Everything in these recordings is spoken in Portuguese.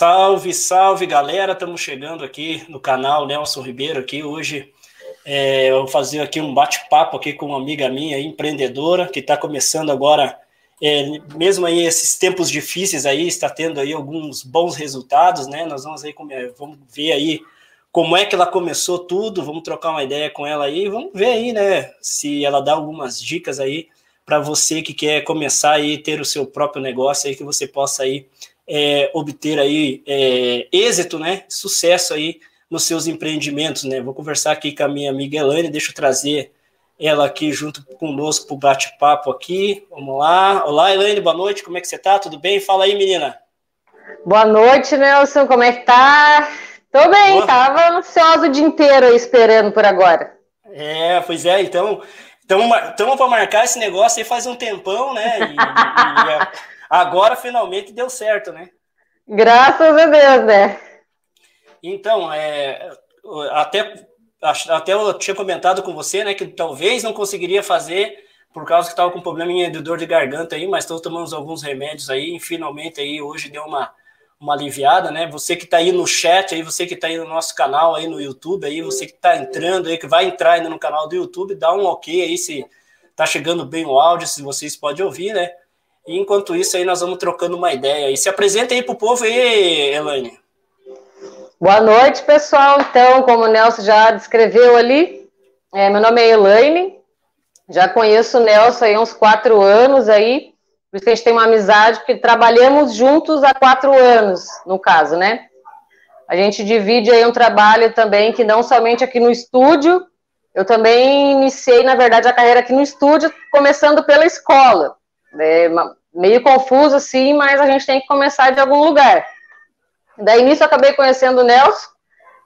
Salve, salve galera, estamos chegando aqui no canal Nelson Ribeiro aqui hoje. É, eu vou fazer aqui um bate-papo aqui com uma amiga minha, empreendedora, que está começando agora, é, mesmo aí esses tempos difíceis aí, está tendo aí alguns bons resultados, né? Nós vamos aí vamos ver aí como é que ela começou tudo, vamos trocar uma ideia com ela aí, vamos ver aí, né? Se ela dá algumas dicas aí para você que quer começar aí ter o seu próprio negócio aí que você possa aí é, obter aí é, êxito, né, sucesso aí nos seus empreendimentos, né? Vou conversar aqui com a minha amiga Elaine, deixa eu trazer ela aqui junto conosco para o bate-papo aqui. Vamos lá. Olá, Elaine, boa noite, como é que você tá? Tudo bem? Fala aí, menina. Boa noite, Nelson, como é que tá? Tô bem, boa. tava ansiosa o dia inteiro aí esperando por agora. É, pois é, então, estamos para marcar esse negócio aí faz um tempão, né? E, e, Agora finalmente deu certo, né? Graças a Deus, né? Então, é, até, até eu tinha comentado com você, né, que talvez não conseguiria fazer por causa que estava com problema de dor de garganta aí, mas estou tomando alguns remédios aí, e finalmente aí hoje deu uma, uma aliviada, né? Você que está aí no chat, aí você que está aí no nosso canal aí no YouTube, aí você que está entrando aí, que vai entrar ainda no canal do YouTube, dá um ok aí se tá chegando bem o áudio, se vocês podem ouvir, né? E enquanto isso aí nós vamos trocando uma ideia. E se apresenta aí pro povo aí, Elaine. Boa noite, pessoal. Então, como o Nelson já descreveu ali, é, meu nome é Elaine. Já conheço o Nelson aí há uns quatro anos aí. Por isso que a gente tem uma amizade, porque trabalhamos juntos há quatro anos, no caso, né? A gente divide aí um trabalho também que não somente aqui no estúdio, eu também iniciei, na verdade, a carreira aqui no estúdio, começando pela escola. É meio confuso assim, mas a gente tem que começar de algum lugar. Daí nisso eu acabei conhecendo o Nelson,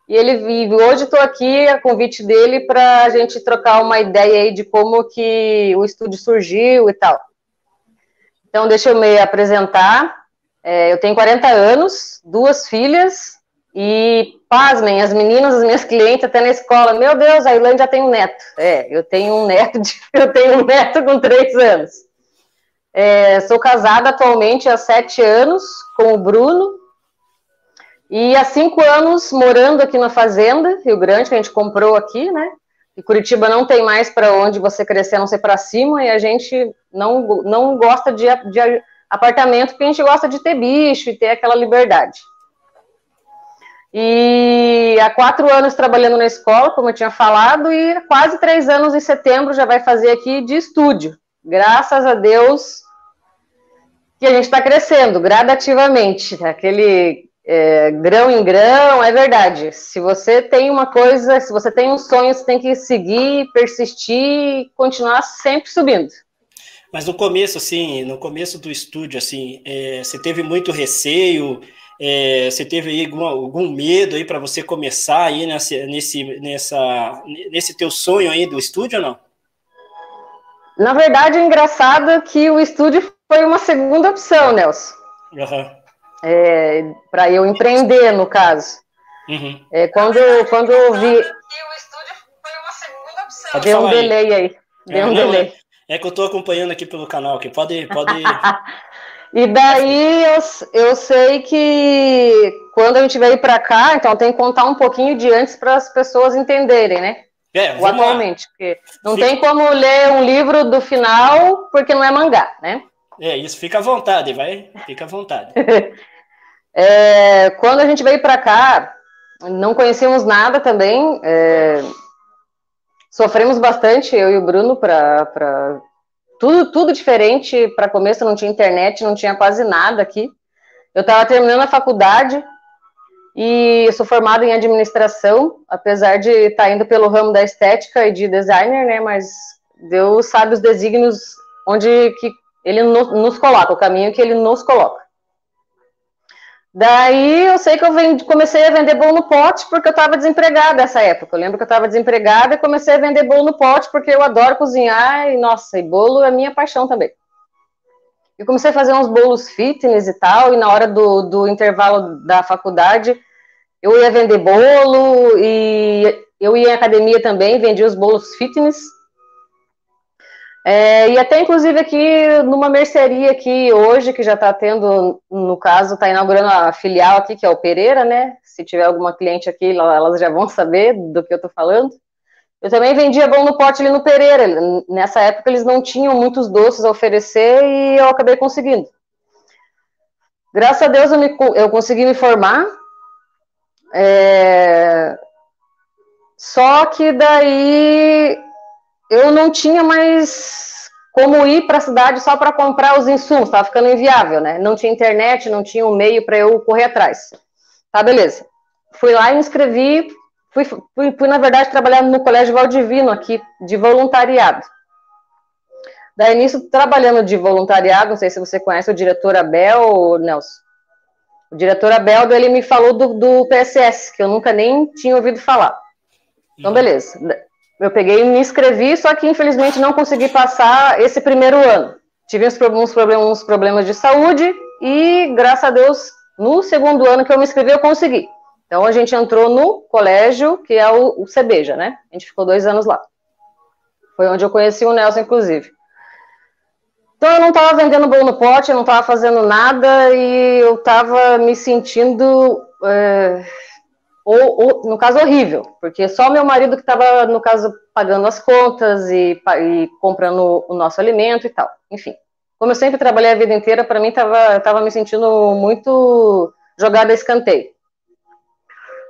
e ele vive. Hoje estou aqui a convite dele para a gente trocar uma ideia aí de como que o estúdio surgiu e tal. Então, deixa eu me apresentar. É, eu tenho 40 anos, duas filhas, e pasmem, as meninas, as minhas clientes até na escola, meu Deus, a Irlande já tem um neto. É, eu tenho um neto, de, eu tenho um neto com três anos. É, sou casada atualmente há sete anos com o Bruno. E há cinco anos morando aqui na Fazenda, Rio Grande, que a gente comprou aqui, né? E Curitiba não tem mais para onde você crescer, a não ser para cima, e a gente não, não gosta de, de apartamento, porque a gente gosta de ter bicho e ter aquela liberdade. E há quatro anos trabalhando na escola, como eu tinha falado, e quase três anos em setembro já vai fazer aqui de estúdio. Graças a Deus, que a gente está crescendo gradativamente, aquele é, grão em grão, é verdade. Se você tem uma coisa, se você tem um sonho, você tem que seguir, persistir e continuar sempre subindo. Mas no começo, assim, no começo do estúdio, assim, é, você teve muito receio, é, você teve aí algum, algum medo aí para você começar aí nesse, nesse, nessa, nesse teu sonho aí do estúdio ou não? Na verdade, é engraçado que o estúdio foi uma segunda opção, Nelson. Uhum. É, para eu empreender, no caso. Uhum. É, quando, quando eu vi. Deu um delay aí. Deu é, um não, delay. É, é que eu estou acompanhando aqui pelo canal, que pode. pode... e daí eu, eu sei que quando a gente veio para cá, então tem que contar um pouquinho de antes para as pessoas entenderem, né? É, o atualmente, lá. porque não Fica... tem como ler um livro do final porque não é mangá, né? É isso, fica à vontade, vai, fica à vontade. é, quando a gente veio para cá, não conhecíamos nada também, é, sofremos bastante, eu e o Bruno, para tudo, tudo diferente. Para começo, não tinha internet, não tinha quase nada aqui. Eu estava terminando a faculdade e sou formada em administração, apesar de estar tá indo pelo ramo da estética e de designer, né? Mas Deus sabe os desígnios onde que ele no, nos coloca, o caminho que ele nos coloca. Daí eu sei que eu comecei a vender bolo no pote porque eu estava desempregada nessa época. Eu lembro que eu estava desempregada e comecei a vender bolo no pote porque eu adoro cozinhar e, nossa, e bolo é minha paixão também. E comecei a fazer uns bolos fitness e tal, e na hora do, do intervalo da faculdade eu ia vender bolo e eu ia em academia também, vendia os bolos fitness. É, e até inclusive aqui numa mercearia aqui hoje, que já está tendo, no caso, está inaugurando a filial aqui, que é o Pereira, né? Se tiver alguma cliente aqui, elas já vão saber do que eu estou falando. Eu também vendia bom no pote ali no Pereira. Nessa época eles não tinham muitos doces a oferecer e eu acabei conseguindo. Graças a Deus eu, me, eu consegui me formar. É... Só que daí eu não tinha mais como ir para a cidade só para comprar os insumos, estava ficando inviável, né? Não tinha internet, não tinha um meio para eu correr atrás. Tá, beleza. Fui lá e me inscrevi, fui, fui, fui, na verdade, trabalhar no Colégio Valdivino aqui, de voluntariado. Daí, nisso, trabalhando de voluntariado, não sei se você conhece o diretor Abel, Nelson. O diretor Abel, ele me falou do, do PSS, que eu nunca nem tinha ouvido falar. Então, uhum. beleza. Eu peguei e me inscrevi, só que infelizmente não consegui passar esse primeiro ano. Tive uns problemas, uns problemas de saúde e, graças a Deus, no segundo ano que eu me inscrevi, eu consegui. Então a gente entrou no colégio, que é o, o Cebeja, né? A gente ficou dois anos lá. Foi onde eu conheci o Nelson, inclusive. Então eu não estava vendendo bolo no pote, eu não estava fazendo nada e eu estava me sentindo. É ou, ou, no caso, horrível, porque só meu marido que estava, no caso, pagando as contas e, e, comprando o nosso alimento e tal. Enfim, como eu sempre trabalhei a vida inteira, para mim estava tava me sentindo muito jogada a escanteio.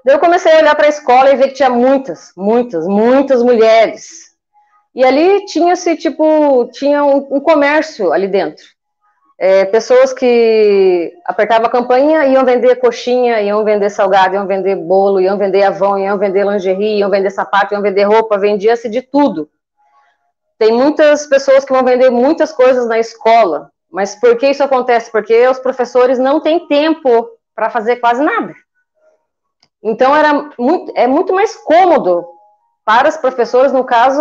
Eu comecei a olhar para a escola e ver que tinha muitas, muitas, muitas mulheres. E ali tinha-se, tipo, tinha um, um comércio ali dentro. É, pessoas que apertavam a campanha iam vender coxinha, iam vender salgado, iam vender bolo, iam vender avão, iam vender lingerie, iam vender sapato, iam vender roupa, vendia-se de tudo. Tem muitas pessoas que vão vender muitas coisas na escola, mas por que isso acontece? Porque os professores não têm tempo para fazer quase nada. Então era muito, é muito mais cômodo para as professoras, no caso,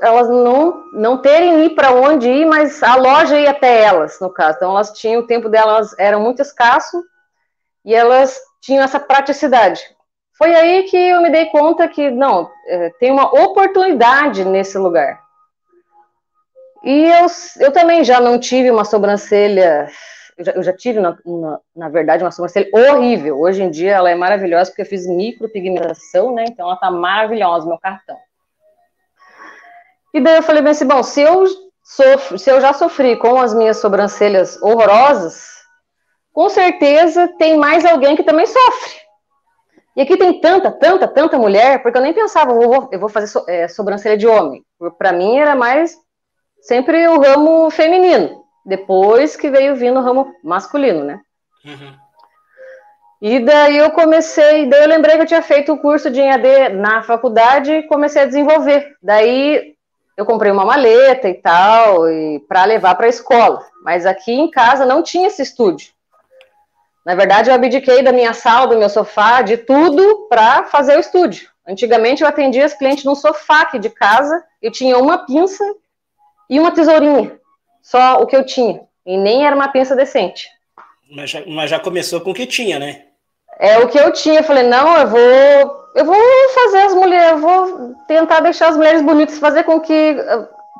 elas não, não terem ir para onde ir, mas a loja ia até elas, no caso. Então, elas tinham, o tempo delas era muito escasso e elas tinham essa praticidade. Foi aí que eu me dei conta que, não, é, tem uma oportunidade nesse lugar. E eu, eu também já não tive uma sobrancelha eu já, tive, na, na, na, verdade, uma sobrancelha horrível. Hoje em dia ela é maravilhosa porque eu fiz micropigmentação, né? Então ela tá maravilhosa, meu cartão. E daí eu falei bem assim, bom, se eu, sofro, se eu já sofri com as minhas sobrancelhas horrorosas, com certeza tem mais alguém que também sofre. E aqui tem tanta, tanta, tanta mulher, porque eu nem pensava, eu vou, eu vou fazer so, é, sobrancelha de homem. Para mim era mais sempre o ramo feminino. Depois que veio vindo o ramo masculino, né? Uhum. E daí eu comecei, daí eu lembrei que eu tinha feito o curso de EAD na faculdade e comecei a desenvolver. Daí eu comprei uma maleta e tal, e para levar para a escola. Mas aqui em casa não tinha esse estúdio. Na verdade, eu abdiquei da minha sala, do meu sofá, de tudo para fazer o estúdio. Antigamente eu atendia as clientes no sofá aqui de casa, eu tinha uma pinça e uma tesourinha só o que eu tinha. E nem era uma pensa decente. Mas já, mas já começou com o que tinha, né? É o que eu tinha. Eu falei, não, eu vou. Eu vou fazer as mulheres, eu vou tentar deixar as mulheres bonitas, fazer com que.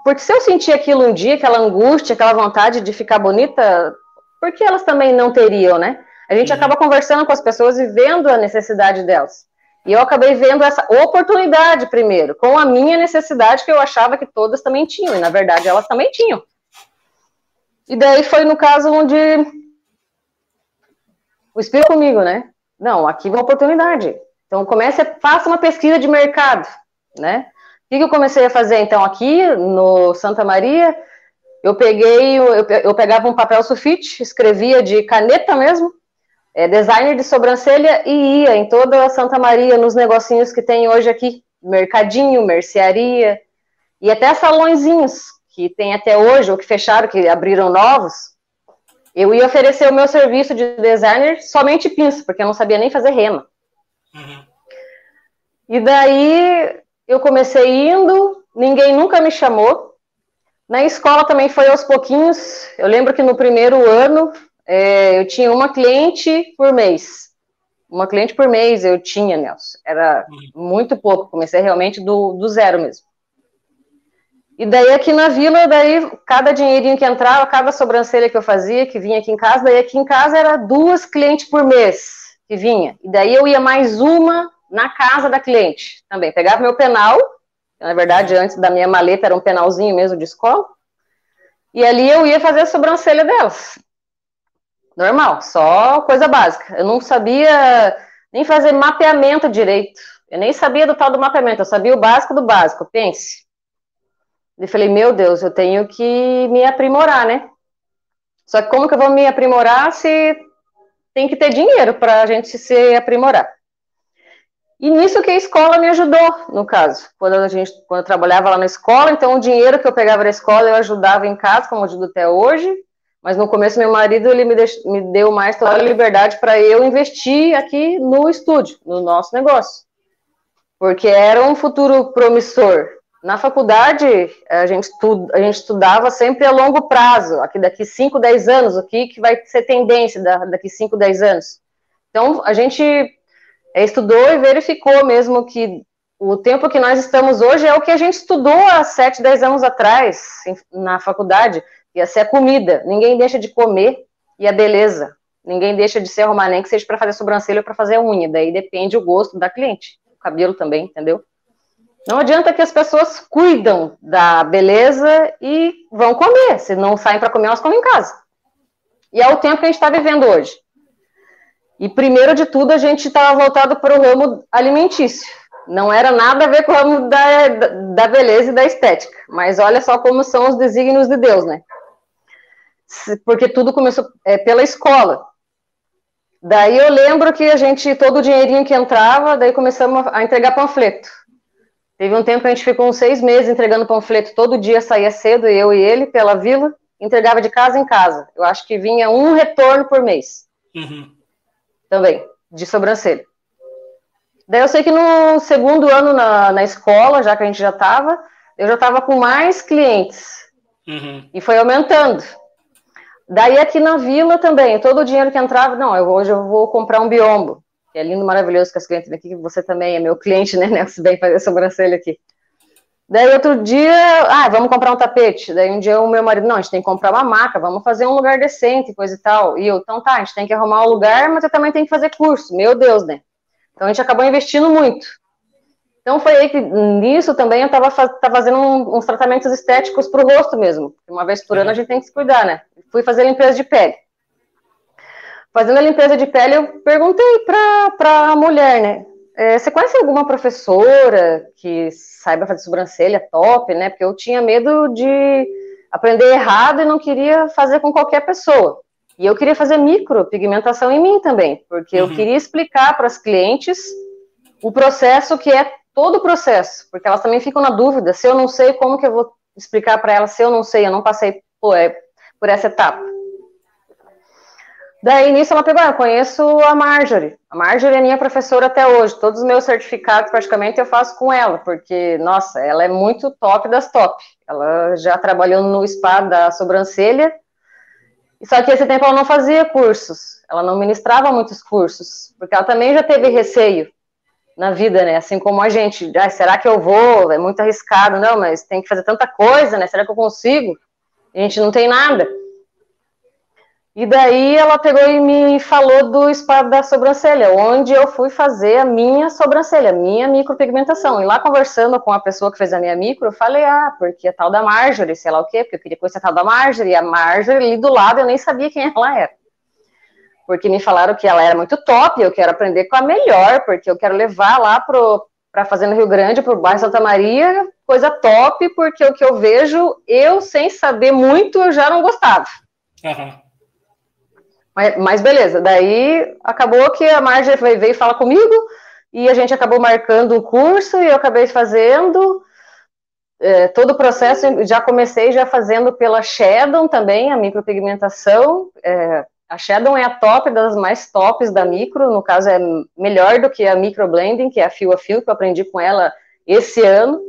Porque se eu sentir aquilo um dia, aquela angústia, aquela vontade de ficar bonita, por que elas também não teriam, né? A gente uhum. acaba conversando com as pessoas e vendo a necessidade delas. E eu acabei vendo essa oportunidade primeiro, com a minha necessidade que eu achava que todas também tinham, e na verdade elas também tinham. E daí foi no caso onde o Espírito comigo, né? Não, aqui é uma oportunidade. Então comece, faça uma pesquisa de mercado, né? O que, eu comecei a fazer então aqui no Santa Maria? Eu peguei, eu, eu pegava um papel sulfite, escrevia de caneta mesmo, é, designer de sobrancelha e ia em toda a Santa Maria nos negocinhos que tem hoje aqui, mercadinho, mercearia e até salõezinhos que tem até hoje, ou que fecharam, que abriram novos, eu ia oferecer o meu serviço de designer somente pinça, porque eu não sabia nem fazer rema. Uhum. E daí eu comecei indo, ninguém nunca me chamou. Na escola também foi aos pouquinhos. Eu lembro que no primeiro ano é, eu tinha uma cliente por mês. Uma cliente por mês eu tinha, Nelson. Era uhum. muito pouco. Comecei realmente do, do zero mesmo. E daí aqui na vila, daí cada dinheirinho que entrava, cada sobrancelha que eu fazia, que vinha aqui em casa, daí aqui em casa era duas clientes por mês que vinha. E daí eu ia mais uma na casa da cliente também. Pegava meu penal, na verdade antes da minha maleta era um penalzinho mesmo de escola, e ali eu ia fazer a sobrancelha delas. Normal, só coisa básica. Eu não sabia nem fazer mapeamento direito. Eu nem sabia do tal do mapeamento, eu sabia o básico do básico, pense. E falei, meu Deus, eu tenho que me aprimorar, né? Só que como que eu vou me aprimorar se tem que ter dinheiro para a gente se aprimorar? E nisso que a escola me ajudou, no caso. Quando, a gente, quando eu trabalhava lá na escola, então o dinheiro que eu pegava da escola eu ajudava em casa, como ajudo até hoje. Mas no começo meu marido ele me, deix, me deu mais toda a liberdade para eu investir aqui no estúdio, no nosso negócio. Porque era um futuro promissor. Na faculdade, a gente, a gente estudava sempre a longo prazo, aqui daqui 5, 10 anos, o que, que vai ser tendência daqui 5, 10 anos. Então, a gente é, estudou e verificou mesmo que o tempo que nós estamos hoje é o que a gente estudou há 7, 10 anos atrás, na faculdade, ia ser a comida. Ninguém deixa de comer e a beleza. Ninguém deixa de se arrumar, nem que seja para fazer sobrancelha ou para fazer unha. Daí depende o gosto da cliente. O cabelo também, entendeu? Não adianta que as pessoas cuidam da beleza e vão comer. Se não saem para comer, elas comem em casa. E é o tempo que a gente está vivendo hoje. E primeiro de tudo, a gente estava voltado para o ramo alimentício. Não era nada a ver com o ramo da, da beleza e da estética. Mas olha só como são os desígnios de Deus, né? Porque tudo começou é, pela escola. Daí eu lembro que a gente, todo o dinheirinho que entrava, daí começamos a entregar panfleto Teve um tempo que a gente ficou uns seis meses entregando panfleto todo dia, saía cedo, eu e ele, pela vila, entregava de casa em casa. Eu acho que vinha um retorno por mês. Uhum. Também, de sobrancelha. Daí eu sei que no segundo ano na, na escola, já que a gente já estava, eu já estava com mais clientes. Uhum. E foi aumentando. Daí aqui na vila também, todo o dinheiro que entrava, não, eu, hoje eu vou comprar um biombo é lindo, maravilhoso com as clientes daqui, que você também é meu cliente, né, Nelson, bem fazer sobrancelha aqui. Daí outro dia, ah, vamos comprar um tapete. Daí um dia o meu marido, não, a gente tem que comprar uma maca, vamos fazer um lugar decente, coisa e tal. E eu, então tá, a gente tem que arrumar um lugar, mas eu também tenho que fazer curso. Meu Deus, né? Então a gente acabou investindo muito. Então foi aí que nisso também eu estava fazendo uns tratamentos estéticos para o rosto mesmo. Uma vez por ano a gente tem que se cuidar, né? Fui fazer limpeza de pele fazendo a limpeza de pele, eu perguntei para a mulher, né? É, você conhece alguma professora que saiba fazer sobrancelha top, né? Porque eu tinha medo de aprender errado e não queria fazer com qualquer pessoa. E eu queria fazer micropigmentação em mim também, porque uhum. eu queria explicar para as clientes o processo que é todo o processo, porque elas também ficam na dúvida, se eu não sei, como que eu vou explicar para elas se eu não sei, eu não passei por, é, por essa etapa. Daí, nisso, ela pegou, ah, eu conheço a Marjorie. A Marjorie é minha professora até hoje. Todos os meus certificados, praticamente, eu faço com ela, porque, nossa, ela é muito top das top. Ela já trabalhou no spa da sobrancelha, só que esse tempo ela não fazia cursos, ela não ministrava muitos cursos, porque ela também já teve receio na vida, né? Assim como a gente, ah, será que eu vou? É muito arriscado, não, mas tem que fazer tanta coisa, né? Será que eu consigo? A gente não tem nada. E daí ela pegou e me falou do spa da sobrancelha, onde eu fui fazer a minha sobrancelha, minha micropigmentação. E lá conversando com a pessoa que fez a minha micro, eu falei, ah, porque a tal da Marjorie, sei lá o quê, porque eu queria conhecer a tal da Marjorie, e a Marjorie ali do lado eu nem sabia quem ela era. Porque me falaram que ela era muito top, eu quero aprender com a melhor, porque eu quero levar lá para fazer no Rio Grande, para o bairro Santa Maria, coisa top, porque o que eu vejo, eu sem saber muito, eu já não gostava. Uhum. Mas, mas, beleza, daí acabou que a Marge veio falar comigo e a gente acabou marcando um curso e eu acabei fazendo é, todo o processo. Já comecei já fazendo pela Shadow também, a micropigmentação. É, a Shadow é a top das mais tops da micro, no caso é melhor do que a microblending, que é a fio a fio, que eu aprendi com ela esse ano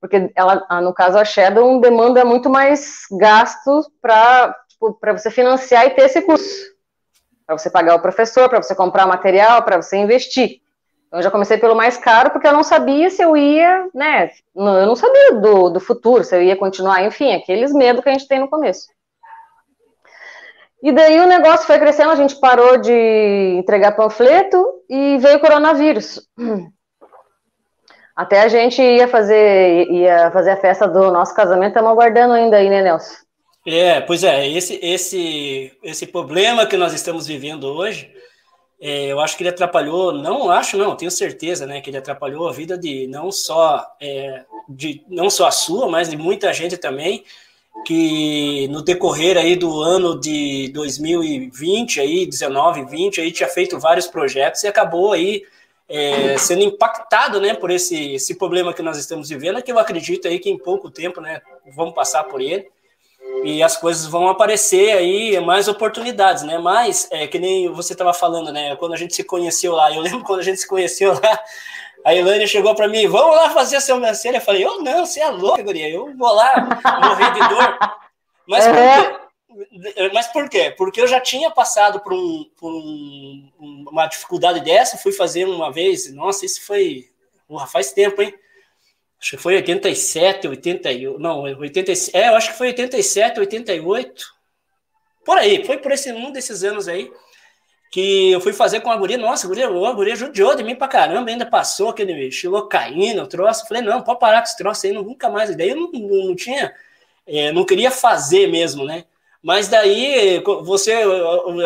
porque ela, no caso a Shadow demanda muito mais gasto para Tipo, para você financiar e ter esse curso. Para você pagar o professor, para você comprar material, para você investir. Eu já comecei pelo mais caro porque eu não sabia se eu ia, né? Eu não sabia do, do futuro, se eu ia continuar, enfim, aqueles medos que a gente tem no começo. E daí o negócio foi crescendo, a gente parou de entregar panfleto e veio o coronavírus. Até a gente ia fazer, ia fazer a festa do nosso casamento, estamos aguardando ainda aí, né, Nelson? É, pois é, esse, esse, esse problema que nós estamos vivendo hoje, é, eu acho que ele atrapalhou, não acho não, tenho certeza, né, que ele atrapalhou a vida de não só é, de não só a sua, mas de muita gente também que no decorrer aí do ano de 2020 aí 19, 20 aí tinha feito vários projetos e acabou aí é, sendo impactado, né, por esse esse problema que nós estamos vivendo, que eu acredito aí que em pouco tempo, né, vamos passar por ele e as coisas vão aparecer aí, mais oportunidades, né? Mas, é, que nem você estava falando, né? Quando a gente se conheceu lá, eu lembro quando a gente se conheceu lá, a Ilane chegou para mim, vamos lá fazer a sobrancelha. Eu falei, eu não, você é louca, guria, eu vou lá morrer de dor. Mas por quê? Mas por quê? Porque eu já tinha passado por, um, por um, uma dificuldade dessa, fui fazer uma vez, nossa, isso foi, porra, faz tempo, hein? Acho que foi 87, 88, não, 87, é, eu acho que foi 87, 88, por aí, foi por esse um desses anos aí, que eu fui fazer com a guria, nossa, a guria, a guria judiou de mim pra caramba, ainda passou aquele xilocaína, o troço, falei, não, pode parar com esse troço aí, nunca mais, daí eu não, não, não tinha, é, não queria fazer mesmo, né, mas daí você,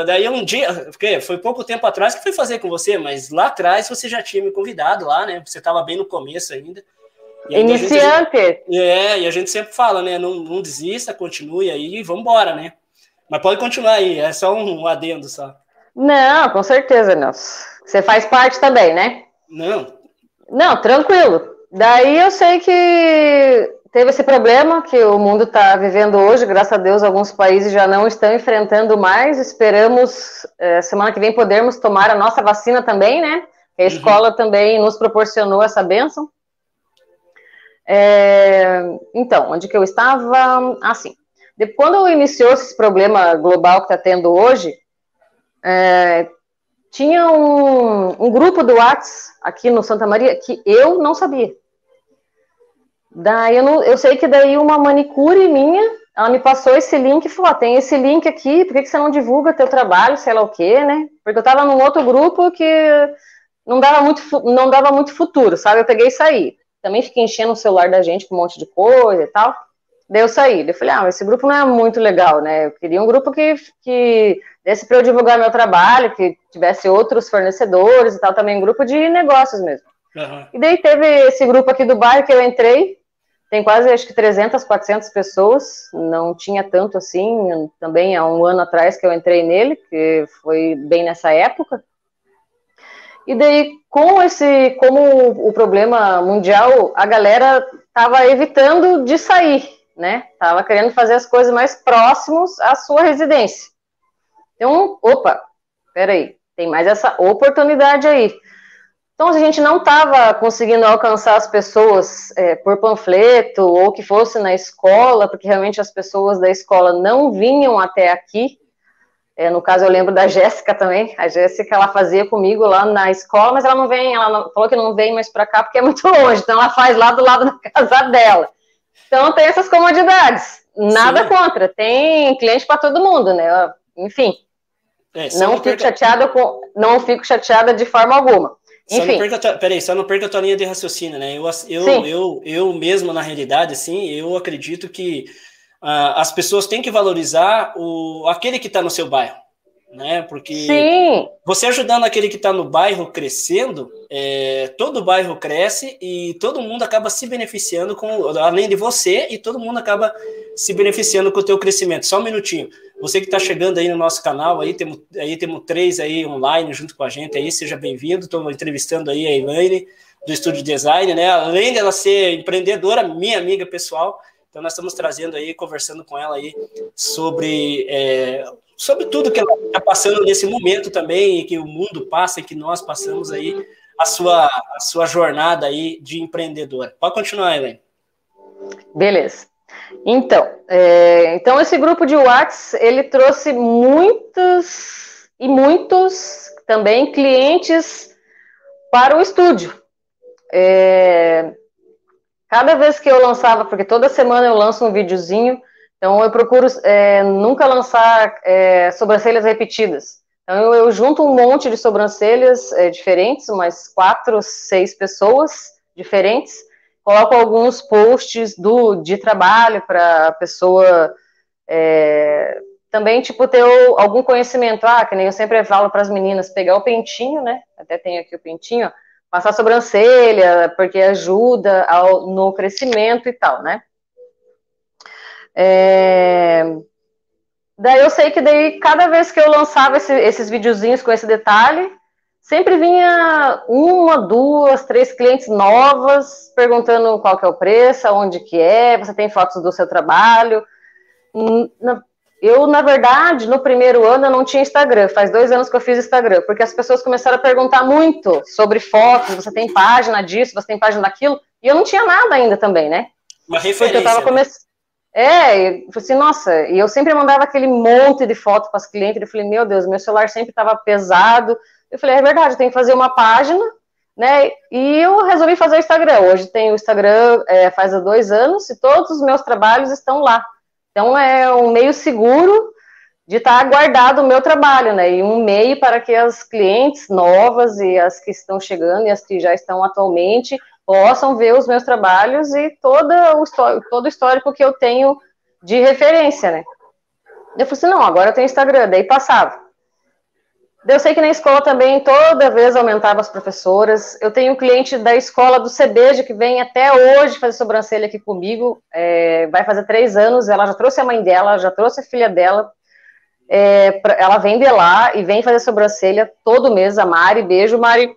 daí um dia, porque foi pouco tempo atrás que fui fazer com você, mas lá atrás você já tinha me convidado lá, né? Você estava bem no começo ainda. Iniciante. Gente, é, e a gente sempre fala, né? Não, não desista, continue aí e vamos embora, né? Mas pode continuar aí, é só um, um adendo só. Não, com certeza, Nelson. Você faz parte também, né? Não. Não, tranquilo. Daí eu sei que teve esse problema que o mundo está vivendo hoje, graças a Deus, alguns países já não estão enfrentando mais. Esperamos é, semana que vem podermos tomar a nossa vacina também, né? A uhum. escola uhum. também nos proporcionou essa bênção. É, então, onde que eu estava? Assim, quando iniciou esse problema global que está tendo hoje, é, tinha um, um, grupo do Whats aqui no Santa Maria que eu não sabia. Daí eu, não, eu sei que daí uma manicure minha, ela me passou esse link e falou: ah, tem esse link aqui, por que, que você não divulga teu trabalho, sei lá o quê, né? Porque eu estava num outro grupo que não dava muito, não dava muito futuro, sabe? Eu peguei e saí também fica enchendo o celular da gente com um monte de coisa e tal. Daí eu saí. Eu falei, ah, esse grupo não é muito legal, né? Eu queria um grupo que, que desse para eu divulgar meu trabalho, que tivesse outros fornecedores e tal, também um grupo de negócios mesmo. Uhum. E daí teve esse grupo aqui do bairro que eu entrei, tem quase, acho que 300, 400 pessoas, não tinha tanto assim, também há um ano atrás que eu entrei nele, que foi bem nessa época. E daí, com esse, como o problema mundial, a galera estava evitando de sair, né? Tava querendo fazer as coisas mais próximos à sua residência. Então, opa, peraí, tem mais essa oportunidade aí. Então, a gente não estava conseguindo alcançar as pessoas é, por panfleto ou que fosse na escola, porque realmente as pessoas da escola não vinham até aqui é, no caso, eu lembro da Jéssica também. A Jéssica, ela fazia comigo lá na escola, mas ela não vem, ela não, falou que não vem mais para cá porque é muito longe, então ela faz lá do lado da casa dela. Então, tem essas comodidades. Nada Sim. contra, tem cliente para todo mundo, né? Enfim. É, não, fico chateada com, não fico chateada de forma alguma. Enfim. Só não perca, peraí, só não perca a tua linha de raciocínio, né? Eu, eu, eu, eu mesmo, na realidade, assim, eu acredito que as pessoas têm que valorizar o, aquele que está no seu bairro, né? Porque Sim. você ajudando aquele que está no bairro crescendo, é, todo o bairro cresce e todo mundo acaba se beneficiando com, além de você, e todo mundo acaba se beneficiando com o teu crescimento. Só um minutinho. Você que está chegando aí no nosso canal, aí temos, aí temos três aí online junto com a gente aí, seja bem-vindo. Estou entrevistando aí a Elaine do Estúdio Design, né? Além dela ser empreendedora, minha amiga pessoal, então nós estamos trazendo aí, conversando com ela aí sobre, é, sobre tudo que ela está passando nesse momento também, que o mundo passa e que nós passamos aí, a sua, a sua jornada aí de empreendedora. Pode continuar, Helene. Beleza. Então, é, então esse grupo de Whats, ele trouxe muitos e muitos também clientes para o estúdio. É, cada vez que eu lançava, porque toda semana eu lanço um videozinho, então eu procuro é, nunca lançar é, sobrancelhas repetidas. Então eu, eu, junto um monte de sobrancelhas é, diferentes, umas quatro, seis pessoas diferentes, coloco alguns posts do, de trabalho para a pessoa é, também, tipo, ter algum conhecimento. Ah, que nem eu sempre falo para as meninas, pegar o pentinho, né? Até tem aqui o pentinho, ó, passar sobrancelha, porque ajuda ao, no crescimento e tal, né? É... Daí eu sei que daí, cada vez que eu lançava esse, esses videozinhos com esse detalhe, sempre vinha uma, duas, três clientes novas perguntando qual que é o preço, aonde que é, você tem fotos do seu trabalho. Eu, na verdade, no primeiro ano eu não tinha Instagram, faz dois anos que eu fiz Instagram, porque as pessoas começaram a perguntar muito sobre fotos, você tem página disso, você tem página daquilo, e eu não tinha nada ainda também, né? Uma referência. Porque eu tava né? começando. É, eu falei assim, nossa, e eu sempre mandava aquele monte de foto para as clientes, eu falei, meu Deus, meu celular sempre estava pesado, eu falei, é verdade, tem que fazer uma página, né? E eu resolvi fazer o Instagram. Hoje tem o Instagram é, faz dois anos e todos os meus trabalhos estão lá. Então é um meio seguro de estar tá guardado o meu trabalho, né? E um meio para que as clientes novas e as que estão chegando e as que já estão atualmente possam ver os meus trabalhos e todo o, todo o histórico que eu tenho de referência, né? Eu falei assim, não, agora eu tenho Instagram, daí passava. Eu sei que na escola também toda vez aumentava as professoras. Eu tenho um cliente da escola do CBJ que vem até hoje fazer sobrancelha aqui comigo. É, vai fazer três anos. Ela já trouxe a mãe dela, já trouxe a filha dela. É, ela vem de lá e vem fazer sobrancelha todo mês. A Mari, beijo, Mari.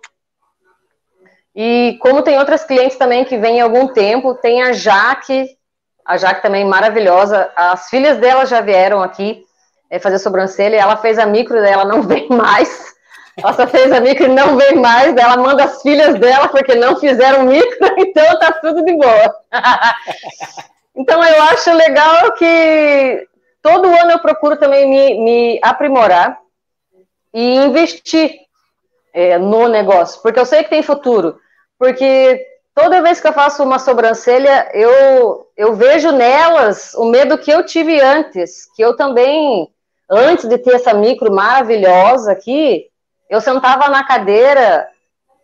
E como tem outras clientes também que vêm há algum tempo, tem a Jaque, a Jaque também maravilhosa. As filhas dela já vieram aqui é, fazer sobrancelha, ela fez a micro, ela não vem mais. Ela só fez a micro e não vem mais, ela manda as filhas dela porque não fizeram micro, então tá tudo de boa. então eu acho legal que todo ano eu procuro também me, me aprimorar e investir é, no negócio, porque eu sei que tem futuro, porque toda vez que eu faço uma sobrancelha, eu, eu vejo nelas o medo que eu tive antes, que eu também antes de ter essa micro maravilhosa aqui, eu sentava na cadeira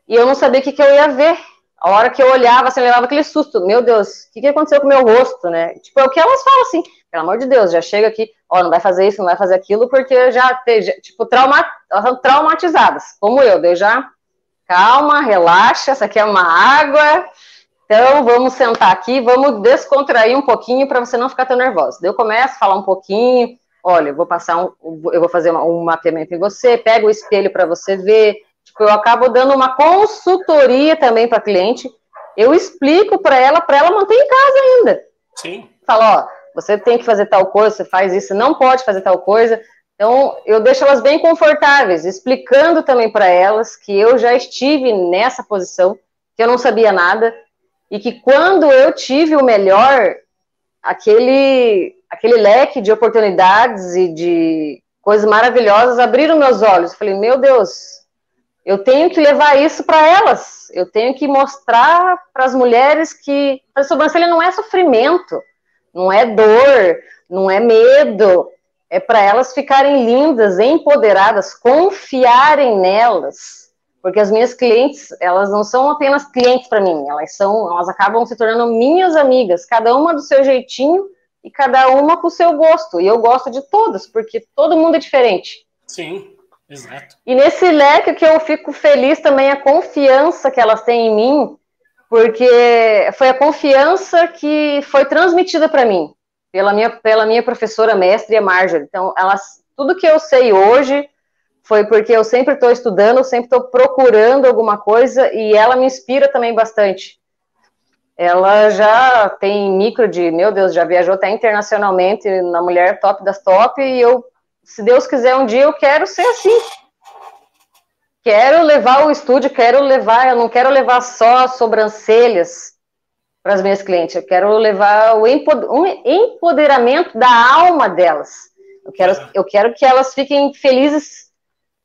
e eu não sabia o que, que eu ia ver. A hora que eu olhava, assim, eu levava aquele susto. Meu Deus, o que, que aconteceu com o meu rosto, né? Tipo, é o que elas falam assim, pelo amor de Deus, já chega aqui, ó, não vai fazer isso, não vai fazer aquilo, porque já, tipo, trauma, elas são traumatizadas, como eu. Daí já, calma, relaxa, essa aqui é uma água, então, vamos sentar aqui, vamos descontrair um pouquinho para você não ficar tão nervosa. Eu começo a falar um pouquinho, olha, eu vou passar um, eu vou fazer um mapeamento em você, pega o espelho para você ver. Tipo, eu acabo dando uma consultoria também para cliente. Eu explico para ela, para ela manter em casa ainda. Sim. Fala, ó, você tem que fazer tal coisa, você faz isso, não pode fazer tal coisa. Então, eu deixo elas bem confortáveis, explicando também para elas que eu já estive nessa posição, que eu não sabia nada, e que quando eu tive o melhor, aquele aquele leque de oportunidades e de coisas maravilhosas abriram meus olhos. Eu falei, meu Deus, eu tenho que levar isso para elas. Eu tenho que mostrar para as mulheres que a sobrancelha não é sofrimento, não é dor, não é medo. É para elas ficarem lindas, empoderadas, confiarem nelas. Porque as minhas clientes, elas não são apenas clientes para mim, elas são, elas acabam se tornando minhas amigas, cada uma do seu jeitinho e cada uma com o seu gosto. E eu gosto de todas, porque todo mundo é diferente. Sim, exato. E nesse leque que eu fico feliz também a confiança que elas têm em mim, porque foi a confiança que foi transmitida para mim pela minha, pela minha professora mestre, a Marjorie. Então, elas, tudo que eu sei hoje foi porque eu sempre estou estudando, sempre estou procurando alguma coisa e ela me inspira também bastante ela já tem micro de, meu Deus, já viajou até internacionalmente na mulher top das top, e eu, se Deus quiser, um dia eu quero ser assim. Quero levar o estúdio, quero levar, eu não quero levar só sobrancelhas para as minhas clientes, eu quero levar o empoderamento da alma delas. Eu quero, eu quero que elas fiquem felizes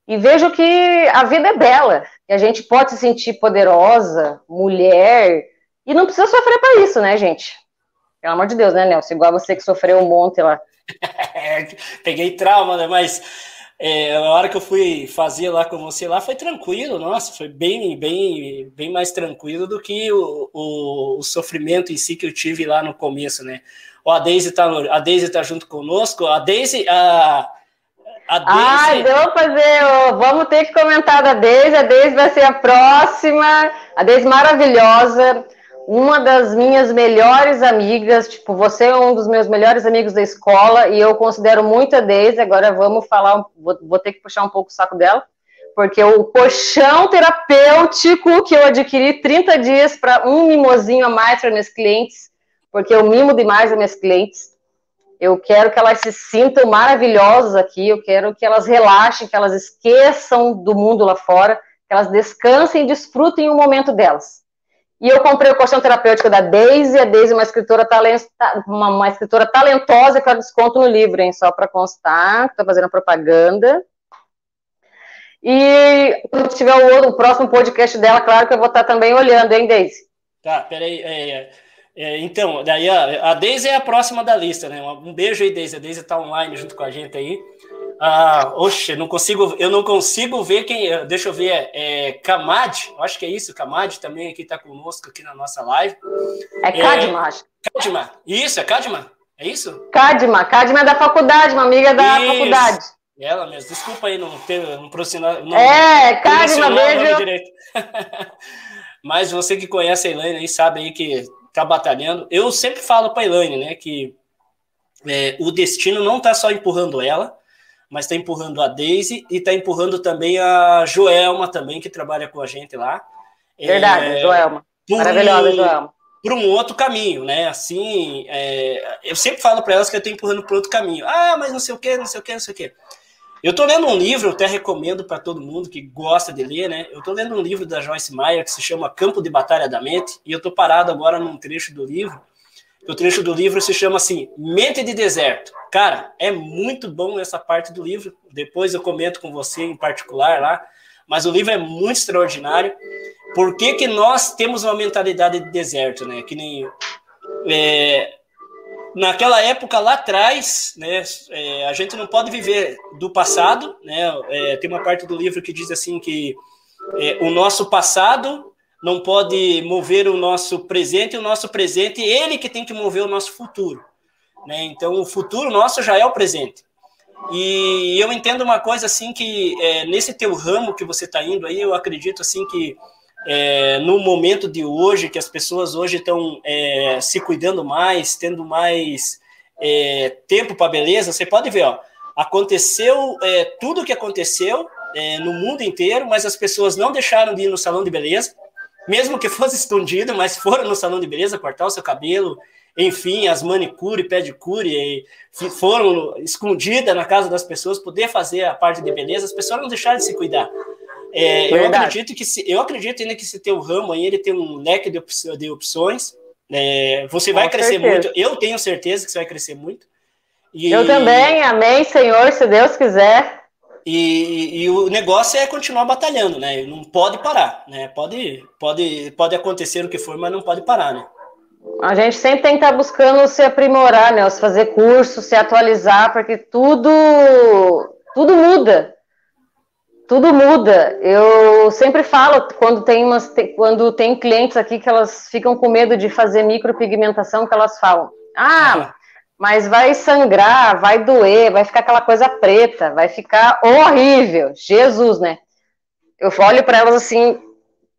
e vejam que a vida é bela, que a gente pode se sentir poderosa, mulher, e não precisa sofrer para isso, né, gente? Pelo amor de Deus, né, Nelson? Igual você que sofreu um monte lá. Peguei trauma, né? Mas é, a hora que eu fui fazer lá com você lá foi tranquilo, nossa, foi bem, bem, bem mais tranquilo do que o, o, o sofrimento em si que eu tive lá no começo, né? Ó, a Daisy tá, a Daisy tá junto conosco, a Daisy, a, a Daisy... Ai, vamos fazer, vamos ter que comentar da Daisy, a Daisy vai ser a próxima, a Daisy maravilhosa, uma das minhas melhores amigas, tipo, você é um dos meus melhores amigos da escola e eu considero muito a Daisy. Agora vamos falar, vou, vou ter que puxar um pouco o saco dela, porque o colchão terapêutico que eu adquiri 30 dias para um mimosinho a mais para meus clientes, porque eu mimo demais as minhas clientes. Eu quero que elas se sintam maravilhosas aqui, eu quero que elas relaxem, que elas esqueçam do mundo lá fora, que elas descansem e desfrutem o momento delas. E eu comprei o colchão terapêutico da Daisy. A Daisy é uma escritora, talent, uma, uma escritora talentosa que eu desconto no livro, hein? Só para constar, estou fazendo propaganda. E quando tiver o, o, próximo podcast dela, claro que eu vou estar também olhando, hein, Daisy? Tá, peraí. É, é, é, então, daí a, a Daisy é a próxima da lista, né? Um beijo aí, Daisy. A Daisy está online junto com a gente aí. Ah, oxe, não consigo, eu não consigo ver quem. Deixa eu ver, é Kamad, acho que é isso, Kamad também aqui está conosco aqui na nossa live. É Kadma, é, acho. Kadma, isso, é Kadma, é isso? Kadma, Kadma é da faculdade, uma amiga da isso. faculdade. Ela mesmo, desculpa aí não ter um profissional. Não, é, Kadma, beijo. Mas você que conhece a Elaine aí sabe aí que tá batalhando. Eu sempre falo para a Elaine, né, que é, o destino não tá só empurrando ela, mas está empurrando a Daisy e está empurrando também a Joelma também, que trabalha com a gente lá. Verdade, é, Joelma. Maravilhosa, Joelma. Para um outro caminho, né? Assim, é, eu sempre falo para elas que eu estou empurrando para outro caminho. Ah, mas não sei o que, não sei o que, não sei o que. Eu estou lendo um livro, eu até recomendo para todo mundo que gosta de ler, né? Eu estou lendo um livro da Joyce Meyer que se chama Campo de Batalha da Mente, e eu estou parado agora num trecho do livro. O trecho do livro se chama assim: Mente de Deserto. Cara, é muito bom essa parte do livro. Depois eu comento com você em particular lá. Mas o livro é muito extraordinário. Por que, que nós temos uma mentalidade de deserto, né? Que nem. É, naquela época lá atrás, né, é, a gente não pode viver do passado, né? É, tem uma parte do livro que diz assim que é, o nosso passado não pode mover o nosso presente, e o nosso presente, ele que tem que mover o nosso futuro. Né? Então, o futuro nosso já é o presente. E eu entendo uma coisa assim que é, nesse teu ramo que você está indo aí, eu acredito assim que é, no momento de hoje, que as pessoas hoje estão é, se cuidando mais, tendo mais é, tempo para beleza, você pode ver, ó, aconteceu é, tudo o que aconteceu é, no mundo inteiro, mas as pessoas não deixaram de ir no salão de beleza, mesmo que fosse escondido, mas foram no salão de beleza cortar o seu cabelo, enfim, as manicure, pedicure, foram escondidas na casa das pessoas, poder fazer a parte de beleza, as pessoas não deixaram de se cuidar. É, eu acredito que se, eu acredito ainda que se tem o ramo aí, ele tem um leque de, de opções. É, você vai Com crescer certeza. muito. Eu tenho certeza que você vai crescer muito. E, eu também, amém, Senhor, se Deus quiser. E, e, o negócio é continuar batalhando, né? Não pode parar, né? Pode, pode, pode acontecer o que for, mas não pode parar, né? A gente sempre tem que estar buscando se aprimorar, né? Se fazer curso, se atualizar, porque tudo, tudo muda. Tudo muda. Eu sempre falo quando tem umas, quando tem clientes aqui que elas ficam com medo de fazer micropigmentação, que elas falam: "Ah, mas vai sangrar, vai doer, vai ficar aquela coisa preta, vai ficar horrível". Jesus, né? Eu olho para elas assim: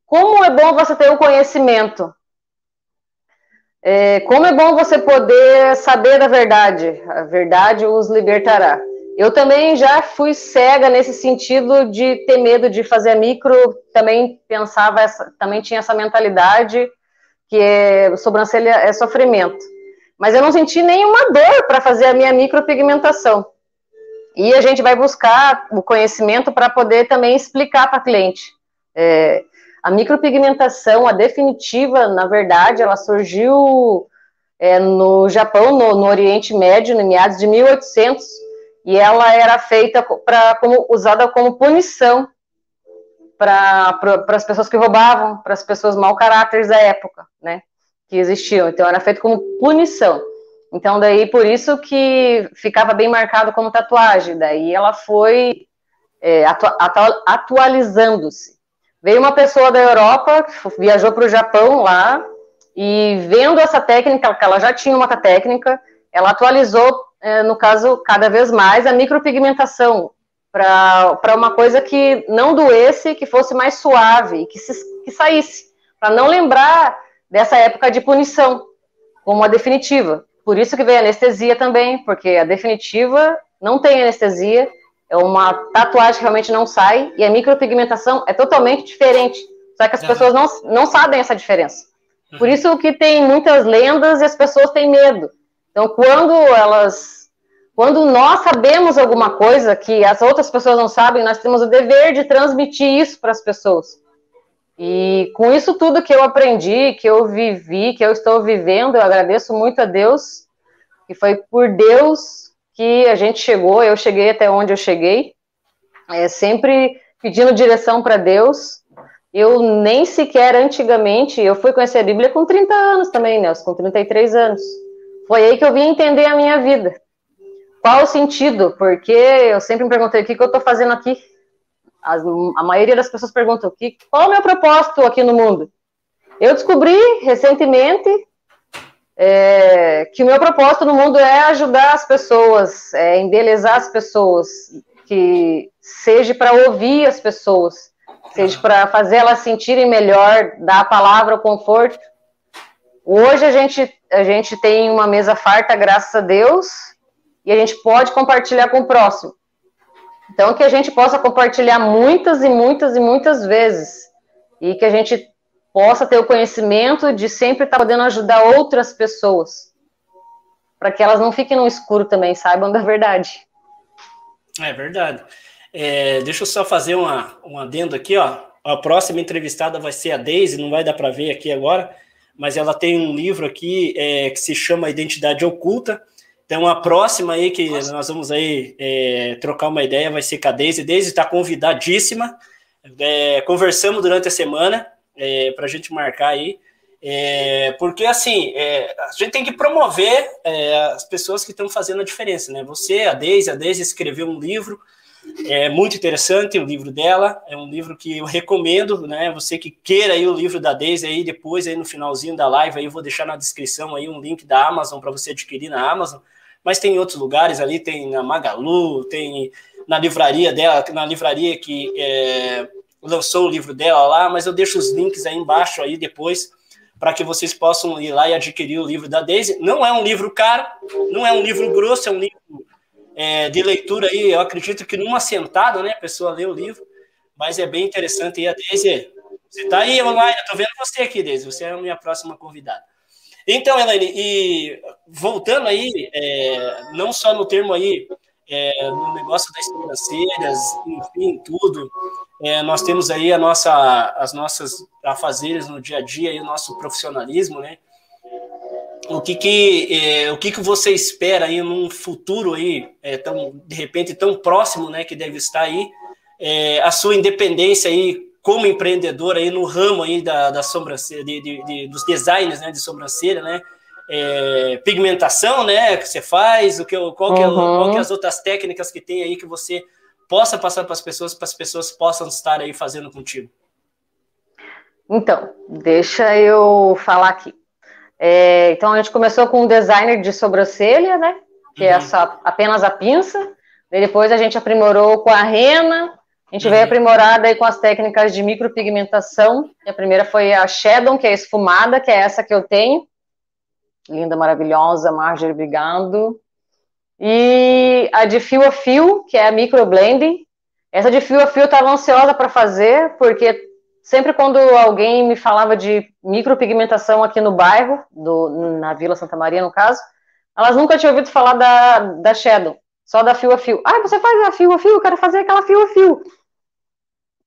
"Como é bom você ter o conhecimento é, como é bom você poder saber da verdade. A verdade os libertará. Eu também já fui cega nesse sentido de ter medo de fazer micro, também pensava, essa, também tinha essa mentalidade que é, sobrancelha é sofrimento. Mas eu não senti nenhuma dor para fazer a minha micropigmentação. E a gente vai buscar o conhecimento para poder também explicar para cliente. É, a micropigmentação, a definitiva, na verdade, ela surgiu é, no Japão, no, no, Oriente Médio, no meados de 1800, e ela era feita para como usada como punição para as pessoas que roubavam, para as pessoas mau caráteres da época, né? Que existiam. Então era feito como punição. Então daí por isso que ficava bem marcado como tatuagem. Daí ela foi é, atu atu atualizando-se. Veio uma pessoa da Europa, viajou para o Japão lá, e vendo essa técnica, que ela já tinha uma técnica, ela atualizou, é, no caso, cada vez mais a micropigmentação para uma coisa que não doesse, que fosse mais suave, que, se, que saísse, para não lembrar dessa época de punição, como a definitiva. Por isso que veio a anestesia também, porque a definitiva não tem anestesia, é uma tatuagem que realmente não sai, e a micropigmentação é totalmente diferente. Só que as pessoas não, não sabem essa diferença. Por uhum. isso que tem muitas lendas e as pessoas têm medo. Então, quando elas. Quando nós sabemos alguma coisa que as outras pessoas não sabem, nós temos o dever de transmitir isso para as pessoas. E com isso tudo que eu aprendi, que eu vivi, que eu estou vivendo, eu agradeço muito a Deus, que foi por Deus que a gente chegou, eu cheguei até onde eu cheguei, é, sempre pedindo direção para Deus. Eu nem sequer antigamente, eu fui conhecer a Bíblia com 30 anos também, Nelson, com 33 anos. Foi aí que eu vim entender a minha vida. Qual o sentido? Porque eu sempre me perguntei o que, que eu estou fazendo aqui. As, a maioria das pessoas perguntam que, qual é o meu propósito aqui no mundo. Eu descobri recentemente é, que o meu propósito no mundo é ajudar as pessoas, é embelezar as pessoas, que seja para ouvir as pessoas, seja para fazer elas sentirem melhor, dar a palavra, o conforto. Hoje a gente, a gente tem uma mesa farta, graças a Deus, e a gente pode compartilhar com o próximo. Então, que a gente possa compartilhar muitas e muitas e muitas vezes. E que a gente possa ter o conhecimento de sempre estar podendo ajudar outras pessoas. Para que elas não fiquem no escuro também, saibam da verdade. É verdade. É, deixa eu só fazer uma, um adendo aqui, ó. A próxima entrevistada vai ser a Daisy, não vai dar para ver aqui agora mas ela tem um livro aqui é, que se chama Identidade Oculta. Então, a próxima aí que Nossa. nós vamos aí é, trocar uma ideia vai ser com a Deise. Deise está convidadíssima. É, conversamos durante a semana é, para a gente marcar aí. É, porque assim, é, a gente tem que promover as pessoas que estão fazendo a diferença, né? Você, a Deise, a Deise escreveu um livro é muito interessante o livro dela, é um livro que eu recomendo, né? Você que queira aí o livro da Daisy aí depois aí no finalzinho da live aí eu vou deixar na descrição aí um link da Amazon para você adquirir na Amazon. Mas tem em outros lugares ali, tem na Magalu, tem na livraria dela, na livraria que é, lançou o livro dela lá, mas eu deixo os links aí embaixo aí depois para que vocês possam ir lá e adquirir o livro da Daisy. Não é um livro caro, não é um livro grosso, é um livro é, de leitura aí, eu acredito que numa sentada, né, a pessoa lê o livro, mas é bem interessante. E a Deise, você está aí online, eu estou vendo você aqui, Deise, você é a minha próxima convidada. Então, Elaine, e voltando aí, é, não só no termo aí, é, no negócio das financeiras, enfim, tudo, é, nós temos aí a nossa, as nossas afazeres no dia a dia e o nosso profissionalismo, né? o que que, é, o que que você espera aí num futuro aí, é, tão, de repente tão próximo, né, que deve estar aí, é, a sua independência aí como empreendedor aí no ramo aí da, da sobrancelha, de, de, de, dos designs, né, de sobrancelha, né, é, pigmentação, né, que você faz, o que, qual, que uhum. qual que é as outras técnicas que tem aí que você possa passar para as pessoas, para as pessoas possam estar aí fazendo contigo. Então, deixa eu falar aqui. É, então a gente começou com um designer de sobrancelha, né? Que é uhum. é essa, apenas a pinça. E depois a gente aprimorou com a rena. A gente uhum. veio aprimorar daí com as técnicas de micropigmentação. A primeira foi a Shadow, que é esfumada, que é essa que eu tenho. Linda, maravilhosa, Marjorie, obrigado. E a de fio a fio, que é a microblending. Essa de fio a fio eu estava ansiosa para fazer, porque sempre quando alguém me falava de micropigmentação aqui no bairro, do, na Vila Santa Maria, no caso, elas nunca tinham ouvido falar da, da Shadow, só da fio a fio. Ah, você faz a fio a fio, eu quero fazer aquela fio a fio.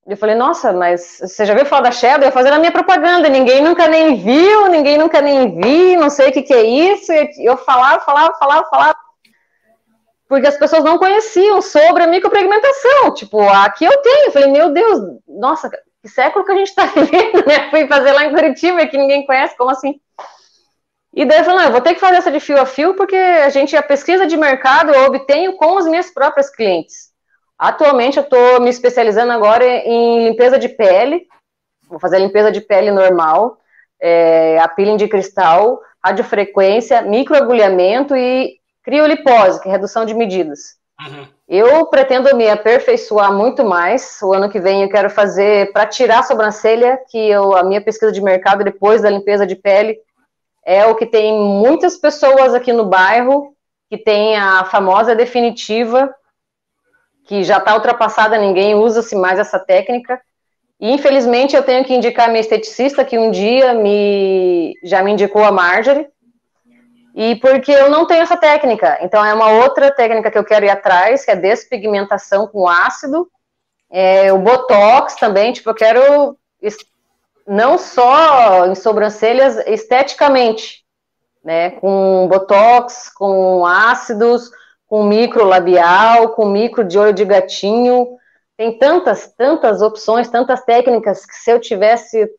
Eu falei, nossa, mas você já viu falar da Shadow? Eu fazer a minha propaganda, ninguém nunca nem viu, ninguém nunca nem vi, não sei o que, que é isso. Eu falava, falava, falava, falava. porque as pessoas não conheciam sobre a micropigmentação. Tipo, aqui eu tenho. Eu falei, meu Deus, nossa, que século que a gente está vivendo, né? Fui fazer lá em Curitiba, que ninguém conhece, como assim? E daí eu falei, não, eu vou ter que fazer essa de fio a fio, porque a gente, a pesquisa de mercado eu obtenho com as minhas próprias clientes. Atualmente eu estou me especializando agora em limpeza de pele, vou fazer a limpeza de pele normal, é, a peeling de cristal, radiofrequência, microagulhamento e criolipose, que é redução de medidas. Uhum. Eu pretendo me aperfeiçoar muito mais. O ano que vem eu quero fazer para tirar a sobrancelha, que eu, a minha pesquisa de mercado depois da limpeza de pele é o que tem muitas pessoas aqui no bairro que tem a famosa definitiva, que já está ultrapassada, ninguém usa-se mais essa técnica. E infelizmente eu tenho que indicar a minha esteticista, que um dia me já me indicou a Marjorie, e porque eu não tenho essa técnica. Então é uma outra técnica que eu quero ir atrás, que é despigmentação com ácido. É, o Botox também, tipo, eu quero não só em sobrancelhas esteticamente, né, com botox, com ácidos, com micro labial, com micro de olho de gatinho. Tem tantas, tantas opções, tantas técnicas que se eu tivesse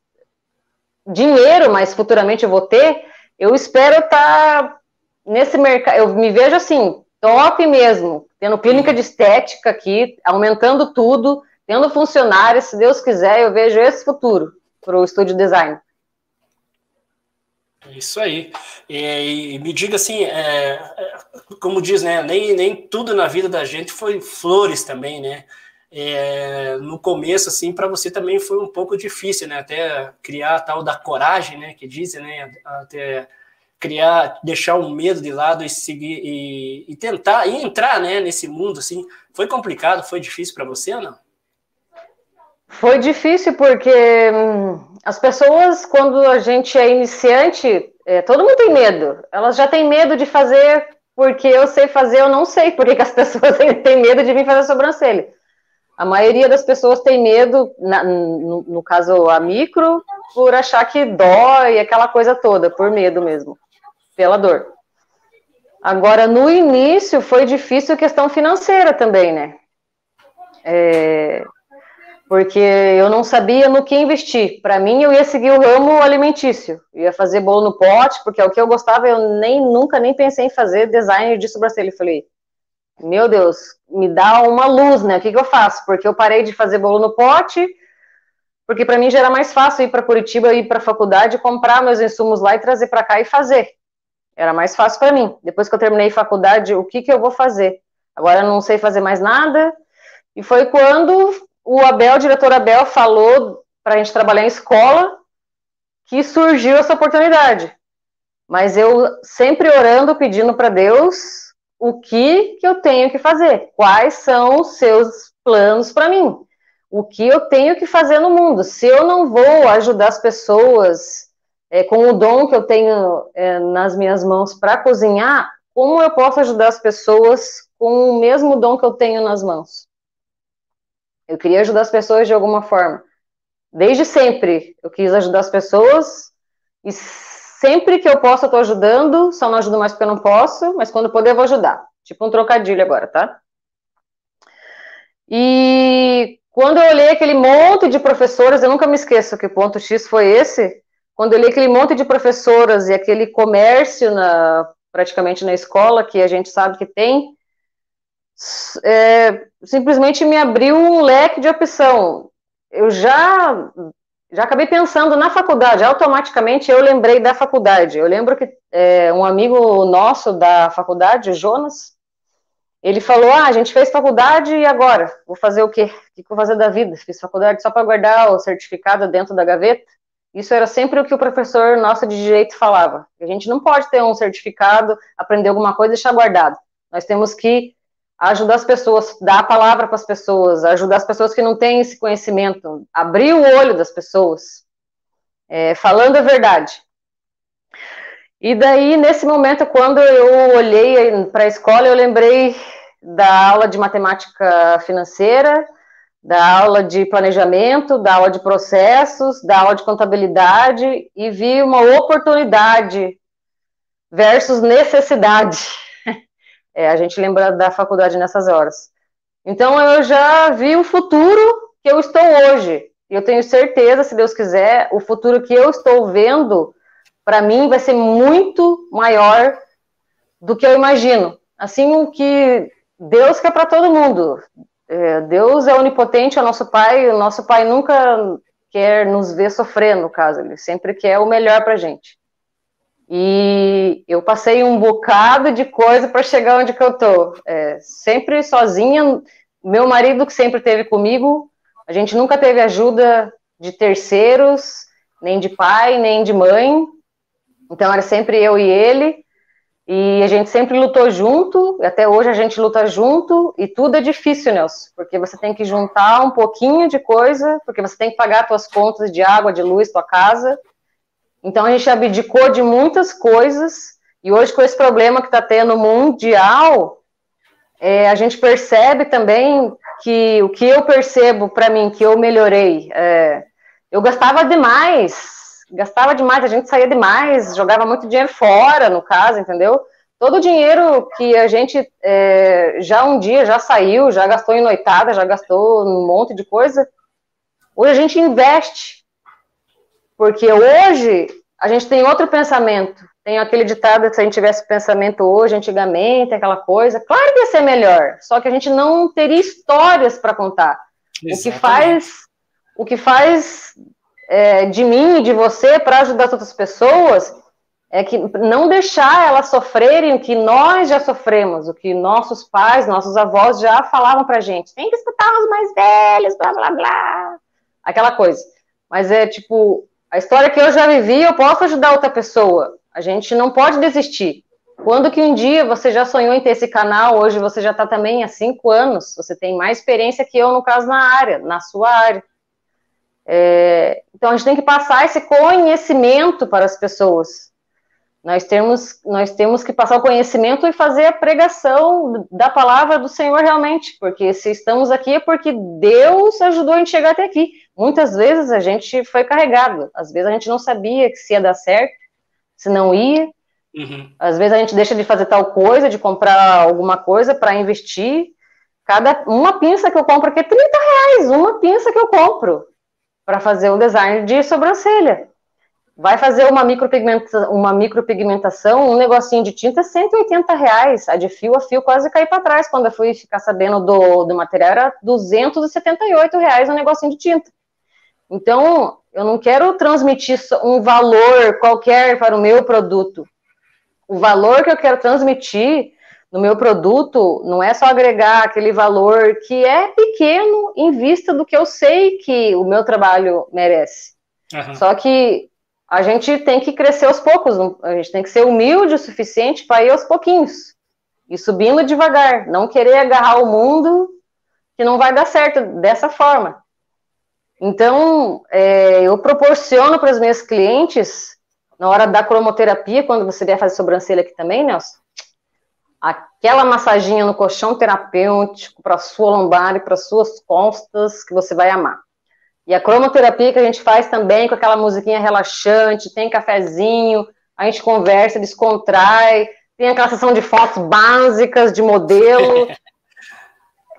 dinheiro, mas futuramente eu vou ter, eu espero estar tá nesse mercado. Eu me vejo assim, top mesmo, tendo clínica de estética aqui, aumentando tudo, tendo funcionários, se Deus quiser, eu vejo esse futuro para o estúdio design. Isso aí. E, e me diga assim, é, é, como diz, né? Nem, nem tudo na vida da gente foi flores também, né? É, no começo, assim, para você também foi um pouco difícil, né? Até criar a tal da coragem, né? Que dizem, né? Até criar, deixar o medo de lado e seguir e, e tentar e entrar, né? Nesse mundo, assim, foi complicado, foi difícil para você ou não? Foi difícil porque hum, as pessoas, quando a gente é iniciante, é, todo mundo tem medo. Elas já têm medo de fazer porque eu sei fazer, eu não sei porque que as pessoas têm medo de vir fazer sobrancelha. A maioria das pessoas tem medo, na, no, no, caso a micro, por achar que dói, aquela coisa toda, por medo mesmo, pela dor. Agora, no início, foi difícil a questão financeira também, né? É, porque eu não sabia no que investir. Para mim, eu ia seguir o ramo alimentício, ia fazer bolo no pote, porque é o que eu gostava. Eu nem nunca nem pensei em fazer design de sobrancelha. Eu falei, meu Deus, me dá uma luz, né? O que, que eu faço? Porque eu parei de fazer bolo no pote, porque para mim já era mais fácil ir para Curitiba, ir para a faculdade, comprar meus insumos lá e trazer para cá e fazer. Era mais fácil para mim. Depois que eu terminei faculdade, o que, que eu vou fazer? Agora eu não sei fazer mais nada. E foi quando o Abel, o diretor Abel, falou para a gente trabalhar em escola que surgiu essa oportunidade. Mas eu sempre orando, pedindo para Deus o que, que eu tenho que fazer, quais são os seus planos para mim, o que eu tenho que fazer no mundo. Se eu não vou ajudar as pessoas é, com o dom que eu tenho é, nas minhas mãos para cozinhar, como eu posso ajudar as pessoas com o mesmo dom que eu tenho nas mãos? Eu queria ajudar as pessoas de alguma forma. Desde sempre eu quis ajudar as pessoas e sempre que eu posso eu tô ajudando, só não ajudo mais porque eu não posso, mas quando puder eu vou ajudar. Tipo um trocadilho agora, tá? E quando eu olhei aquele monte de professoras, eu nunca me esqueço que ponto X foi esse, quando eu olhei aquele monte de professoras e aquele comércio na, praticamente na escola, que a gente sabe que tem, é, simplesmente me abriu um leque de opção. Eu já já acabei pensando na faculdade, automaticamente eu lembrei da faculdade. Eu lembro que é, um amigo nosso da faculdade, Jonas, ele falou: Ah, a gente fez faculdade e agora? Vou fazer o quê? O que vou fazer da vida? Fiz faculdade só para guardar o certificado dentro da gaveta. Isso era sempre o que o professor nosso de direito falava. A gente não pode ter um certificado, aprender alguma coisa e deixar guardado. Nós temos que ajudar as pessoas, dar a palavra para as pessoas, ajudar as pessoas que não têm esse conhecimento, abrir o olho das pessoas, é, falando a verdade. E daí, nesse momento, quando eu olhei para a escola, eu lembrei da aula de matemática financeira, da aula de planejamento, da aula de processos, da aula de contabilidade e vi uma oportunidade versus necessidade É, a gente lembra da faculdade nessas horas. Então eu já vi o futuro que eu estou hoje. E eu tenho certeza, se Deus quiser, o futuro que eu estou vendo, para mim, vai ser muito maior do que eu imagino. Assim, o que Deus quer para todo mundo. É, Deus é onipotente, é o nosso Pai. O nosso Pai nunca quer nos ver sofrer, no caso. Ele sempre quer o melhor para gente. E eu passei um bocado de coisa para chegar onde que eu tô. É, sempre sozinha. Meu marido que sempre teve comigo, a gente nunca teve ajuda de terceiros, nem de pai, nem de mãe. Então era sempre eu e ele. E a gente sempre lutou junto, até hoje a gente luta junto, e tudo é difícil, Nelson, porque você tem que juntar um pouquinho de coisa, porque você tem que pagar suas contas de água, de luz, tua casa. Então a gente abdicou de muitas coisas, e hoje com esse problema que está tendo mundial, é, a gente percebe também que o que eu percebo para mim que eu melhorei, é, eu gastava demais, gastava demais, a gente saía demais, jogava muito dinheiro fora, no caso, entendeu? Todo o dinheiro que a gente é, já um dia já saiu, já gastou em noitada, já gastou um monte de coisa, hoje a gente investe. Porque hoje a gente tem outro pensamento. Tem aquele ditado que se a gente tivesse pensamento hoje, antigamente, aquela coisa, claro que ia ser melhor, só que a gente não teria histórias para contar. Exatamente. O que faz, o que faz é, de mim e de você para ajudar outras pessoas é que não deixar elas sofrerem o que nós já sofremos, o que nossos pais, nossos avós já falavam para gente. Tem que escutar os mais velhos, blá blá blá, aquela coisa. Mas é tipo a história que eu já vivi, eu posso ajudar outra pessoa. A gente não pode desistir. Quando que um dia você já sonhou em ter esse canal, hoje você já está também há cinco anos, você tem mais experiência que eu, no caso, na área, na sua área. É, então a gente tem que passar esse conhecimento para as pessoas. Nós temos, nós temos que passar o conhecimento e fazer a pregação da palavra do Senhor realmente, porque se estamos aqui é porque Deus ajudou a gente chegar até aqui. Muitas vezes a gente foi carregado, às vezes a gente não sabia que se ia dar certo, se não ia. Uhum. Às vezes a gente deixa de fazer tal coisa, de comprar alguma coisa para investir. Cada uma pinça que eu compro aqui é 30 reais, uma pinça que eu compro para fazer o design de sobrancelha. Vai fazer uma micropigmentação, uma micropigmentação, um negocinho de tinta, 180 reais. A de fio a fio quase caiu para trás. Quando eu fui ficar sabendo do, do material, era 278 reais um negocinho de tinta. Então, eu não quero transmitir um valor qualquer para o meu produto. O valor que eu quero transmitir no meu produto não é só agregar aquele valor que é pequeno em vista do que eu sei que o meu trabalho merece. Uhum. Só que a gente tem que crescer aos poucos, a gente tem que ser humilde o suficiente para ir aos pouquinhos e subindo devagar, não querer agarrar o mundo que não vai dar certo dessa forma. Então, é, eu proporciono para os meus clientes, na hora da cromoterapia, quando você vier fazer sobrancelha aqui também, Nelson, aquela massaginha no colchão terapêutico para sua lombar e para suas costas que você vai amar. E a cromoterapia que a gente faz também com aquela musiquinha relaxante, tem cafezinho, a gente conversa, descontrai, tem aquela sessão de fotos básicas de modelo.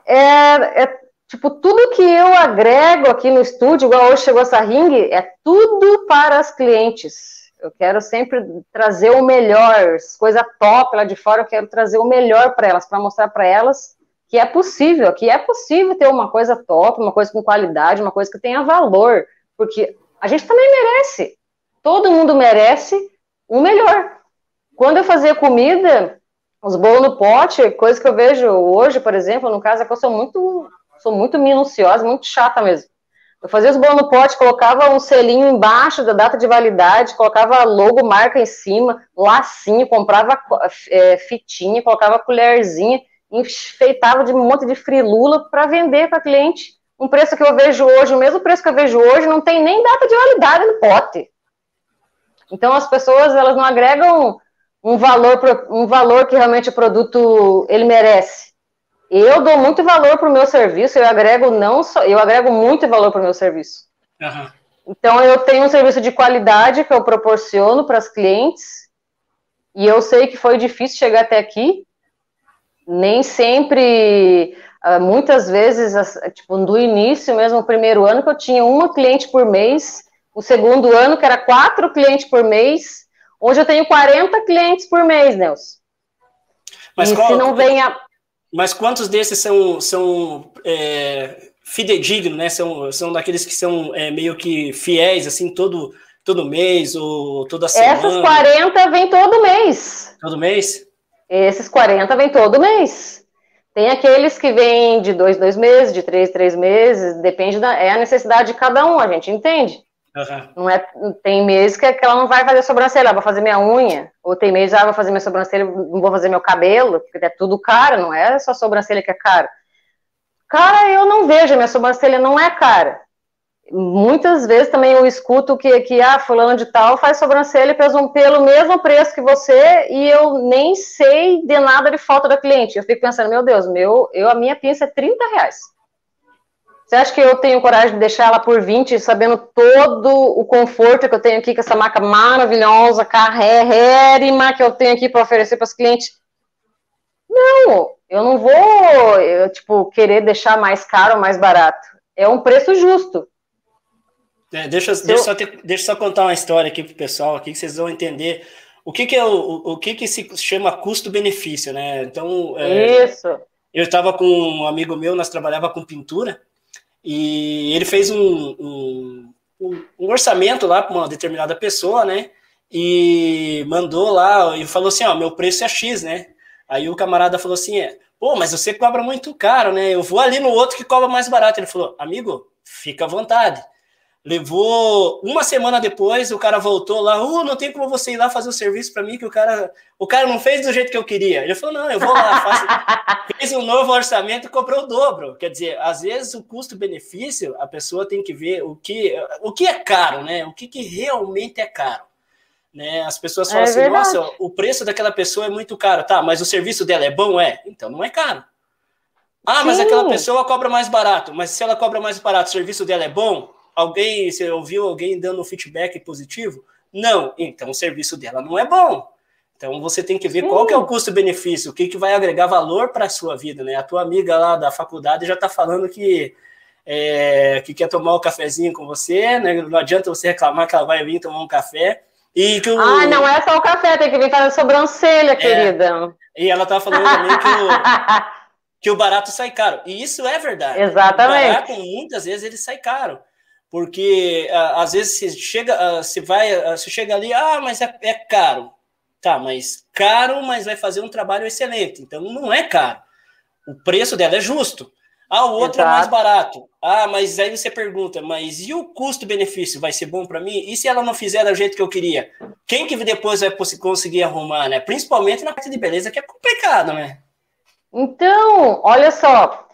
É, é, Tipo, tudo que eu agrego aqui no estúdio, igual hoje chegou essa ring, é tudo para as clientes. Eu quero sempre trazer o melhor, coisa top lá de fora, eu quero trazer o melhor para elas, para mostrar para elas que é possível, que é possível ter uma coisa top, uma coisa com qualidade, uma coisa que tenha valor, porque a gente também merece. Todo mundo merece o melhor. Quando eu fazia comida, os bolos no pote, coisa que eu vejo hoje, por exemplo, no caso é que eu sou muito sou muito minuciosa, muito chata mesmo. Eu fazia os bolos no pote, colocava um selinho embaixo da data de validade, colocava logo, marca em cima, lacinho, comprava é, fitinha, colocava colherzinha, enfeitava de um monte de frilula para vender para cliente. Um preço que eu vejo hoje, o mesmo preço que eu vejo hoje, não tem nem data de validade no pote. Então as pessoas elas não agregam um valor, um valor que realmente o produto ele merece. Eu dou muito valor para o meu serviço, eu agrego não só, eu agrego muito valor para o meu serviço. Uhum. Então eu tenho um serviço de qualidade que eu proporciono para as clientes, e eu sei que foi difícil chegar até aqui, nem sempre, ah, muitas vezes, tipo, do início mesmo, o primeiro ano que eu tinha uma cliente por mês, o segundo ano que era quatro clientes por mês, hoje eu tenho 40 clientes por mês, Nelson. Mas e qual, se não vem a... Mas quantos desses são, são é, fidedignos, né? São, são daqueles que são é, meio que fiéis, assim, todo, todo mês ou toda semana? Essas 40 vêm todo mês. Todo mês? Esses 40 vêm todo mês. Tem aqueles que vêm de dois, dois meses, de três, três meses, depende da é a necessidade de cada um, a gente entende. Uhum. Não é, tem meses que, ela não vai fazer sobrancelha, ela vai fazer minha unha, ou tem meses, ah, vou fazer minha sobrancelha, não vou fazer meu cabelo, porque é tudo caro, não é só sobrancelha que é caro. Cara, eu não vejo, minha sobrancelha não é cara. Muitas vezes também eu escuto que, que ah, fulano de tal faz sobrancelha pelo, pelo mesmo preço que você e eu nem sei de nada de falta da cliente. Eu fico pensando, meu Deus, meu, eu, a minha pinça é 30 reais. Você acha que eu tenho coragem de deixar ela por 20, sabendo todo o conforto que eu tenho aqui com essa marca maravilhosa, carrérrima que eu tenho aqui para oferecer para os clientes? Não, eu não vou, eu, tipo, querer deixar mais caro ou mais barato. É um preço justo. É, deixa, deixa, eu... só ter, deixa só contar uma história aqui para o pessoal, aqui, que vocês vão entender o que, que é o, o que, que se chama custo-benefício, né? Então, é, Isso. eu estava com um amigo meu, nós trabalhava com pintura, e ele fez um, um, um orçamento lá para uma determinada pessoa, né? E mandou lá e falou assim: Ó, meu preço é X, né? Aí o camarada falou assim: é, Pô, mas você cobra muito caro, né? Eu vou ali no outro que cobra mais barato. Ele falou: Amigo, fica à vontade. Levou uma semana depois, o cara voltou lá, uh, não tem como você ir lá fazer o serviço para mim, que o cara, o cara não fez do jeito que eu queria. Ele falou, não, eu vou lá, faço... fez um novo orçamento e cobrou o dobro. Quer dizer, às vezes o custo-benefício, a pessoa tem que ver o que, o que é caro, né? O que, que realmente é caro. Né? As pessoas falam é assim, verdade. nossa, o preço daquela pessoa é muito caro. Tá, mas o serviço dela é bom? É. Então não é caro. Ah, Sim. mas aquela pessoa cobra mais barato. Mas se ela cobra mais barato, o serviço dela é bom? Alguém, você ouviu alguém dando um feedback positivo? Não, então o serviço dela não é bom. Então você tem que ver Sim. qual que é o custo-benefício, o que, que vai agregar valor para a sua vida, né? A tua amiga lá da faculdade já está falando que, é, que quer tomar um cafezinho com você, né? Não adianta você reclamar que ela vai vir tomar um café. E que o... Ah, não é só o café, tem que vir fazer sobrancelha, é, querida. E ela estava falando também que o, que o barato sai caro. E isso é verdade. Exatamente. O barato, muitas vezes, ele sai caro porque às vezes você chega, você vai, você chega ali, ah, mas é, é, caro. Tá, mas caro, mas vai fazer um trabalho excelente. Então não é caro. O preço dela é justo. Ah, o outro Exato. é mais barato. Ah, mas aí você pergunta, mas e o custo-benefício vai ser bom para mim? E se ela não fizer do jeito que eu queria? Quem que depois vai conseguir arrumar, né? Principalmente na parte de beleza, que é complicado, né? Então, olha só,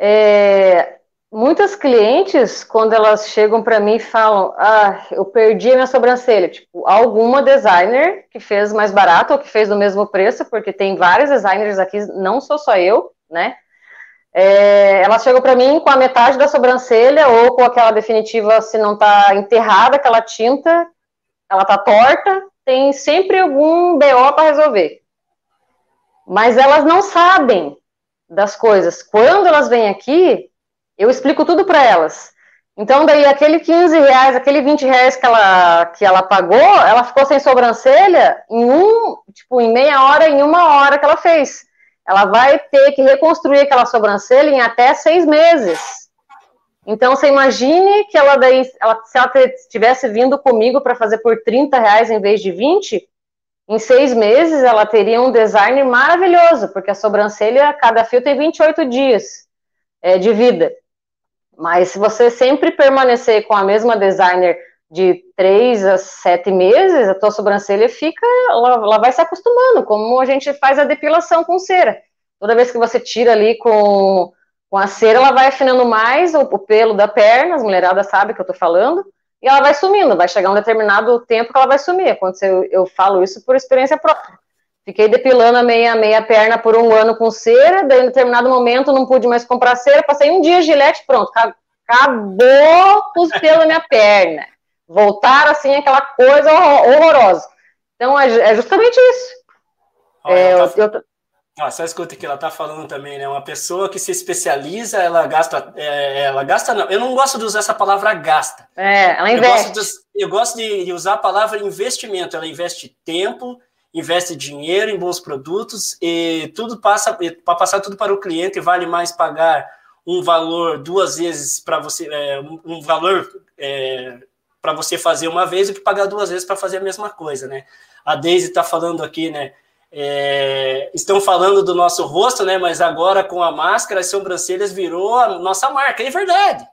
é, muitas clientes, quando elas chegam para mim falam, ah, eu perdi a minha sobrancelha, tipo, alguma designer que fez mais barato ou que fez do mesmo preço, porque tem vários designers aqui, não sou só eu, né? É, elas chegam para mim com a metade da sobrancelha ou com aquela definitiva, se não tá enterrada, aquela tinta, ela tá torta, tem sempre algum BO para resolver. Mas elas não sabem das coisas. Quando elas vêm aqui, eu explico tudo para elas. Então, daí, aquele 15 reais, aquele 20 reais que ela, que ela pagou, ela ficou sem sobrancelha em um, tipo, em meia hora, em uma hora que ela fez. Ela vai ter que reconstruir aquela sobrancelha em até seis meses. Então, você imagine que ela daí, ela, se ela tivesse vindo comigo para fazer por 30 reais em vez de 20, em seis meses ela teria um design maravilhoso, porque a sobrancelha, cada fio tem 28 dias é, de vida. Mas se você sempre permanecer com a mesma designer de três a sete meses, a tua sobrancelha fica, ela, ela, vai se acostumando, como a gente faz a depilação com cera. Toda vez que você tira ali com, com a cera, ela vai afinando mais o, o pelo da perna, as mulheradas sabem que eu tô falando, e ela vai sumindo, vai chegar um determinado tempo que ela vai sumir. Aconteceu, eu falo isso por experiência própria. Fiquei depilando a meia, meia perna por um ano com cera, daí em determinado momento não pude mais comprar cera, passei um dia gilete, pronto, acabou os pelos na minha perna. Voltaram assim, aquela coisa horrorosa. Então é, é justamente isso. Olha, é, tá, eu, eu, Ah, só escuta que ela tá falando também, né? Uma pessoa que se especializa, ela gasta, é, ela gasta não. Eu não gosto de usar essa palavra gasta. É, ela investe. Eu gosto de, eu gosto de usar a palavra investimento. Ela investe tempo, investe dinheiro em bons produtos e tudo passa para passar tudo para o cliente. Vale mais pagar um valor duas vezes para você, é, um valor é, para você fazer uma vez do que pagar duas vezes para fazer a mesma coisa, né? A Daisy está falando aqui, né? É, estão falando do nosso rosto, né? Mas agora com a máscara, as sobrancelhas virou a nossa marca. é verdade.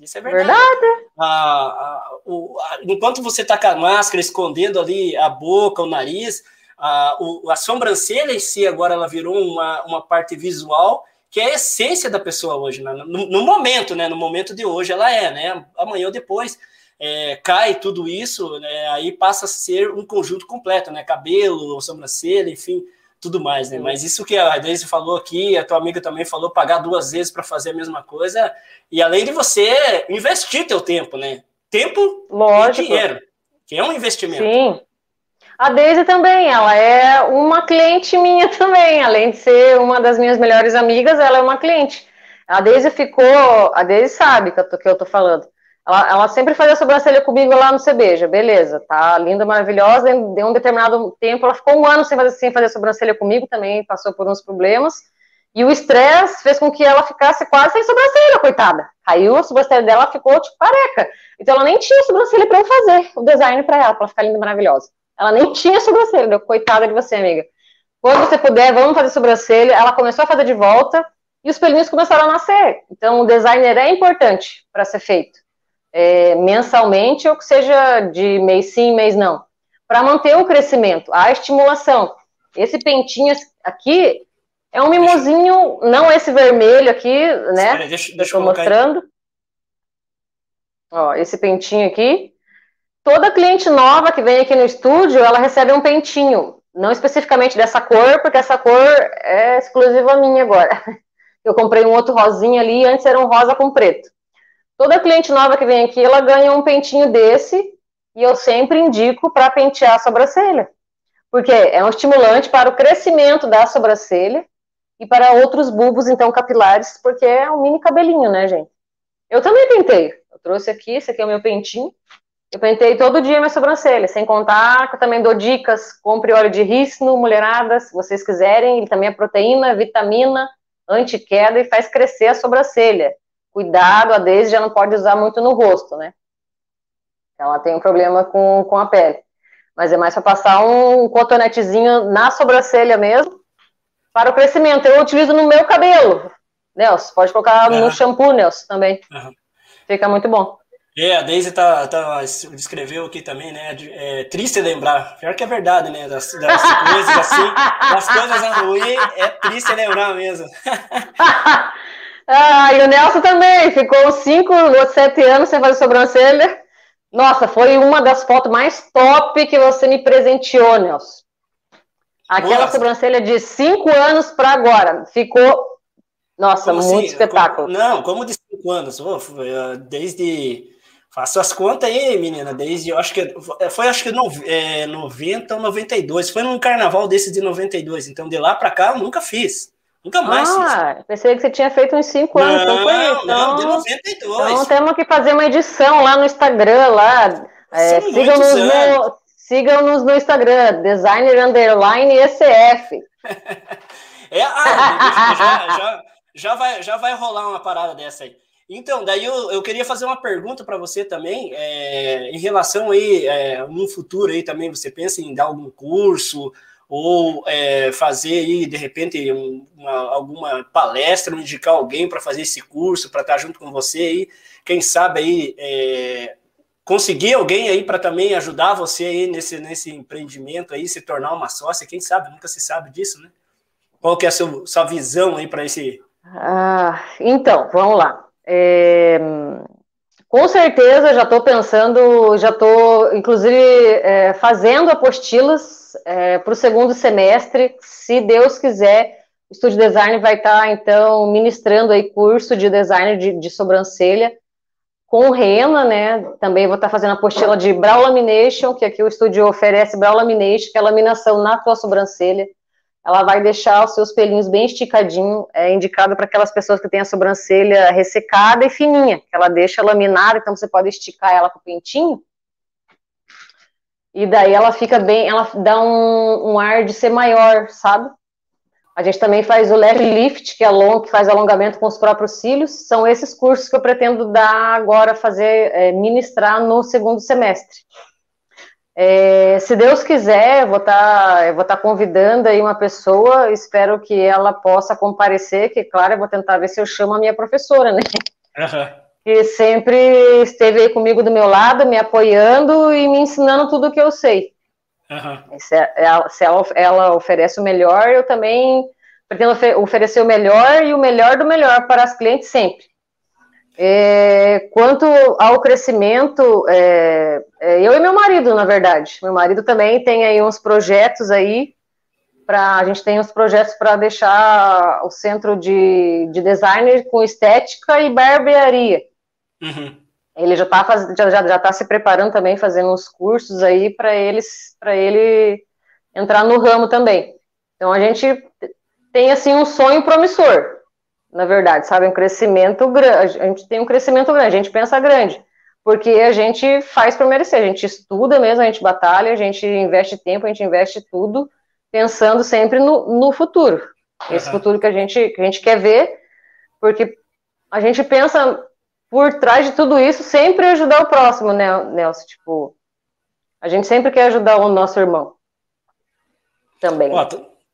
Isso é verdade. verdade. A, a, o, a, enquanto você está com a máscara escondendo ali a boca, o nariz, a, o, a sobrancelha em si agora ela virou uma, uma parte visual que é a essência da pessoa hoje, né? no, no momento, né? No momento de hoje ela é, né? Amanhã ou depois é, cai tudo isso, né, aí passa a ser um conjunto completo, né? Cabelo, sobrancelha, enfim, tudo mais, né? Mas isso que a Daisy falou aqui, a tua amiga também falou, pagar duas vezes para fazer a mesma coisa, e além de você investir teu tempo, né? Tempo Lógico. e dinheiro, que é um investimento. Sim. A Deise também, ela é uma cliente minha também, além de ser uma das minhas melhores amigas, ela é uma cliente. A Deise ficou, a Deise sabe que eu tô, que eu tô falando. Ela, ela, sempre fazia sobrancelha comigo lá no CBJ, beleza, tá linda, maravilhosa. Em um determinado tempo, ela ficou um ano sem fazer, sem fazer sobrancelha comigo, também passou por uns problemas. E o estresse fez com que ela ficasse quase sem sobrancelha, coitada. Caiu a sobrancelha dela, ficou tipo careca. Então ela nem tinha sobrancelha para eu fazer o design para ela, para ela ficar linda, maravilhosa. Ela nem tinha sobrancelha, coitada de você, amiga. Quando você puder, vamos fazer sobrancelha. Ela começou a fazer de volta e os pelinhos começaram a nascer. Então o designer é importante para ser feito é, mensalmente ou que seja de mês sim, mês não, para manter o crescimento, a estimulação. Esse pentinho aqui é um mimosinho, não esse vermelho aqui, né? Espera, deixa, deixa eu mostrando. Aí. Ó, esse pentinho aqui. Toda cliente nova que vem aqui no estúdio, ela recebe um pentinho. Não especificamente dessa cor, porque essa cor é exclusiva minha agora. Eu comprei um outro rosinha ali, antes era um rosa com preto. Toda cliente nova que vem aqui, ela ganha um pentinho desse e eu sempre indico para pentear a sobrancelha. Porque é um estimulante para o crescimento da sobrancelha e para outros bulbos, então, capilares, porque é um mini cabelinho, né, gente? Eu também pentei. Eu trouxe aqui, esse aqui é o meu pentinho. Eu pentei todo dia minha sobrancelha, sem contar que eu também dou dicas. Compre óleo de rícino, mulherada, se vocês quiserem. Ele também é proteína, vitamina, anti-queda e faz crescer a sobrancelha cuidado, a Daisy já não pode usar muito no rosto, né? Ela tem um problema com, com a pele. Mas é mais para passar um cotonetezinho na sobrancelha mesmo, para o crescimento. Eu utilizo no meu cabelo. Nelson, pode colocar uhum. no shampoo, Nelson, também. Uhum. Fica muito bom. É, a Daisy tá, tá, escreveu aqui também, né? É triste lembrar. Pior que é verdade, né? Das, das coisas assim, das coisas ruins, é triste lembrar mesmo. Ah, e o Nelson também ficou cinco ou sete anos sem fazer sobrancelha. Nossa, foi uma das fotos mais top que você me presenteou, Nelson. Aquela Nossa. sobrancelha de cinco anos para agora. Ficou, nossa, como muito assim? espetáculo. Como, não, como de cinco anos? Oh, desde. Faço as contas aí, menina. Desde, eu acho que. Foi, acho que no, é, 90 ou 92. Foi num carnaval desse de 92. Então, de lá para cá, eu nunca fiz. Nunca mais. Ah, pensei que você tinha feito uns 5 anos. Não, não foi. Então, não, de 92. Então temos que fazer uma edição lá no Instagram, lá. É, Sigam-nos no, sigam no Instagram, designer underline ECF. é, ah, já, já, já, vai, já vai rolar uma parada dessa aí. Então, daí eu, eu queria fazer uma pergunta para você também, é, em relação aí, é, no futuro aí também, você pensa em dar algum curso, ou é, fazer aí, de repente, uma, alguma palestra, indicar alguém para fazer esse curso, para estar junto com você aí, quem sabe aí é, conseguir alguém aí para também ajudar você aí nesse, nesse empreendimento aí, se tornar uma sócia, quem sabe, nunca se sabe disso, né? Qual que é a sua, sua visão aí para esse... Ah, então, vamos lá. É, com certeza, já estou pensando, já estou, inclusive, é, fazendo apostilas é, para o segundo semestre. Se Deus quiser, o Estúdio Design vai estar, tá, então, ministrando aí curso de design de, de sobrancelha com rena, né? Também vou estar tá fazendo apostila de brow lamination, que aqui o estúdio oferece brow lamination, que é a laminação na tua sobrancelha. Ela vai deixar os seus pelinhos bem esticadinho, é indicado para aquelas pessoas que têm a sobrancelha ressecada e fininha, que ela deixa laminada, então você pode esticar ela com o pentinho. E daí ela fica bem, ela dá um, um ar de ser maior, sabe? A gente também faz o lash lift, que é long, que faz alongamento com os próprios cílios. São esses cursos que eu pretendo dar agora, fazer, é, ministrar no segundo semestre. É, se Deus quiser, eu vou estar tá, tá convidando aí uma pessoa, espero que ela possa comparecer, que claro, eu vou tentar ver se eu chamo a minha professora, né? Uhum. Que sempre esteve aí comigo do meu lado, me apoiando e me ensinando tudo o que eu sei. Uhum. Se, ela, se ela, ela, oferece o melhor, eu também pretendo oferecer o melhor e o melhor do melhor para as clientes sempre. É, quanto ao crescimento, é, é, eu e meu marido, na verdade. Meu marido também tem aí uns projetos aí, pra, a gente tem uns projetos para deixar o centro de, de design com estética e barbearia. Uhum. Ele já está já, já, já tá se preparando também, fazendo uns cursos aí para eles para ele entrar no ramo também. Então a gente tem assim um sonho promissor na verdade, sabe? Um crescimento grande. A gente tem um crescimento grande, a gente pensa grande, porque a gente faz para merecer, a gente estuda mesmo, a gente batalha, a gente investe tempo, a gente investe tudo, pensando sempre no, no futuro. Esse uhum. futuro que a, gente, que a gente quer ver, porque a gente pensa por trás de tudo isso sempre ajudar o próximo, né, Nelson? Tipo, a gente sempre quer ajudar o nosso irmão. Também.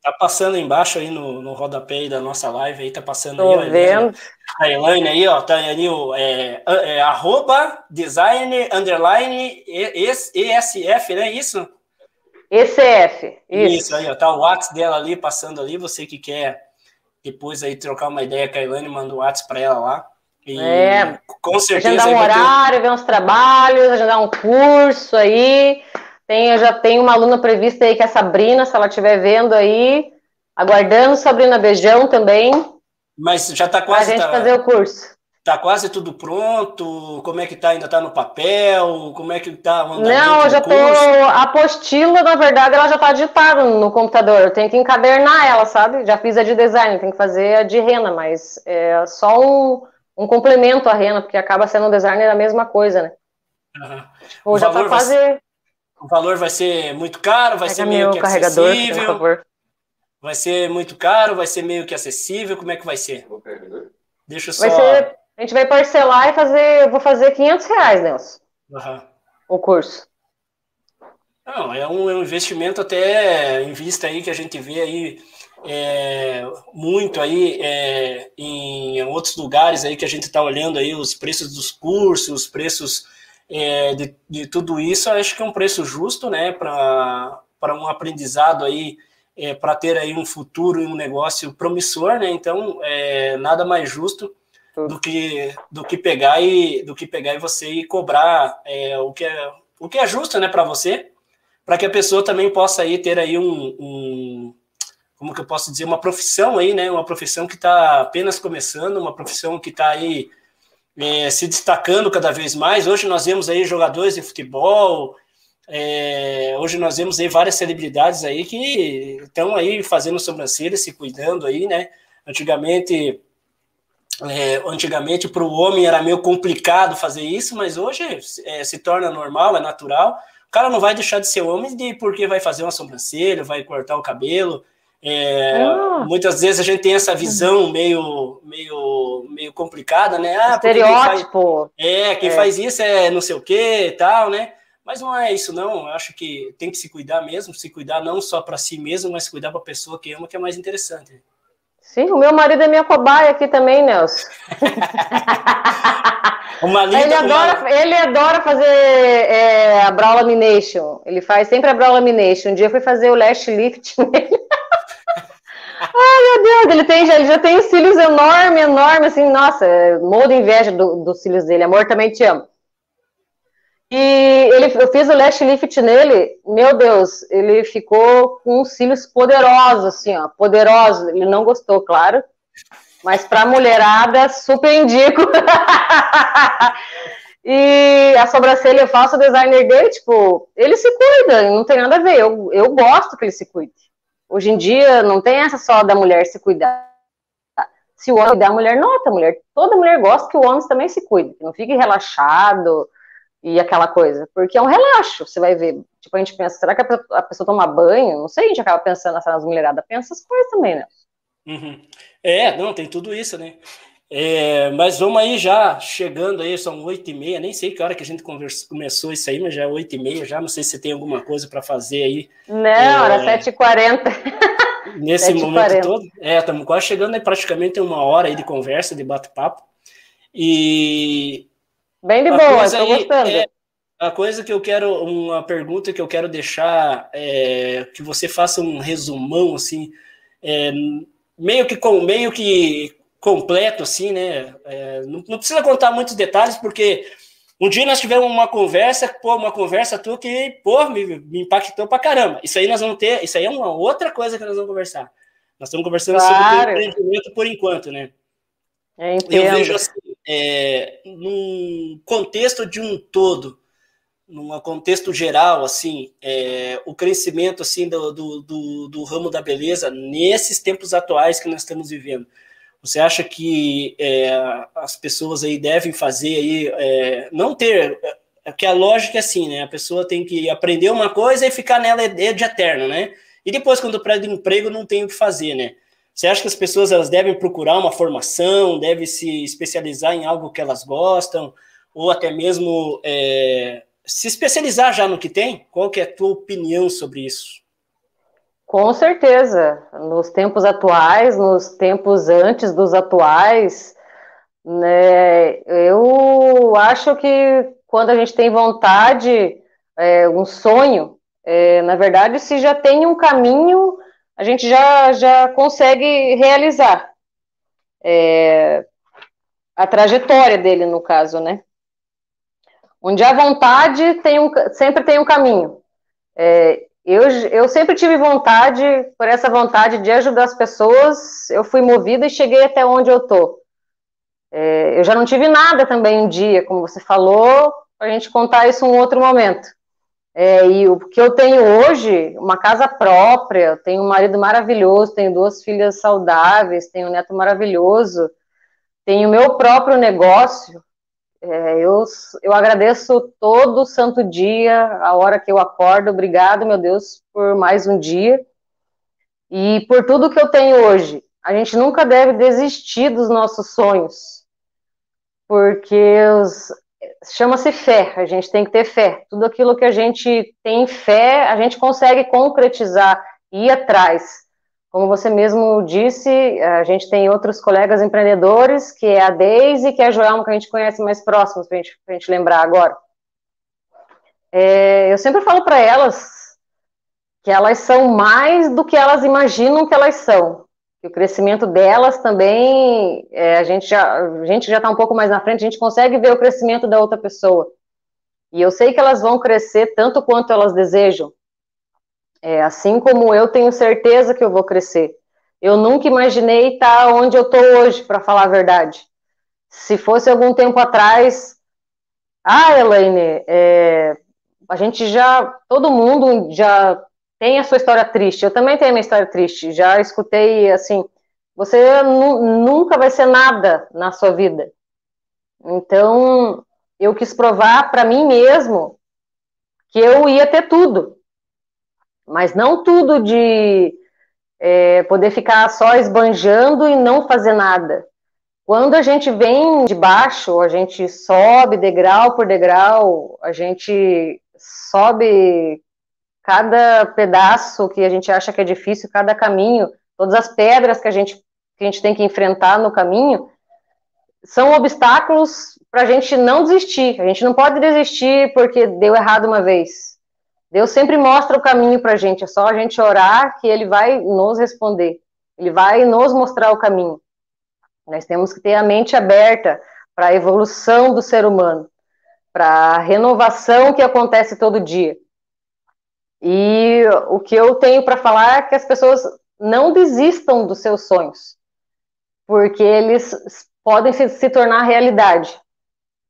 Tá passando embaixo aí no, no rodapé aí da nossa live aí, tá passando Tô aí. vendo. A Elaine aí, ó, tá ali o é, é, arroba design underline ESF, né? Isso? ECF, isso. Isso aí, ó, tá o WhatsApp dela ali, passando ali, você que quer depois aí trocar uma ideia com a Elaine, manda o WhatsApp para ela lá. E é, com certeza. Agendar um horário, ter... ver uns trabalhos, agendar um curso aí. Tem, eu já tenho uma aluna prevista aí, que é a Sabrina, se ela estiver vendo aí. Aguardando Sabrina Beijão também. Mas já está quase. Para a gente tá, fazer o curso. Está quase tudo pronto? Como é que está? Ainda está no papel? Como é que está Não, eu já estou. A apostila, na verdade, ela já está digitada no computador. Eu tenho que encadernar ela, sabe? Já fiz a de design, tem que fazer a de rena, mas é só um, um complemento à rena, porque acaba sendo um designer a mesma coisa, né? Uhum. Ou já está quase. Vai o valor vai ser muito caro, vai ser meio que acessível. Vai ser muito caro, vai ser meio que acessível. Como é que vai ser? Deixa eu só. Vai ser, a gente vai parcelar e fazer. Eu vou fazer 500 reais, Nelson. Uhum. O curso. Não, é um, é um, investimento até em vista aí que a gente vê aí é, muito aí é, em outros lugares aí que a gente está olhando aí os preços dos cursos, os preços é, de, de, tudo isso, acho que é um preço justo, né, para um aprendizado aí, é, para ter aí um futuro e um negócio promissor, né, então é, nada mais justo do que, do que pegar e do que pegar e você e cobrar é, o, que é, o que é justo, né, para você, para que a pessoa também possa aí ter aí um, um como que eu posso dizer, uma profissão aí, né, uma profissão que está apenas começando, uma profissão que está aí é, se destacando cada vez mais. Hoje nós vemos aí jogadores de futebol, é, hoje nós vemos aí várias celebridades aí que estão aí fazendo sobrancelha, se cuidando aí, né? Antigamente, é, antigamente para o homem era meio complicado fazer isso, mas hoje é, se torna normal, é natural. O cara não vai deixar de ser homem de porque vai fazer uma sobrancelha, vai cortar o cabelo, é, ah. Muitas vezes a gente tem essa visão meio, meio, meio complicada, né? Ah, Estereótipo. Quem faz, é, quem é. faz isso é não sei o que e tal, né? Mas não é isso, não. Eu acho que tem que se cuidar mesmo, se cuidar não só para si mesmo, mas cuidar para a pessoa que ama, que é mais interessante. Sim, o meu marido é minha cobaia aqui também, Nelson. ele, adora, uma... ele adora fazer é, a brow lamination. Ele faz sempre a brow lamination. Um dia eu fui fazer o lash lift nele. Ai, meu Deus, ele, tem, ele já tem cílios enorme, enorme, assim, nossa, morro inveja do, dos cílios dele. Amor, também te amo. E ele, eu fiz o lash lift nele, meu Deus, ele ficou com cílios poderosos, assim, ó, poderosos. Ele não gostou, claro, mas pra mulherada, super indico. e a sobrancelha, eu faço o designer dele, tipo, ele se cuida, não tem nada a ver, eu, eu gosto que ele se cuide. Hoje em dia não tem essa só da mulher se cuidar. Se o homem cuidar, a mulher nota, a mulher, toda mulher gosta que o homem também se cuide, que não fique relaxado e aquela coisa, porque é um relaxo, você vai ver. Tipo, a gente pensa, será que a pessoa, toma banho? Não sei, a gente acaba pensando nas mulheradas, pensa essas coisas também, né? Uhum. É, não, tem tudo isso, né? É, mas vamos aí já, chegando aí, são oito e meia, nem sei que hora que a gente conversa, começou isso aí, mas já é oito e meia já, não sei se tem alguma coisa para fazer aí. Não, é, era sete e quarenta. Nesse momento todo, é, estamos quase chegando aí praticamente uma hora aí de conversa, de bate-papo, e... Bem de boa, estou gostando. É, a coisa que eu quero, uma pergunta que eu quero deixar, é que você faça um resumão, assim, é, meio que com meio que completo, assim, né? É, não, não, precisa contar muitos detalhes, porque um dia nós tivemos uma conversa, pô, uma conversa tua que, pô, me, me, impactou pra caramba. Isso aí nós vamos ter, isso aí é uma outra coisa que nós vamos conversar. Nós estamos conversando claro. sobre empreendimento por enquanto, né? Eu vejo assim, é, num contexto de um todo, num contexto geral, assim, é, o crescimento assim do, do, do, do ramo da beleza nesses tempos atuais que nós estamos vivendo. Você acha que é, as pessoas aí devem fazer aí, é, não ter, é, que a lógica é assim, né? A pessoa tem que aprender uma coisa e ficar nela de eterno, né? E depois, quando perde emprego, não tem o que fazer, né? Você acha que as pessoas elas devem procurar uma formação, devem se especializar em algo que elas gostam, ou até mesmo é, se especializar já no que tem? Qual que é a tua opinião sobre isso? Com certeza, nos tempos atuais, nos tempos antes dos atuais, né, eu acho que quando a gente tem vontade, é, um sonho, é, na verdade, se já tem um caminho, a gente já, já consegue realizar é, a trajetória dele, no caso, né? Onde a vontade tem um, sempre tem um caminho. É, eu, eu sempre tive vontade, por essa vontade de ajudar as pessoas, eu fui movida e cheguei até onde eu tô. É, eu já não tive nada também um dia, como você falou, para a gente contar isso um outro momento. É, e o que eu tenho hoje, uma casa própria, tenho um marido maravilhoso, tenho duas filhas saudáveis, tenho um neto maravilhoso, tenho meu próprio negócio, é, eu, eu agradeço todo santo dia, a hora que eu acordo. Obrigado, meu Deus, por mais um dia e por tudo que eu tenho hoje. A gente nunca deve desistir dos nossos sonhos, porque chama-se fé. A gente tem que ter fé. Tudo aquilo que a gente tem fé, a gente consegue concretizar e ir atrás. Como você mesmo disse, a gente tem outros colegas empreendedores, que é a Deise, que é a Joelma, que a gente conhece mais próximos, para gente, a gente lembrar agora. É, eu sempre falo para elas que elas são mais do que elas imaginam que elas são. Que o crescimento delas também, é, a gente já a gente já está um pouco mais na frente, a gente consegue ver o crescimento da outra pessoa. E eu sei que elas vão crescer tanto quanto elas desejam. É, assim como eu tenho certeza que eu vou crescer. Eu nunca imaginei estar onde eu estou hoje, para falar a verdade. Se fosse algum tempo atrás, ah, Elaine, é, a gente já, todo mundo já tem a sua história triste. Eu também tenho a minha história triste. Já escutei assim, você nunca vai ser nada na sua vida. Então, eu quis provar para mim mesmo que eu ia ter tudo mas não tudo de é, poder ficar só esbanjando e não fazer nada. Quando a gente vem de baixo, a gente sobe degrau por degrau, a gente sobe cada pedaço que a gente acha que é difícil, cada caminho, todas as pedras que a gente, que a gente tem que enfrentar no caminho, são obstáculos para a gente não desistir. A gente não pode desistir porque deu errado uma vez. Deus sempre mostra o caminho para a gente, é só a gente orar que Ele vai nos responder, Ele vai nos mostrar o caminho. Nós temos que ter a mente aberta para a evolução do ser humano, para a renovação que acontece todo dia. E o que eu tenho para falar é que as pessoas não desistam dos seus sonhos, porque eles podem se, se tornar realidade.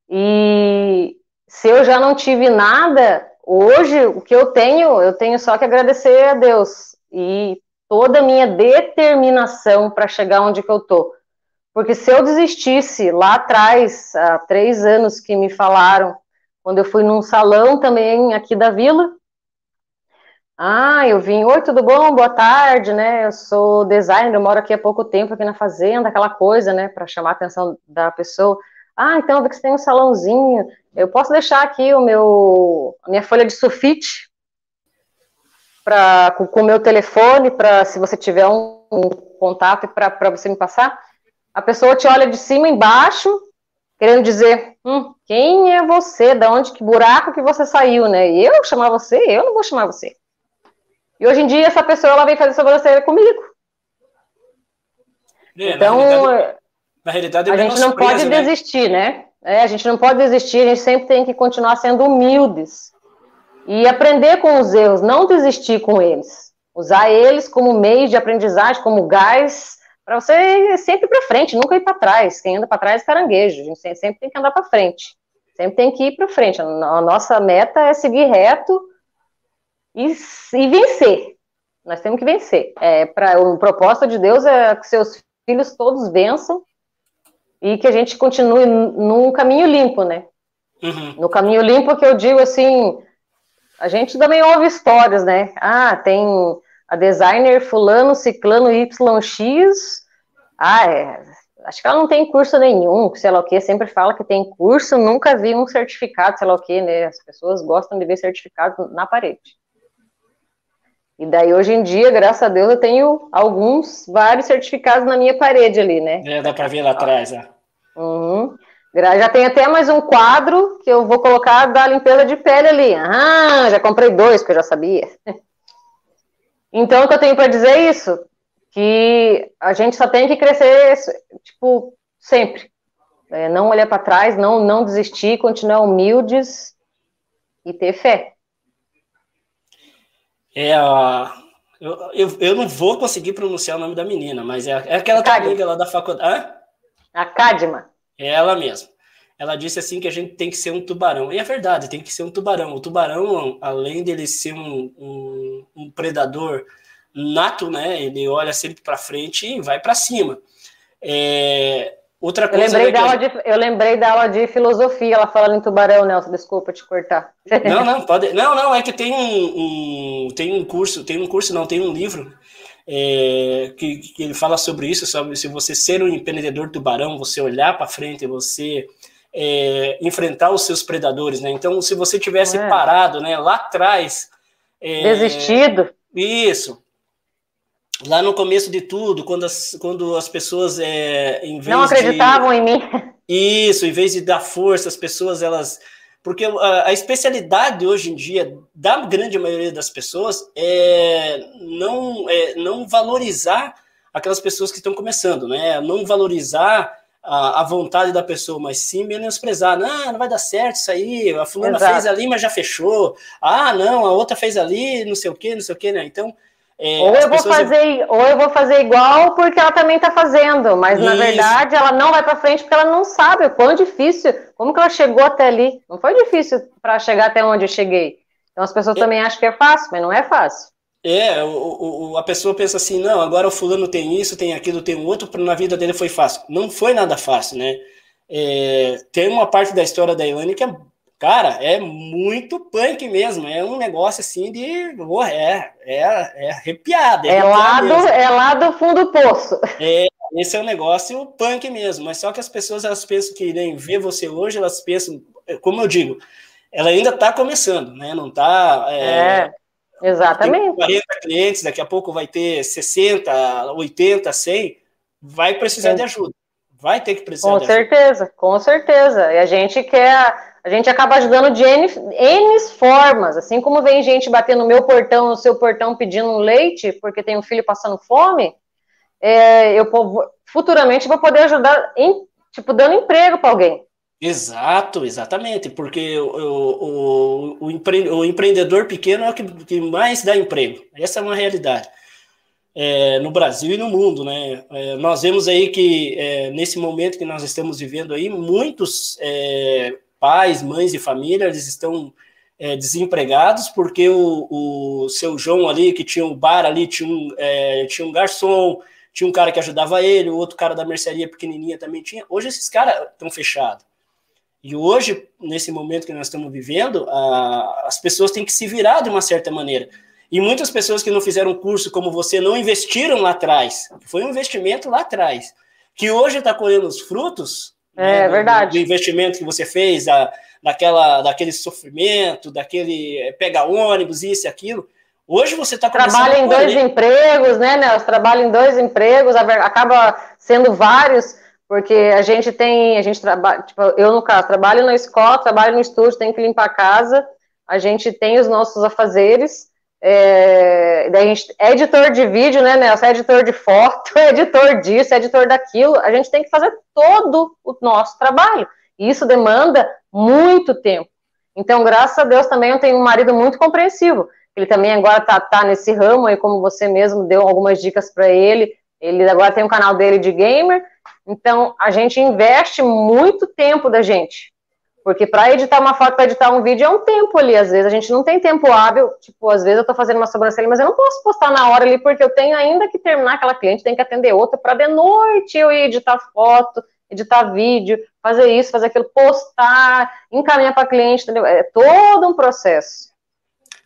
E se eu já não tive nada, Hoje, o que eu tenho, eu tenho só que agradecer a Deus. E toda a minha determinação para chegar onde que eu tô. Porque se eu desistisse lá atrás, há três anos que me falaram, quando eu fui num salão também aqui da vila, ah, eu vim, oi, tudo bom? Boa tarde, né? Eu sou designer, eu moro aqui há pouco tempo aqui na fazenda, aquela coisa, né, para chamar a atenção da pessoa. Ah, então eu vi que você tem um salãozinho. Eu posso deixar aqui o meu, a minha folha de sulfite para com o meu telefone para se você tiver um, um contato para você me passar. A pessoa te olha de cima embaixo, querendo dizer, hum, quem é você? Da onde que buraco que você saiu, né? Eu chamar você? Eu não vou chamar você. E hoje em dia essa pessoa ela vem fazer sobrancelha comigo. É, então, na realidade, é a gente não pode né? desistir, né? É, a gente não pode desistir, a gente sempre tem que continuar sendo humildes e aprender com os erros, não desistir com eles. Usar eles como meio de aprendizagem, como gás, para você sempre para frente, nunca ir para trás. Quem anda para trás é caranguejo, a gente sempre tem que andar para frente. Sempre tem que ir para frente. A nossa meta é seguir reto e, e vencer. Nós temos que vencer. É, pra, o propósito de Deus é que seus filhos todos vençam e que a gente continue num caminho limpo, né? Uhum. No caminho limpo que eu digo assim, a gente também ouve histórias, né? Ah, tem a designer fulano, ciclano, YX, ah, é, acho que ela não tem curso nenhum, sei lá o que, sempre fala que tem curso, nunca vi um certificado, sei lá o que, né? As pessoas gostam de ver certificado na parede. E daí, hoje em dia, graças a Deus, eu tenho alguns, vários certificados na minha parede ali, né? É, dá para ver lá atrás, né? Uhum. Já tem até mais um quadro que eu vou colocar da limpeza de pele ali. Ah, já comprei dois, que eu já sabia. Então, o que eu tenho para dizer é isso, que a gente só tem que crescer, tipo, sempre. É, não olhar para trás, não, não desistir, continuar humildes e ter fé. É a. Eu, eu, eu, não vou conseguir pronunciar o nome da menina, mas é, é aquela tua amiga lá da faculdade. Hã? A Cadma. É ela mesma. Ela disse assim que a gente tem que ser um tubarão. E é verdade, tem que ser um tubarão. O tubarão, além dele ser um, um, um predador nato, né? Ele olha sempre para frente e vai para cima. É, Outra coisa. Eu lembrei, da aula de, eu lembrei da aula de filosofia, ela falando em tubarão, Nelson. Desculpa te cortar. Não, não, pode. Não, não, é que tem um, um tem um curso, tem um curso, não, tem um livro é, que, que, ele fala sobre isso, sobre se você ser um empreendedor tubarão, você olhar para frente, você é, enfrentar os seus predadores, né? Então, se você tivesse é. parado, né, lá atrás. É, Desistido. Isso lá no começo de tudo, quando as, quando as pessoas é, em vez não acreditavam de, em mim. Isso, em vez de dar força, as pessoas elas porque a, a, especialidade hoje em dia da grande maioria das pessoas é não é não valorizar aquelas pessoas que estão começando, né? Não valorizar a, a vontade da pessoa, mas sim menosprezar. Não, não vai dar certo isso aí. A fulana Exato. fez ali, mas já fechou. Ah, não, a outra fez ali, não sei o que, não sei o que, né? Então é, ou, eu vou fazer, ou eu vou fazer igual porque ela também está fazendo, mas Isso. na verdade ela não vai para frente porque ela não sabe o quão difícil, como que ela chegou até ali. Não foi difícil para chegar até onde eu cheguei. Então as pessoas é. também acham que é fácil, mas não é fácil. É, o, o, a pessoa pensa assim, não, agora o fulano tem isso, tem aquilo, tem outro, na vida dele foi fácil. Não foi nada fácil, né? É, tem uma parte da história da Ilane que é Cara, é muito punk mesmo. É um negócio assim de. Oh, é, é, é arrepiado. É, é lá, do, é lá do fundo do poço. É, esse é um negócio punk mesmo. Mas só que as pessoas elas pensam que irem ver você hoje, elas pensam, como eu digo, ela ainda está começando, né? Não está. É, é, exatamente. 40 clientes, daqui a pouco vai ter 60, 80, 100, vai precisar de ajuda. Vai ter que precisar com de certeza, ajuda. Com certeza, com certeza. E a gente quer a gente acaba ajudando de N, N formas. Assim como vem gente bater no meu portão, no seu portão pedindo um leite, porque tem um filho passando fome, é, eu futuramente vou poder ajudar, em, tipo, dando emprego para alguém. Exato, exatamente, porque o, o, o, empre, o, empreendedor pequeno é o que, que, mais dá emprego. Essa é uma realidade. É, no Brasil e no mundo, né? É, nós vemos aí que é, nesse momento que nós estamos vivendo aí, muitos é, pais, mães de família, eles estão é, desempregados, porque o, o seu João ali, que tinha o um bar ali, tinha um, é, tinha um garçom, tinha um cara que ajudava ele, o outro cara da mercearia pequenininha também tinha. Hoje esses caras estão fechados. E hoje, nesse momento que nós estamos vivendo, a, as pessoas têm que se virar de uma certa maneira. E muitas pessoas que não fizeram curso como você não investiram lá atrás. Foi um investimento lá atrás. Que hoje está colhendo os frutos. É né, verdade. Do, do investimento que você fez, a, daquela, daquele sofrimento, daquele é, pega ônibus, isso e aquilo. Hoje você está Trabalha em dois empregos, né, Nelson? Trabalha em dois empregos, acaba sendo vários, porque a gente tem, a gente trabalha, tipo, eu no caso, trabalho na escola, trabalho no estúdio, tenho que limpar a casa, a gente tem os nossos afazeres, é, daí gente editor de vídeo, né, Nelson? Editor de foto, editor disso, editor daquilo. A gente tem que fazer todo o nosso trabalho. E isso demanda muito tempo. Então, graças a Deus, também eu tenho um marido muito compreensivo. Ele também agora está tá nesse ramo, e como você mesmo deu algumas dicas para ele, ele agora tem um canal dele de gamer. Então, a gente investe muito tempo da gente. Porque para editar uma foto, para editar um vídeo, é um tempo ali. Às vezes a gente não tem tempo hábil. Tipo, às vezes eu estou fazendo uma sobrancelha, mas eu não posso postar na hora ali, porque eu tenho ainda que terminar aquela cliente, tem que atender outra para de noite eu ir editar foto, editar vídeo, fazer isso, fazer aquilo, postar, encaminhar para cliente, entendeu? É todo um processo.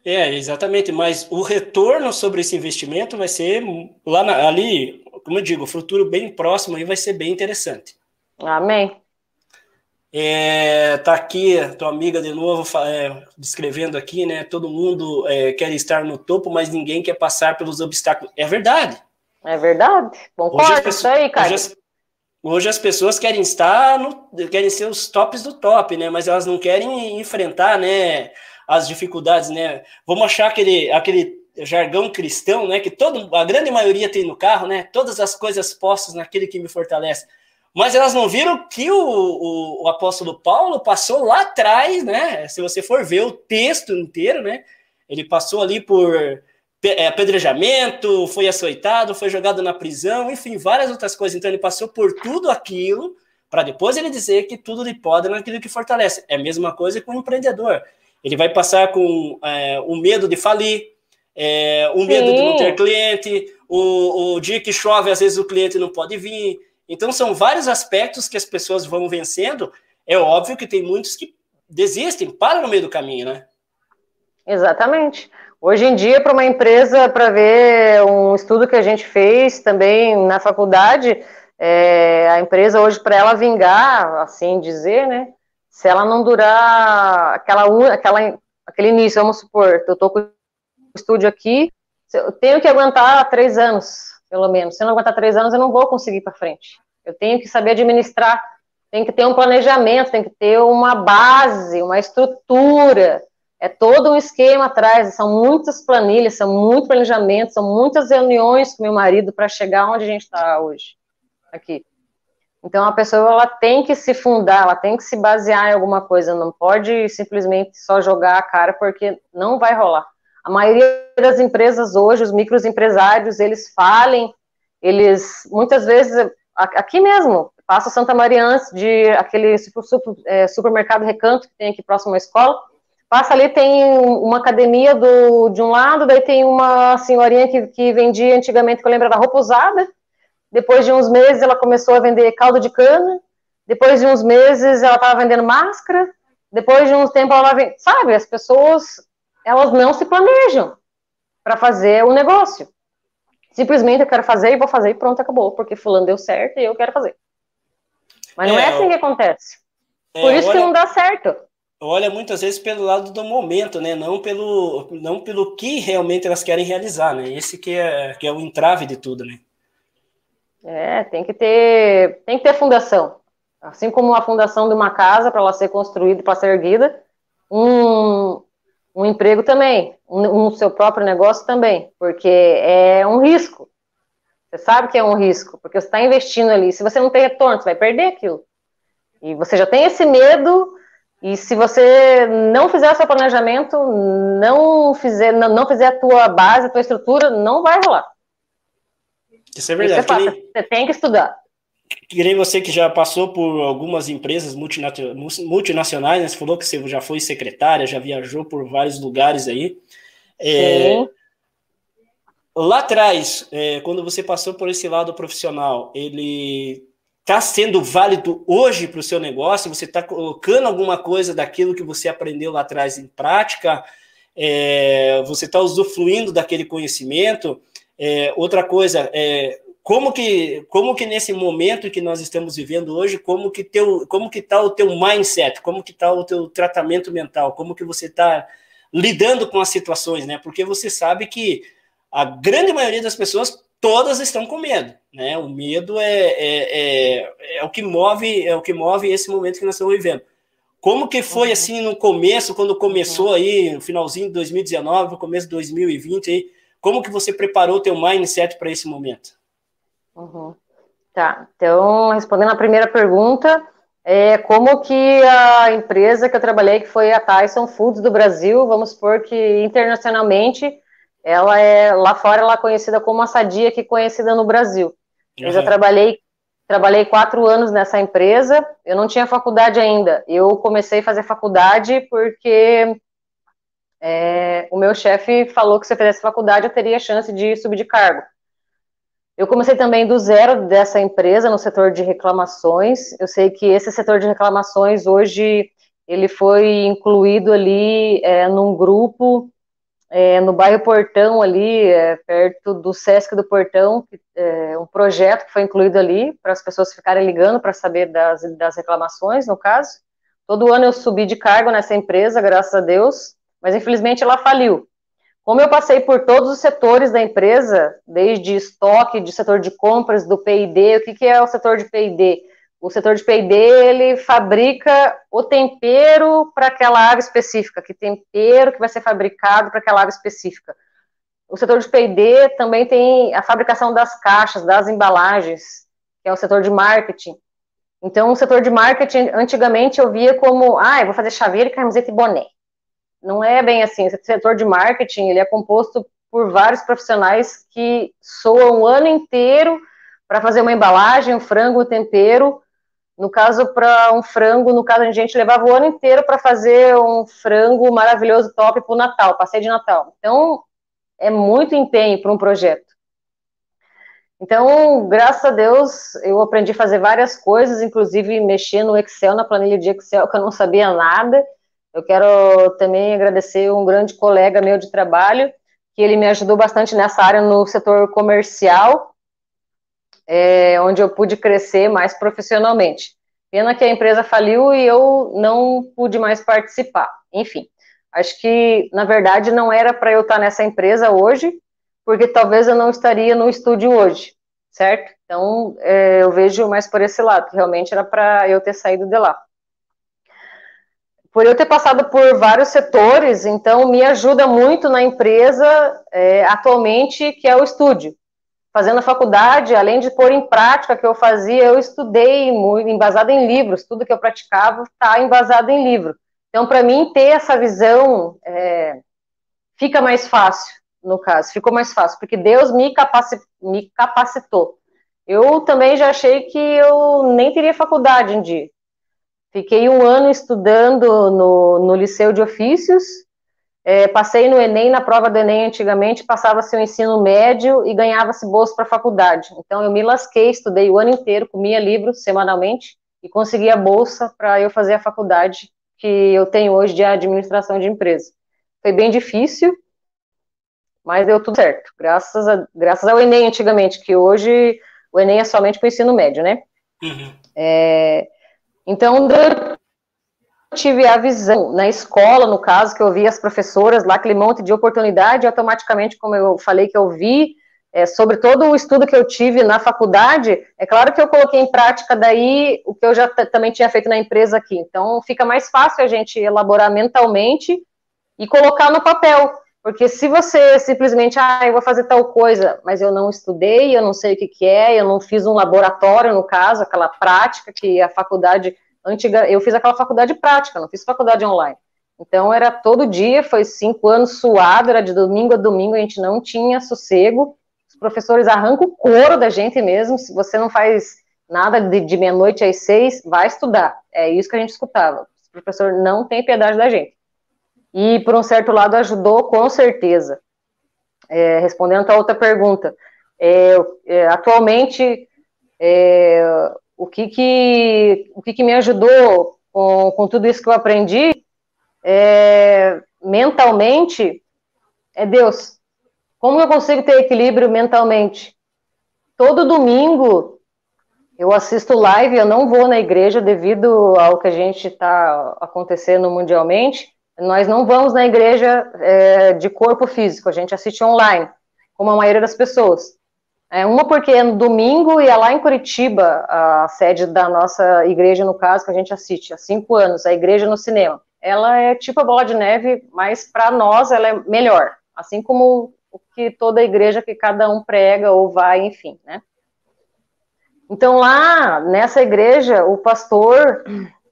É, exatamente, mas o retorno sobre esse investimento vai ser lá na, ali, como eu digo, o futuro bem próximo aí vai ser bem interessante. Amém. É, tá aqui, tua amiga de novo é, descrevendo aqui, né? Todo mundo é, quer estar no topo, mas ninguém quer passar pelos obstáculos. É verdade. É verdade. Concordo, isso aí, cara. Hoje Hoje as pessoas querem estar no, querem ser os tops do top, né? Mas elas não querem enfrentar, né? As dificuldades, né? Vamos achar aquele, aquele jargão cristão, né? Que todo, a grande maioria tem no carro, né? Todas as coisas postas naquele que me fortalece. Mas elas não viram que o, o, o apóstolo Paulo passou lá atrás, né? Se você for ver o texto inteiro, né? Ele passou ali por é, apedrejamento, foi açoitado, foi jogado na prisão, enfim, várias outras coisas. Então ele passou por tudo aquilo para depois ele dizer que tudo lhe pode naquilo que fortalece. É a mesma coisa com o empreendedor. Ele vai passar com é, o medo de falir, é, o medo Sim. de não ter cliente, o, o dia que chove, às vezes o cliente não pode vir. Então são vários aspectos que as pessoas vão vencendo. É óbvio que tem muitos que desistem, param no meio do caminho, né? Exatamente. Hoje em dia, para uma empresa, para ver um estudo que a gente fez também na faculdade, é, a empresa hoje, para ela vingar, assim dizer, né? Se ela não durar aquela, aquela, aquele início, vamos supor, eu estou com o estúdio aqui, eu tenho que aguentar três anos, pelo menos. Se eu não aguentar três anos, eu não vou conseguir para frente. Eu tenho que saber administrar, tem que ter um planejamento, tem que ter uma base, uma estrutura é todo um esquema atrás, são muitas planilhas, são muitos planejamentos, são muitas reuniões com meu marido para chegar onde a gente está hoje, aqui. Então a pessoa ela tem que se fundar, ela tem que se basear em alguma coisa, não pode simplesmente só jogar a cara porque não vai rolar. A maioria das empresas hoje, os microempresários, eles falem, eles muitas vezes aqui mesmo, passa Santa Maria antes de aquele super, super, é, supermercado Recanto que tem aqui próximo à escola, Passa ali, tem uma academia do, de um lado, daí tem uma senhorinha que, que vendia antigamente, que eu lembro, da roupa usada. Depois de uns meses, ela começou a vender caldo de cana. Depois de uns meses, ela estava vendendo máscara. Depois de uns tempos, ela vende. Sabe, as pessoas, elas não se planejam para fazer o negócio. Simplesmente eu quero fazer e vou fazer e pronto, acabou. Porque fulano deu certo e eu quero fazer. Mas não é, é assim que acontece. É, Por isso olha... que não dá certo olha muitas vezes pelo lado do momento, né? Não pelo, não pelo que realmente elas querem realizar, né? Esse que é, que é o entrave de tudo, né? É, tem que ter, tem que ter fundação. Assim como a fundação de uma casa para ela ser construída, para ser erguida, um, um emprego também, um, um seu próprio negócio também, porque é um risco. Você sabe que é um risco, porque você está investindo ali. Se você não tem retorno, você vai perder aquilo. E você já tem esse medo e se você não fizer o seu planejamento, não fizer, não, não fizer a tua base, a tua estrutura, não vai rolar. Isso é verdade. É Você tem que estudar. Que nem você que já passou por algumas empresas multinacionais, né? você falou que você já foi secretária, já viajou por vários lugares aí. É, lá atrás, é, quando você passou por esse lado profissional, ele está sendo válido hoje para o seu negócio? Você está colocando alguma coisa daquilo que você aprendeu lá atrás em prática? É, você está usufruindo daquele conhecimento? É, outra coisa, é, como que como que nesse momento que nós estamos vivendo hoje, como que teu como que está o teu mindset, como que está o teu tratamento mental, como que você está lidando com as situações, né? Porque você sabe que a grande maioria das pessoas todas estão com medo, né? O medo é, é, é, é, o que move, é o que move esse momento que nós estamos vivendo. Como que foi uhum. assim no começo, quando começou uhum. aí, no finalzinho de 2019, no começo de 2020 aí, como que você preparou o teu mindset para esse momento? Uhum. Tá, então, respondendo a primeira pergunta, é como que a empresa que eu trabalhei, que foi a Tyson Foods do Brasil, vamos supor que internacionalmente ela é lá fora ela é conhecida como a Sadia aqui conhecida no Brasil. Eu já trabalhei trabalhei quatro anos nessa empresa. Eu não tinha faculdade ainda. Eu comecei a fazer faculdade porque é, o meu chefe falou que se eu fizesse faculdade eu teria chance de subir de cargo. Eu comecei também do zero dessa empresa no setor de reclamações. Eu sei que esse setor de reclamações hoje ele foi incluído ali é, num grupo é, no bairro Portão ali, é, perto do Sesc do Portão, é, um projeto que foi incluído ali para as pessoas ficarem ligando para saber das, das reclamações, no caso. Todo ano eu subi de cargo nessa empresa, graças a Deus, mas infelizmente ela faliu. Como eu passei por todos os setores da empresa, desde estoque, de setor de compras, do P&D, o que, que é o setor de P&D? o setor de P&D ele fabrica o tempero para aquela ave específica, que tempero que vai ser fabricado para aquela ave específica. O setor de P&D também tem a fabricação das caixas, das embalagens, que é o setor de marketing. Então, o setor de marketing, antigamente eu via como, ah, eu vou fazer chaveiro, camiseta e boné. Não é bem assim. O setor de marketing, ele é composto por vários profissionais que soam o ano inteiro para fazer uma embalagem, um frango, um tempero, no caso, para um frango, no caso, a gente levava o ano inteiro para fazer um frango maravilhoso, top para o Natal, passeio de Natal. Então, é muito empenho para um projeto. Então, graças a Deus, eu aprendi a fazer várias coisas, inclusive mexer no Excel, na planilha de Excel, que eu não sabia nada. Eu quero também agradecer um grande colega meu de trabalho, que ele me ajudou bastante nessa área no setor comercial, é, onde eu pude crescer mais profissionalmente. Pena que a empresa faliu e eu não pude mais participar. Enfim, acho que, na verdade, não era para eu estar nessa empresa hoje, porque talvez eu não estaria no estúdio hoje, certo? Então, é, eu vejo mais por esse lado, que realmente era para eu ter saído de lá. Por eu ter passado por vários setores, então me ajuda muito na empresa é, atualmente, que é o estúdio fazendo a faculdade, além de pôr em prática que eu fazia, eu estudei muito, embasado em livros, tudo que eu praticava está embasado em livro. Então, para mim, ter essa visão é, fica mais fácil, no caso, ficou mais fácil, porque Deus me, capaci me capacitou. Eu também já achei que eu nem teria faculdade em dia. Fiquei um ano estudando no, no Liceu de Ofícios, é, passei no Enem, na prova do Enem antigamente, passava-se o ensino médio e ganhava-se bolsa para faculdade. Então eu me lasquei, estudei o ano inteiro, comia livros semanalmente e consegui a bolsa para eu fazer a faculdade que eu tenho hoje de administração de empresa. Foi bem difícil, mas deu tudo certo, graças, a, graças ao Enem antigamente, que hoje o Enem é somente para o ensino médio, né? Uhum. É, então, tive a visão na escola, no caso, que eu vi as professoras lá, aquele monte de oportunidade, automaticamente, como eu falei que eu vi, é, sobre todo o estudo que eu tive na faculdade, é claro que eu coloquei em prática daí o que eu já também tinha feito na empresa aqui. Então, fica mais fácil a gente elaborar mentalmente e colocar no papel. Porque se você simplesmente, ah, eu vou fazer tal coisa, mas eu não estudei, eu não sei o que, que é, eu não fiz um laboratório, no caso, aquela prática que a faculdade antiga, eu fiz aquela faculdade prática, não fiz faculdade online. Então era todo dia, foi cinco anos suado, era de domingo a domingo, a gente não tinha sossego. Os professores arrancam o couro da gente mesmo, se você não faz nada de, de meia-noite às seis, vai estudar. É isso que a gente escutava. O professor não tem piedade da gente. E, por um certo lado, ajudou com certeza. É, respondendo a outra pergunta, é, é, atualmente, é, o, que, que, o que, que me ajudou com, com tudo isso que eu aprendi é, mentalmente é Deus. Como eu consigo ter equilíbrio mentalmente? Todo domingo eu assisto live, eu não vou na igreja devido ao que a gente está acontecendo mundialmente. Nós não vamos na igreja é, de corpo físico, a gente assiste online, como a maioria das pessoas. É, uma porque é no domingo e é lá em Curitiba, a sede da nossa igreja, no caso, que a gente assiste há cinco anos, a igreja no cinema. Ela é tipo a bola de neve, mas para nós ela é melhor, assim como o que toda igreja que cada um prega ou vai, enfim, né? Então lá nessa igreja, o pastor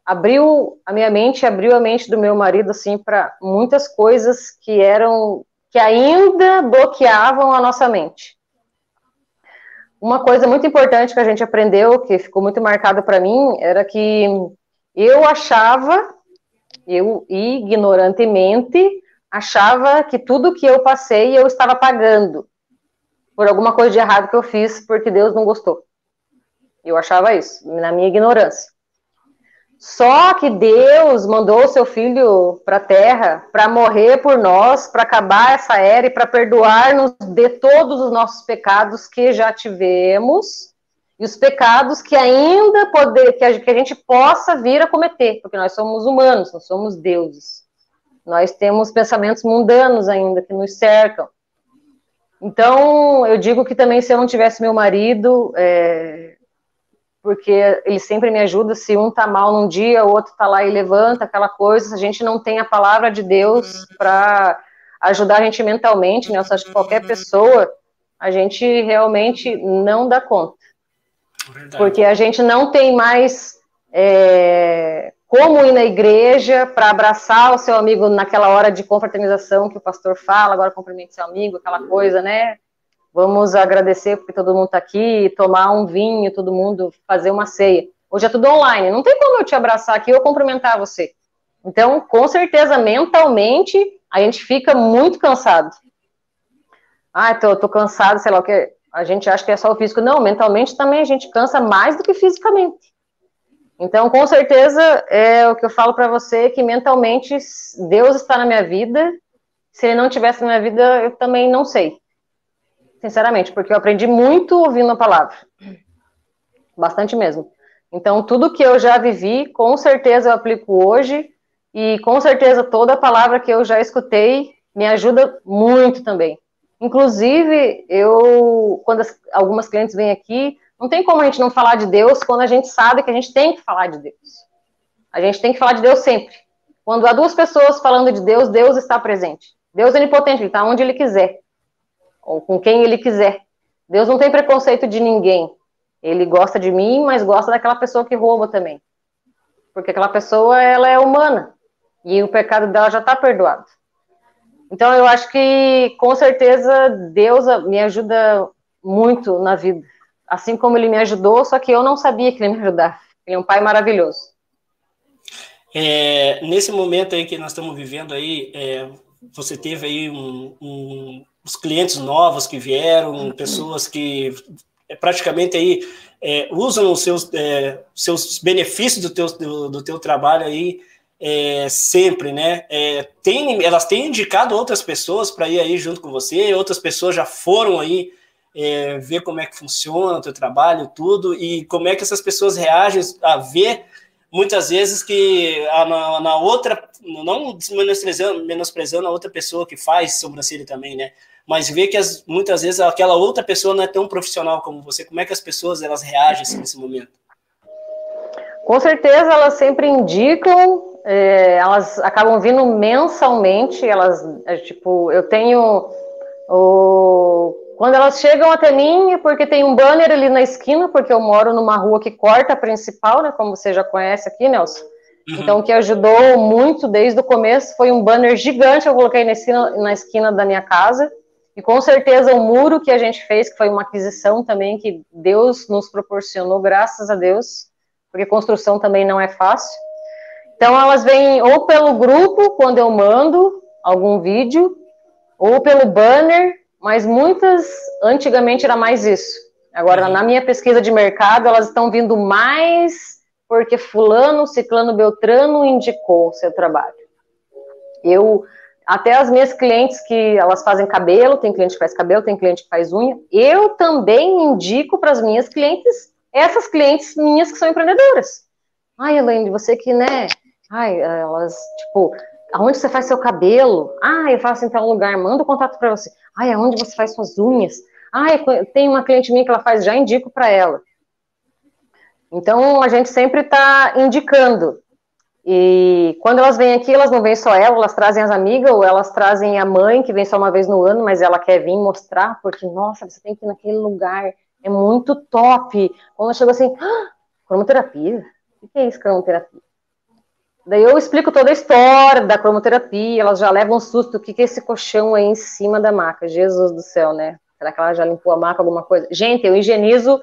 abriu a minha mente, abriu a mente do meu marido assim para muitas coisas que eram que ainda bloqueavam a nossa mente. Uma coisa muito importante que a gente aprendeu, que ficou muito marcado para mim, era que eu achava, eu ignorantemente achava que tudo que eu passei eu estava pagando por alguma coisa de errado que eu fiz porque Deus não gostou. Eu achava isso, na minha ignorância. Só que Deus mandou o seu filho para a terra para morrer por nós, para acabar essa era e para perdoar-nos de todos os nossos pecados que já tivemos e os pecados que ainda poder, que a, gente possa vir a cometer, porque nós somos humanos, não somos deuses. Nós temos pensamentos mundanos ainda que nos cercam. Então, eu digo que também se eu não tivesse meu marido, é, porque ele sempre me ajuda. Se um tá mal num dia, o outro tá lá e levanta aquela coisa. Se a gente não tem a palavra de Deus para ajudar a gente mentalmente, né? Eu acho que qualquer pessoa, a gente realmente não dá conta. Verdade. Porque a gente não tem mais é, como ir na igreja para abraçar o seu amigo naquela hora de confraternização que o pastor fala, agora cumprimente seu amigo, aquela coisa, né? Vamos agradecer porque todo mundo está aqui, tomar um vinho, todo mundo fazer uma ceia. Hoje é tudo online, não tem como eu te abraçar aqui ou cumprimentar você. Então, com certeza, mentalmente, a gente fica muito cansado. Ah, tô, tô cansado, sei lá o que. A gente acha que é só o físico. Não, mentalmente também a gente cansa mais do que fisicamente. Então, com certeza, é o que eu falo para você, que mentalmente Deus está na minha vida. Se ele não tivesse na minha vida, eu também não sei sinceramente, porque eu aprendi muito ouvindo a palavra. Bastante mesmo. Então, tudo que eu já vivi, com certeza eu aplico hoje, e com certeza toda a palavra que eu já escutei me ajuda muito também. Inclusive, eu, quando as, algumas clientes vêm aqui, não tem como a gente não falar de Deus quando a gente sabe que a gente tem que falar de Deus. A gente tem que falar de Deus sempre. Quando há duas pessoas falando de Deus, Deus está presente. Deus é onipotente, ele está onde ele quiser ou com quem ele quiser. Deus não tem preconceito de ninguém. Ele gosta de mim, mas gosta daquela pessoa que rouba também. Porque aquela pessoa, ela é humana. E o pecado dela já está perdoado. Então, eu acho que, com certeza, Deus me ajuda muito na vida. Assim como ele me ajudou, só que eu não sabia que ele me ajudar. Ele é um pai maravilhoso. É, nesse momento aí que nós estamos vivendo aí, é, você teve aí um, um, os clientes novos que vieram, pessoas que é, praticamente aí é, usam os seus, é, seus benefícios do teu, do, do teu trabalho aí é, sempre, né? É, tem, elas têm indicado outras pessoas para ir aí junto com você, outras pessoas já foram aí é, ver como é que funciona o teu trabalho, tudo, e como é que essas pessoas reagem a ver muitas vezes que a, na, na, outra, não menosprezando, menosprezando a outra pessoa que faz sobrancelha também, né? Mas ver que as, muitas vezes aquela outra pessoa não é tão profissional como você. Como é que as pessoas elas reagem assim, nesse momento? Com certeza elas sempre indicam, é, elas acabam vindo mensalmente, elas, é, tipo, eu tenho o, quando elas chegam até mim, é porque tem um banner ali na esquina, porque eu moro numa rua que corta a principal, né? Como você já conhece aqui, Nelson. Uhum. Então, o que ajudou muito desde o começo foi um banner gigante que eu coloquei na esquina, na esquina da minha casa. E com certeza o muro que a gente fez, que foi uma aquisição também que Deus nos proporcionou, graças a Deus, porque construção também não é fácil. Então elas vêm ou pelo grupo, quando eu mando algum vídeo, ou pelo banner, mas muitas, antigamente era mais isso. Agora, uhum. na minha pesquisa de mercado, elas estão vindo mais porque fulano, ciclano, beltrano indicou o seu trabalho. Eu, até as minhas clientes que elas fazem cabelo, tem cliente que faz cabelo, tem cliente que faz unha, eu também indico para as minhas clientes, essas clientes minhas que são empreendedoras. Ai, Elaine, você que, né, ai, elas, tipo, aonde você faz seu cabelo? Ah, eu faço em tal lugar, manda o contato para você. Ai, aonde você faz suas unhas? Ai, tem uma cliente minha que ela faz, já indico para ela. Então, a gente sempre está indicando. E quando elas vêm aqui, elas não vêm só ela, elas trazem as amigas, ou elas trazem a mãe, que vem só uma vez no ano, mas ela quer vir mostrar, porque, nossa, você tem que ir naquele lugar, é muito top. Quando ela chegou assim, ah, cromoterapia? O que é isso, cromoterapia? Daí eu explico toda a história da cromoterapia, elas já levam um susto, o que, que é esse colchão aí em cima da maca? Jesus do céu, né? Será que ela já limpou a maca, alguma coisa? Gente, eu higienizo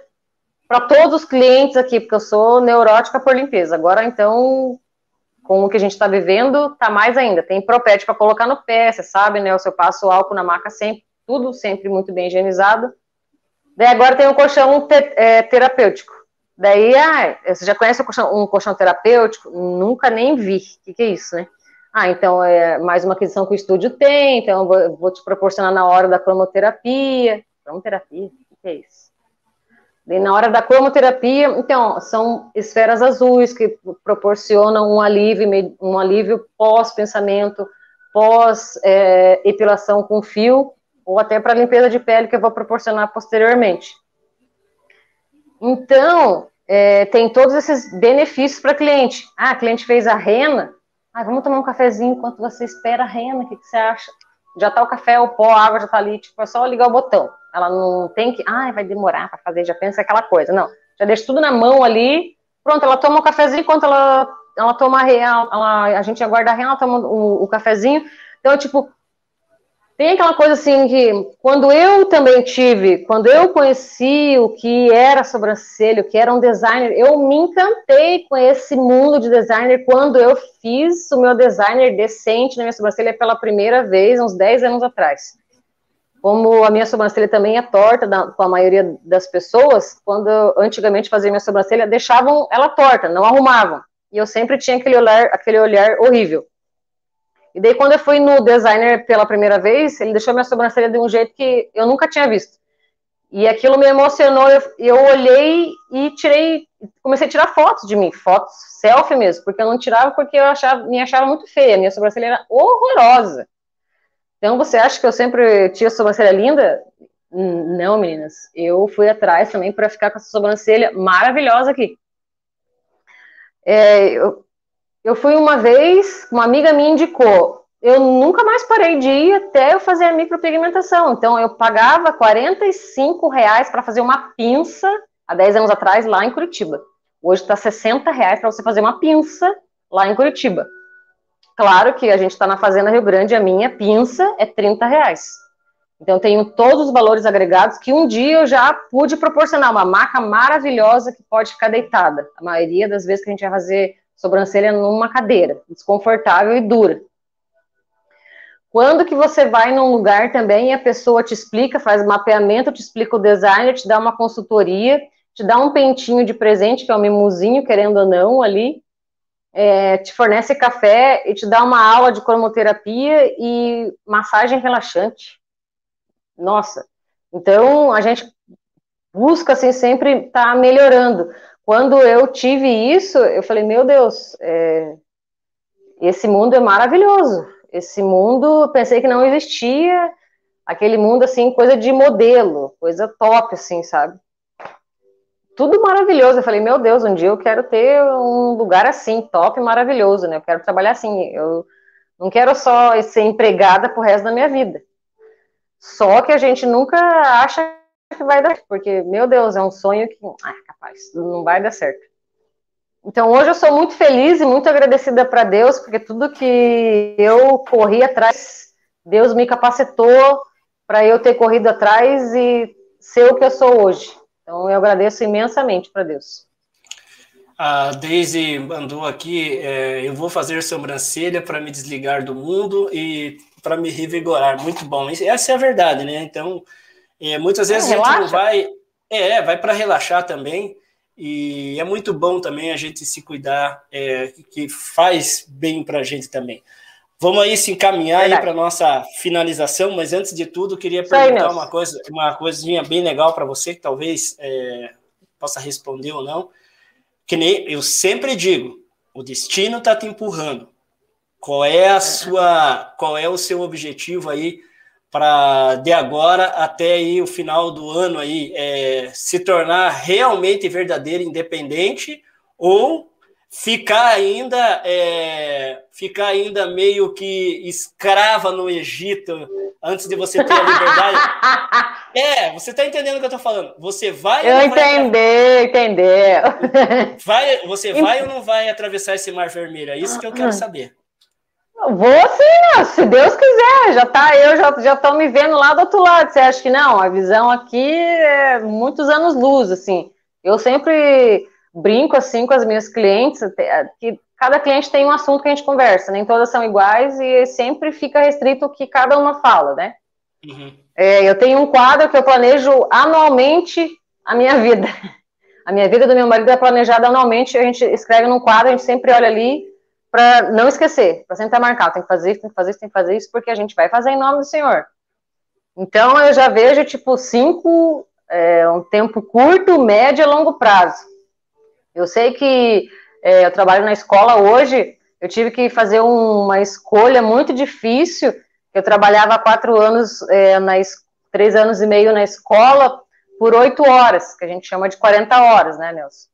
para todos os clientes aqui, porque eu sou neurótica por limpeza. Agora, então, com o que a gente está vivendo, tá mais ainda. Tem propete para colocar no pé, você sabe, né? O seu passo álcool na maca sempre, tudo sempre muito bem higienizado. Daí agora tem um colchão te, é, terapêutico. Daí, ah, você já conhece um colchão, um colchão terapêutico? Nunca nem vi. O que, que, é isso, né? Ah, então é mais uma aquisição que o estúdio tem, então eu vou, vou te proporcionar na hora da cromoterapia. Cromoterapia? O que, que é isso? Na hora da cromoterapia, então, são esferas azuis que proporcionam um alívio, um alívio pós-pensamento, pós-epilação é, com fio, ou até para limpeza de pele, que eu vou proporcionar posteriormente. Então, é, tem todos esses benefícios para cliente. Ah, a cliente fez a rena. Ah, vamos tomar um cafezinho enquanto você espera a rena. O que, que você acha? Já está o café, o pó, a água já está ali. Tipo, é só ligar o botão. Ela não tem que. Ah, vai demorar para fazer. Já pensa aquela coisa. Não. Já deixa tudo na mão ali. Pronto, ela toma o um cafezinho enquanto ela, ela toma a rena. Ela, a gente aguarda a rena, ela toma o, o cafezinho. Então, tipo, tem aquela coisa assim que, quando eu também tive, quando eu conheci o que era sobrancelha, o que era um designer, eu me encantei com esse mundo de designer quando eu fiz o meu designer decente na minha sobrancelha pela primeira vez, uns 10 anos atrás. Como a minha sobrancelha também é torta da, com a maioria das pessoas, quando eu, antigamente fazia minha sobrancelha, deixavam ela torta, não arrumavam. E eu sempre tinha aquele olhar, aquele olhar horrível. E daí, quando eu fui no designer pela primeira vez, ele deixou minha sobrancelha de um jeito que eu nunca tinha visto. E aquilo me emocionou. Eu, eu olhei e tirei, comecei a tirar fotos de mim, fotos selfie mesmo, porque eu não tirava porque eu achava, me achava muito feia. Minha sobrancelha era horrorosa. Então, você acha que eu sempre tinha sobrancelha linda? Não, meninas. Eu fui atrás também para ficar com essa sobrancelha maravilhosa aqui. É, eu, eu fui uma vez, uma amiga me indicou. Eu nunca mais parei de ir até eu fazer a micropigmentação. Então, eu pagava 45 reais para fazer uma pinça, há 10 anos atrás, lá em Curitiba. Hoje está 60 reais para você fazer uma pinça lá em Curitiba. Claro que a gente está na Fazenda Rio Grande, a minha pinça é 30 reais. Então, tenho todos os valores agregados que um dia eu já pude proporcionar uma maca maravilhosa que pode ficar deitada. A maioria das vezes que a gente vai fazer sobrancelha numa cadeira, desconfortável e dura. Quando que você vai num lugar também e a pessoa te explica, faz mapeamento, te explica o designer, te dá uma consultoria, te dá um pentinho de presente, que é um mimosinho, querendo ou não, ali, é, te fornece café e te dá uma aula de cromoterapia e massagem relaxante. Nossa, então a gente busca assim sempre estar tá melhorando. Quando eu tive isso, eu falei, meu Deus, é, esse mundo é maravilhoso. Esse mundo, pensei que não existia, aquele mundo assim, coisa de modelo, coisa top, assim, sabe? Tudo maravilhoso. Eu falei, meu Deus, um dia eu quero ter um lugar assim, top, maravilhoso, né? Eu quero trabalhar assim. Eu não quero só ser empregada pro resto da minha vida. Só que a gente nunca acha que vai dar, porque, meu Deus, é um sonho que, ah, capaz, não vai dar certo. Então, hoje eu sou muito feliz e muito agradecida para Deus, porque tudo que eu corri atrás, Deus me capacitou para eu ter corrido atrás e ser o que eu sou hoje. Então eu agradeço imensamente para Deus. A Daisy mandou aqui: é, eu vou fazer sobrancelha para me desligar do mundo e para me revigorar. Muito bom. Essa é a verdade, né? Então, é, muitas vezes é, a gente relaxa. não vai. É, vai para relaxar também. E é muito bom também a gente se cuidar, é, que faz bem para a gente também. Vamos aí se encaminhar Verdade. aí para nossa finalização, mas antes de tudo, queria perguntar Sei, uma coisa, uma coisinha bem legal para você, que talvez é, possa responder ou não. Que nem eu sempre digo, o destino está te empurrando. Qual é a sua, qual é o seu objetivo aí para de agora até aí o final do ano aí é, se tornar realmente verdadeiro independente ou ficar ainda é, ficar ainda meio que escrava no Egito antes de você ter a liberdade. é, você está entendendo o que eu estou falando? Você vai? Eu entendi, vai... entendeu? Vai, você vai ou não vai atravessar esse mar vermelho? É isso que eu quero saber. Vou sim, se Deus quiser. Já tá, eu já já estou me vendo lá do outro lado. Você acha que não? A visão aqui é muitos anos luz, assim. Eu sempre brinco assim com as minhas clientes, que cada cliente tem um assunto que a gente conversa, nem todas são iguais e sempre fica restrito o que cada uma fala, né? Uhum. É, eu tenho um quadro que eu planejo anualmente a minha vida. A minha vida do meu marido é planejada anualmente, a gente escreve num quadro, a gente sempre olha ali para não esquecer, para sempre estar marcado, tem que fazer isso, tem que fazer isso, tem que fazer isso, porque a gente vai fazer em nome do Senhor. Então eu já vejo tipo cinco, é, um tempo curto, médio e longo prazo. Eu sei que é, eu trabalho na escola hoje, eu tive que fazer uma escolha muito difícil. Eu trabalhava quatro anos, é, nas, três anos e meio na escola por oito horas, que a gente chama de 40 horas, né, Nelson?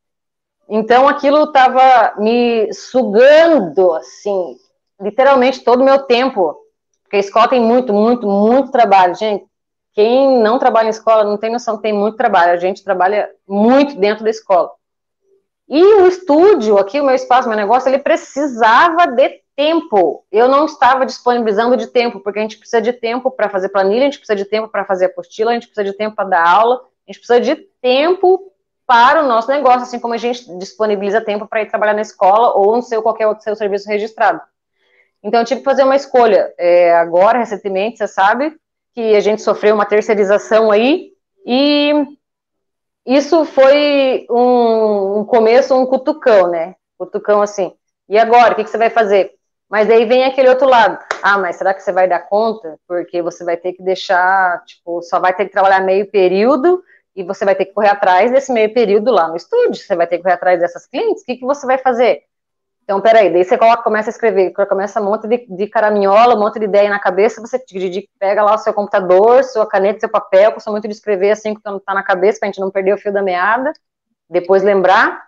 Então aquilo estava me sugando, assim, literalmente todo o meu tempo. Porque a escola tem muito, muito, muito trabalho. Gente, quem não trabalha em escola não tem noção que tem muito trabalho. A gente trabalha muito dentro da escola. E o estúdio, aqui, o meu espaço, meu negócio, ele precisava de tempo. Eu não estava disponibilizando de tempo, porque a gente precisa de tempo para fazer planilha, a gente precisa de tempo para fazer apostila, a gente precisa de tempo para dar aula, a gente precisa de tempo para o nosso negócio, assim como a gente disponibiliza tempo para ir trabalhar na escola ou no seu qualquer outro seu serviço registrado. Então, eu tive que fazer uma escolha. É, agora, recentemente, você sabe que a gente sofreu uma terceirização aí, e isso foi um, um, começo, um cutucão, né? Cutucão assim. E agora, o que, que, você vai fazer? Mas daí vem aquele outro lado. Ah, mas será que você vai dar conta? Porque você vai ter que deixar, tipo, só vai ter que trabalhar meio período e você vai ter que correr atrás desse meio período lá no estúdio. Você vai ter que correr atrás dessas clientes. O que, que você vai fazer? Então, peraí, daí você coloca, começa a escrever, começa um monte de, de caraminhola, um monte de ideia na cabeça, você pega lá o seu computador, sua caneta, seu papel, sou muito de escrever assim que tá na cabeça, pra gente não perder o fio da meada, depois lembrar.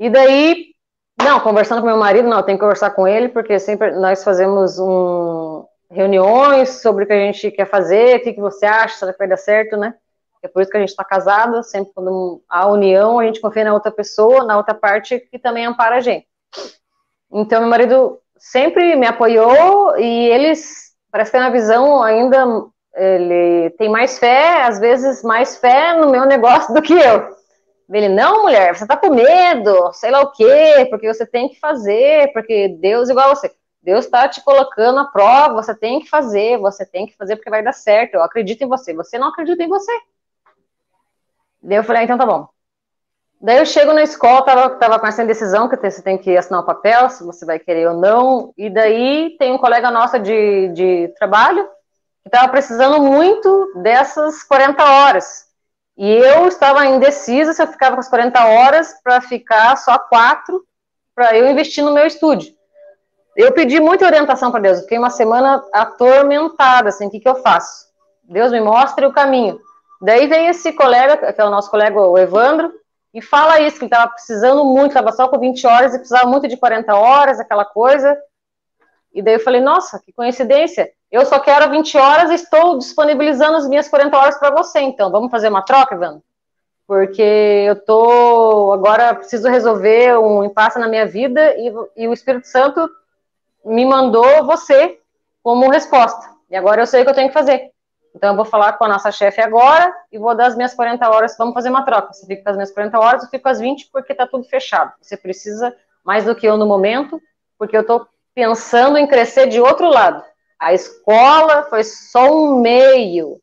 E daí, não, conversando com meu marido, não, tenho que conversar com ele, porque sempre nós fazemos um, reuniões sobre o que a gente quer fazer, o que, que você acha, será que vai dar certo, né? É por isso que a gente está casado, sempre quando há união, a gente confia na outra pessoa, na outra parte que também ampara a gente. Então, meu marido sempre me apoiou e eles, parece que na visão ainda, ele tem mais fé, às vezes mais fé no meu negócio do que eu. Ele, não, mulher, você tá com medo, sei lá o quê, porque você tem que fazer, porque Deus igual a você. Deus está te colocando à prova, você tem que fazer, você tem que fazer porque vai dar certo. Eu acredito em você. Você não acredita em você. Daí eu falei, ah, então tá bom. Daí eu chego na escola, tava, tava com essa indecisão, que você tem que assinar o um papel, se você vai querer ou não. E daí tem um colega nosso de, de trabalho que estava precisando muito dessas 40 horas. E eu estava indecisa se eu ficava com as 40 horas para ficar só quatro, para eu investir no meu estúdio. Eu pedi muita orientação para Deus, fiquei uma semana atormentada, assim, o que, que eu faço? Deus me mostre o caminho. Daí vem esse colega, que é o nosso colega, o Evandro, e fala isso, que ele estava precisando muito, estava só com 20 horas e precisava muito de 40 horas, aquela coisa. E daí eu falei, nossa, que coincidência. Eu só quero 20 horas e estou disponibilizando as minhas 40 horas para você, então. Vamos fazer uma troca, Evandro? Porque eu tô agora preciso resolver um impasse na minha vida e, e o Espírito Santo me mandou você como resposta. E agora eu sei o que eu tenho que fazer. Então eu vou falar com a nossa chefe agora e vou dar as minhas 40 horas, vamos fazer uma troca. Você fica com as minhas 40 horas, eu fico com as 20 porque tá tudo fechado. Você precisa mais do que eu no momento, porque eu tô pensando em crescer de outro lado. A escola foi só um meio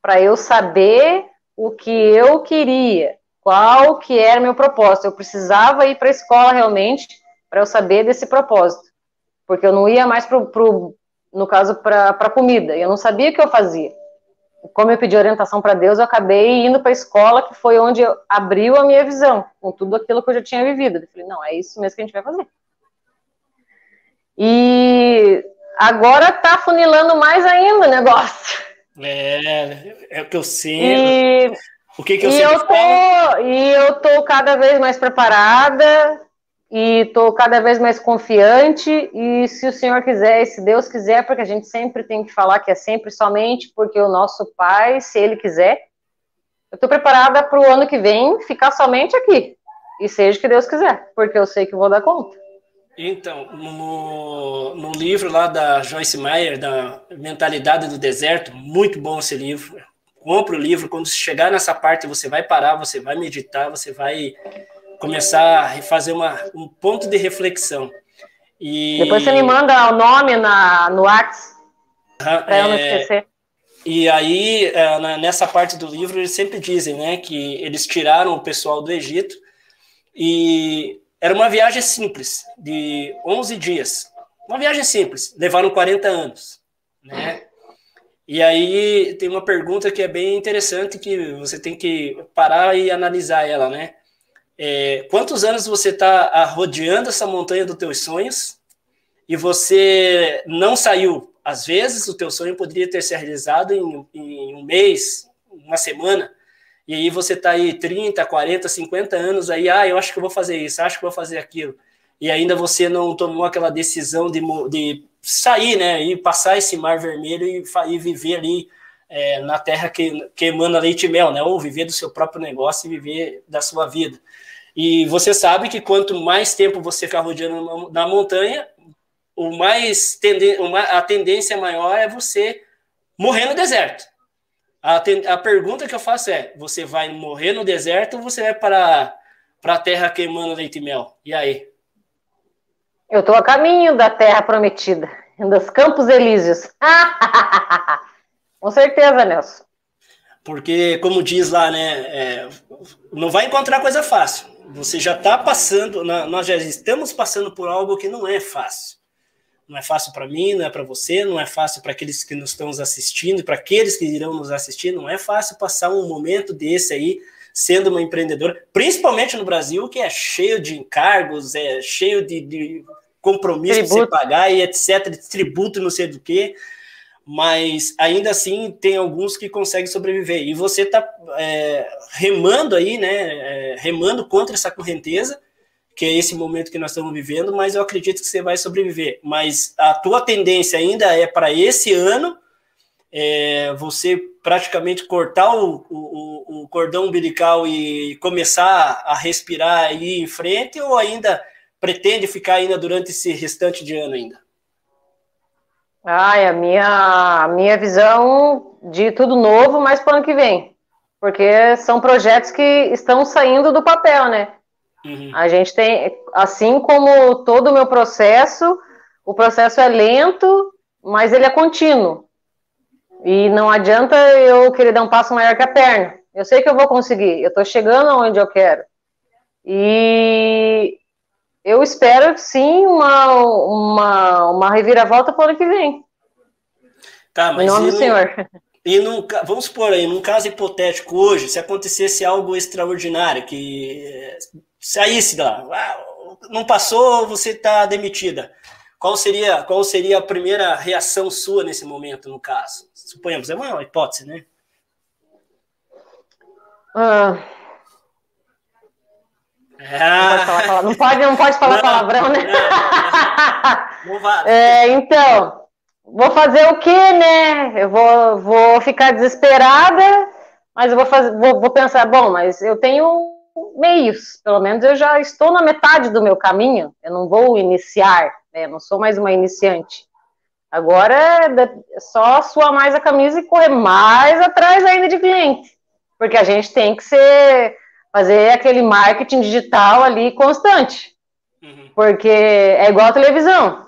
para eu saber o que eu queria, qual que era meu propósito. Eu precisava ir para a escola realmente para eu saber desse propósito, porque eu não ia mais pro no caso para comida. Eu não sabia o que eu fazia como eu pedi orientação para Deus, eu acabei indo para a escola, que foi onde abriu a minha visão, com tudo aquilo que eu já tinha vivido. Eu falei, não, é isso mesmo que a gente vai fazer. E agora tá funilando mais ainda o negócio. É, é o que eu sinto. E, o que, que eu e eu tô, E eu tô cada vez mais preparada, e estou cada vez mais confiante. E se o Senhor quiser, e se Deus quiser, porque a gente sempre tem que falar que é sempre somente porque o nosso Pai, se Ele quiser, eu estou preparada para o ano que vem ficar somente aqui. E seja o que Deus quiser, porque eu sei que vou dar conta. Então, no, no livro lá da Joyce Meyer, da Mentalidade do Deserto, muito bom esse livro. Compre o livro, quando chegar nessa parte, você vai parar, você vai meditar, você vai começar a fazer uma, um ponto de reflexão. E... Depois você me manda o nome na, no WhatsApp, para eu não é, esquecer. E aí, é, nessa parte do livro, eles sempre dizem né, que eles tiraram o pessoal do Egito e era uma viagem simples, de 11 dias. Uma viagem simples, levaram 40 anos. Né? E aí tem uma pergunta que é bem interessante que você tem que parar e analisar ela, né? É, quantos anos você está rodeando essa montanha dos teus sonhos e você não saiu? Às vezes o teu sonho poderia ter se realizado em, em um mês, uma semana, e aí você está aí 30, 40, 50 anos aí, ah, eu acho que vou fazer isso, acho que vou fazer aquilo. E ainda você não tomou aquela decisão de, de sair, né, e passar esse mar vermelho e, e viver ali é, na terra que, que emana leite e mel, né, ou viver do seu próprio negócio e viver da sua vida. E você sabe que quanto mais tempo você ficar rodeando na montanha, o mais tenden a tendência maior é você morrer no deserto. A, a pergunta que eu faço é: você vai morrer no deserto ou você vai para, para a terra queimando leite e mel? E aí? Eu estou a caminho da terra prometida, dos Campos Elíseos. Com certeza, Nelson. Porque, como diz lá, né, é, não vai encontrar coisa fácil você já está passando, nós já estamos passando por algo que não é fácil. Não é fácil para mim, não é para você, não é fácil para aqueles que nos estão assistindo e para aqueles que irão nos assistir. Não é fácil passar um momento desse aí sendo uma empreendedora, principalmente no Brasil, que é cheio de encargos, é cheio de, de compromisso para você pagar e etc, de tributo, não sei do que mas ainda assim tem alguns que conseguem sobreviver. E você está é, remando aí, né? É, remando contra essa correnteza, que é esse momento que nós estamos vivendo, mas eu acredito que você vai sobreviver. Mas a tua tendência ainda é para esse ano é, você praticamente cortar o, o, o, cordão umbilical e começar a respirar aí em frente, ou ainda pretende ficar ainda durante esse restante de ano ainda? Ai, a minha, a minha visão de tudo novo, mas para o ano que vem. Porque são projetos que estão saindo do papel, né? Uhum. A gente tem, assim como todo o meu processo, o processo é lento, mas ele é contínuo. E não adianta eu querer dar um passo maior que a perna. Eu sei que eu vou conseguir, eu estou chegando aonde eu quero. E eu espero sim uma, uma, uma reviravolta para o ano que vem. Tá, mas em nome do Senhor. E num, vamos supor aí, num caso hipotético hoje, se acontecesse algo extraordinário, que eh, saísse lá, ah, não passou, você está demitida. Qual seria, qual seria a primeira reação sua nesse momento, no caso? Suponhamos, é uma hipótese, né? Ah, ah. Não, pode não, pode, falar não, palavrão, né? Não, não, é, então, vou fazer o quê, né? Eu vou, vou ficar desesperada, mas eu vou, fazer, vou, vou pensar, bom, mas eu tenho meios, pelo menos eu já estou na metade do meu caminho, eu não vou iniciar, né? Eu não sou mais uma iniciante. Agora é só suar mais a camisa e correr mais atrás ainda de cliente. Porque a gente tem que ser fazer aquele marketing digital ali constante. Uhum. Porque é igual a televisão.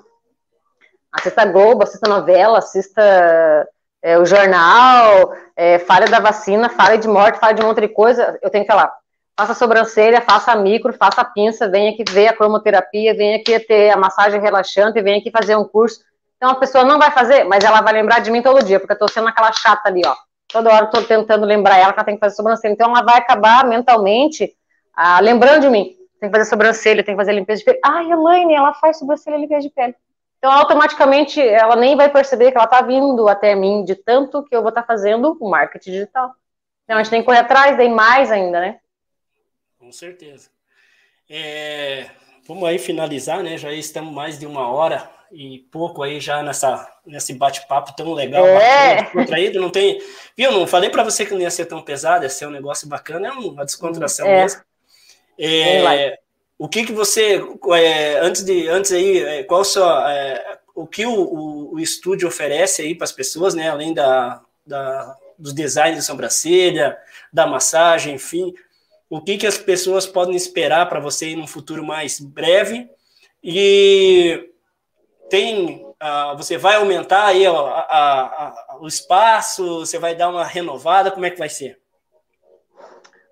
Assista Globo, assista novela, assista é, o jornal, é, fale da vacina, fale de morte, fale de um monte de coisa. Eu tenho que falar, faça a sobrancelha, faça a micro, faça a pinça, venha aqui ver a cromoterapia, venha aqui ter a massagem relaxante, venha aqui fazer um curso. Então a pessoa não vai fazer, mas ela vai lembrar de mim todo dia, porque eu tô sendo aquela chata ali, ó. Toda hora tô tentando lembrar ela que ela tem que fazer sobrancelha. Então ela vai acabar mentalmente ah, lembrando de mim. Tem que fazer sobrancelha, tem que fazer limpeza de pele. Ah, Elaine, ela faz sobrancelha e limpeza de pele. Então, automaticamente, ela nem vai perceber que ela está vindo até mim de tanto que eu vou estar tá fazendo o marketing digital. Então, a gente tem que correr atrás, daí mais ainda, né? Com certeza. É, vamos aí finalizar, né? Já estamos mais de uma hora e pouco aí já nessa, nesse bate-papo tão legal, é. contraído, não tem... Viu, não falei para você que não ia ser tão pesado, ia ser um negócio bacana, é uma descontração é. mesmo. É, o que que você é, antes de antes aí é, qual o seu, é, o que o, o, o, estúdio oferece aí para as pessoas né além da, da dos designs de sobrancelha da massagem enfim o que que as pessoas podem esperar para você em um futuro mais breve e tem uh, você vai aumentar aí a, a, a, o espaço você vai dar uma renovada como é que vai ser?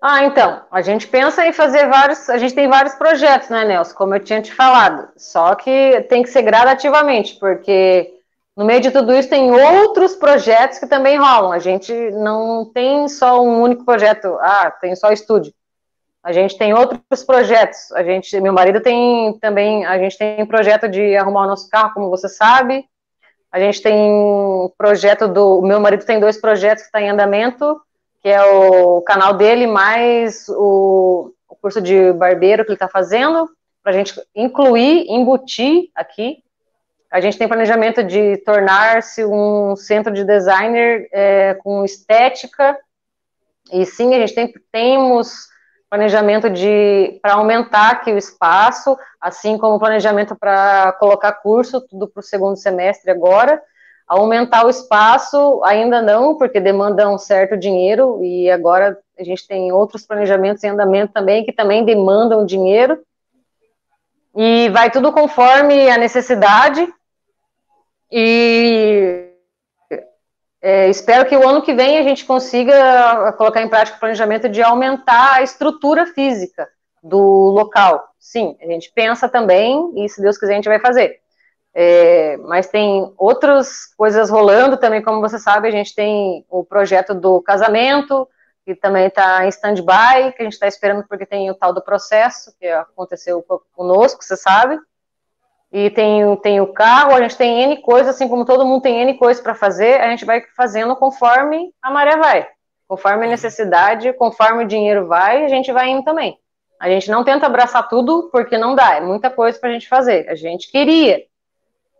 Ah, então, a gente pensa em fazer vários, a gente tem vários projetos, né, Nelson, como eu tinha te falado, só que tem que ser gradativamente, porque no meio de tudo isso tem outros projetos que também rolam, a gente não tem só um único projeto, ah, tem só estúdio, a gente tem outros projetos, a gente, meu marido tem também, a gente tem projeto de arrumar o nosso carro, como você sabe, a gente tem projeto do, meu marido tem dois projetos que estão tá em andamento, que é o canal dele, mais o, o curso de barbeiro que ele está fazendo, para a gente incluir, embutir aqui. A gente tem planejamento de tornar-se um centro de designer é, com estética, e sim, a gente tem, temos planejamento de para aumentar aqui o espaço, assim como planejamento para colocar curso, tudo para o segundo semestre agora. Aumentar o espaço, ainda não, porque demanda um certo dinheiro, e agora a gente tem outros planejamentos em andamento também, que também demandam dinheiro. E vai tudo conforme a necessidade. E é, espero que o ano que vem a gente consiga colocar em prática o planejamento de aumentar a estrutura física do local. Sim, a gente pensa também, e se Deus quiser a gente vai fazer. É, mas tem outras coisas rolando também, como você sabe, a gente tem o projeto do casamento, que também está em stand-by, que a gente está esperando porque tem o tal do processo, que aconteceu conosco, você sabe. E tem, tem o carro, a gente tem N coisas, assim como todo mundo tem N coisas para fazer, a gente vai fazendo conforme a maré vai. Conforme a necessidade, conforme o dinheiro vai, a gente vai indo também. A gente não tenta abraçar tudo porque não dá, é muita coisa para a gente fazer. A gente queria,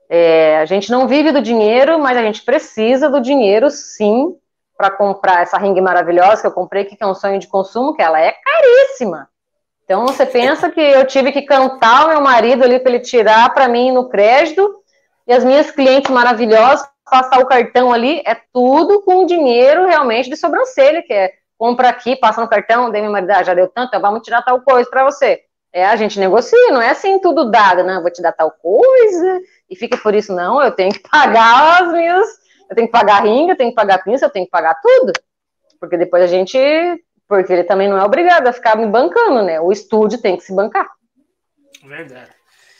é, a gente não vive do dinheiro, mas a gente precisa do dinheiro, sim, para comprar essa ring maravilhosa que eu comprei, que é um sonho de consumo, que ela é caríssima. Então você pensa que eu tive que cantar o meu marido ali para ele tirar para mim no crédito, e as minhas clientes maravilhosas passar o cartão ali, é tudo com dinheiro realmente de sobrancelha, que é compra aqui, passa no cartão, dei minha marido, ah, já deu tanto, então vamos tirar tal coisa para você. É, a gente negocia, não é assim tudo dado, não, vou te dar tal coisa, e fica por isso, não, eu tenho que pagar as minhas, eu tenho que pagar ringa, eu tenho que pagar pinça, eu tenho que pagar tudo, porque depois a gente, porque ele também não é obrigado a ficar me bancando, né, o estúdio tem que se bancar. Verdade.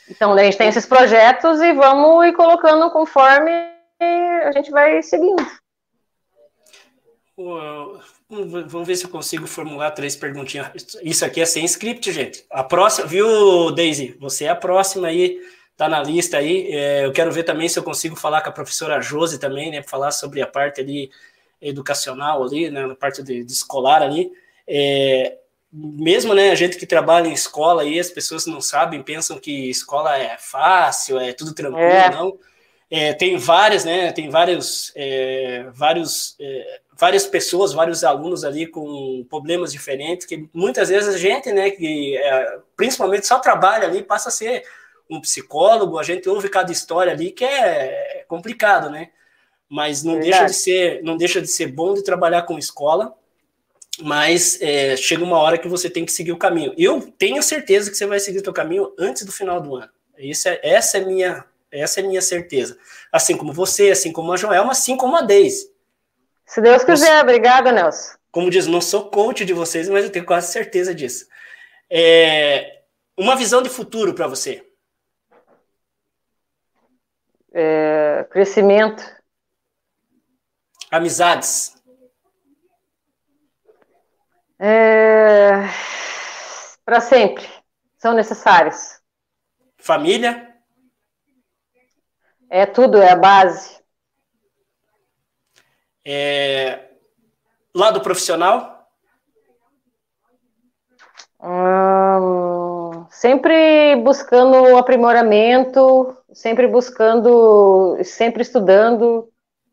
Então, a gente tem esses projetos e vamos ir colocando conforme a gente vai seguindo. Vamos ver se eu consigo formular três perguntinhas. Isso aqui é sem script, gente. A próxima, viu, Daisy? Você é a próxima aí, tá na lista aí. É, eu quero ver também se eu consigo falar com a professora Josi também, né? Falar sobre a parte ali educacional ali, né? Na parte de, de escolar ali. É, mesmo, né? A gente que trabalha em escola aí, as pessoas não sabem, pensam que escola é fácil, é tudo tranquilo, é. não. É, tem várias, né? Tem vários, é, vários é, várias pessoas, vários alunos ali com problemas diferentes, que muitas vezes a gente, né, que é, principalmente só trabalha ali, passa a ser um psicólogo, a gente ouve cada história ali que é complicado, né? Mas não deixa de ser, não deixa de ser bom de trabalhar com escola, mas é, chega uma hora que você tem que seguir o caminho. Eu tenho certeza que você vai seguir o seu caminho antes do final do ano. Isso é, essa é minha, essa é minha certeza. Assim como você, assim como a Joelma, assim como a Deise. Se Deus quiser, obrigada, Nelson. Como diz, não sou coach de vocês, mas eu tenho quase certeza disso. É, uma visão de futuro para você. É, crescimento. Amizades. É, para sempre. São necessárias. Família. É tudo, é a base. É, lado profissional? Hum, sempre buscando aprimoramento, sempre buscando, sempre estudando.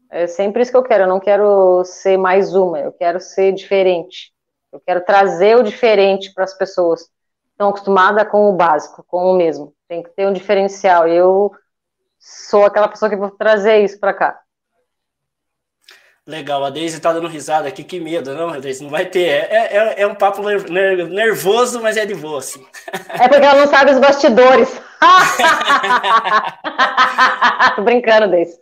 É sempre isso que eu quero. Eu não quero ser mais uma, eu quero ser diferente. Eu quero trazer o diferente para as pessoas. Estão acostumadas com o básico, com o mesmo. Tem que ter um diferencial. Eu sou aquela pessoa que vou trazer isso para cá. Legal, a Deise tá dando risada aqui, que medo, não, Deise, não vai ter. É, é, é um papo nervoso, mas é de boa, assim. É porque ela não sabe os bastidores. Tô brincando, Deise.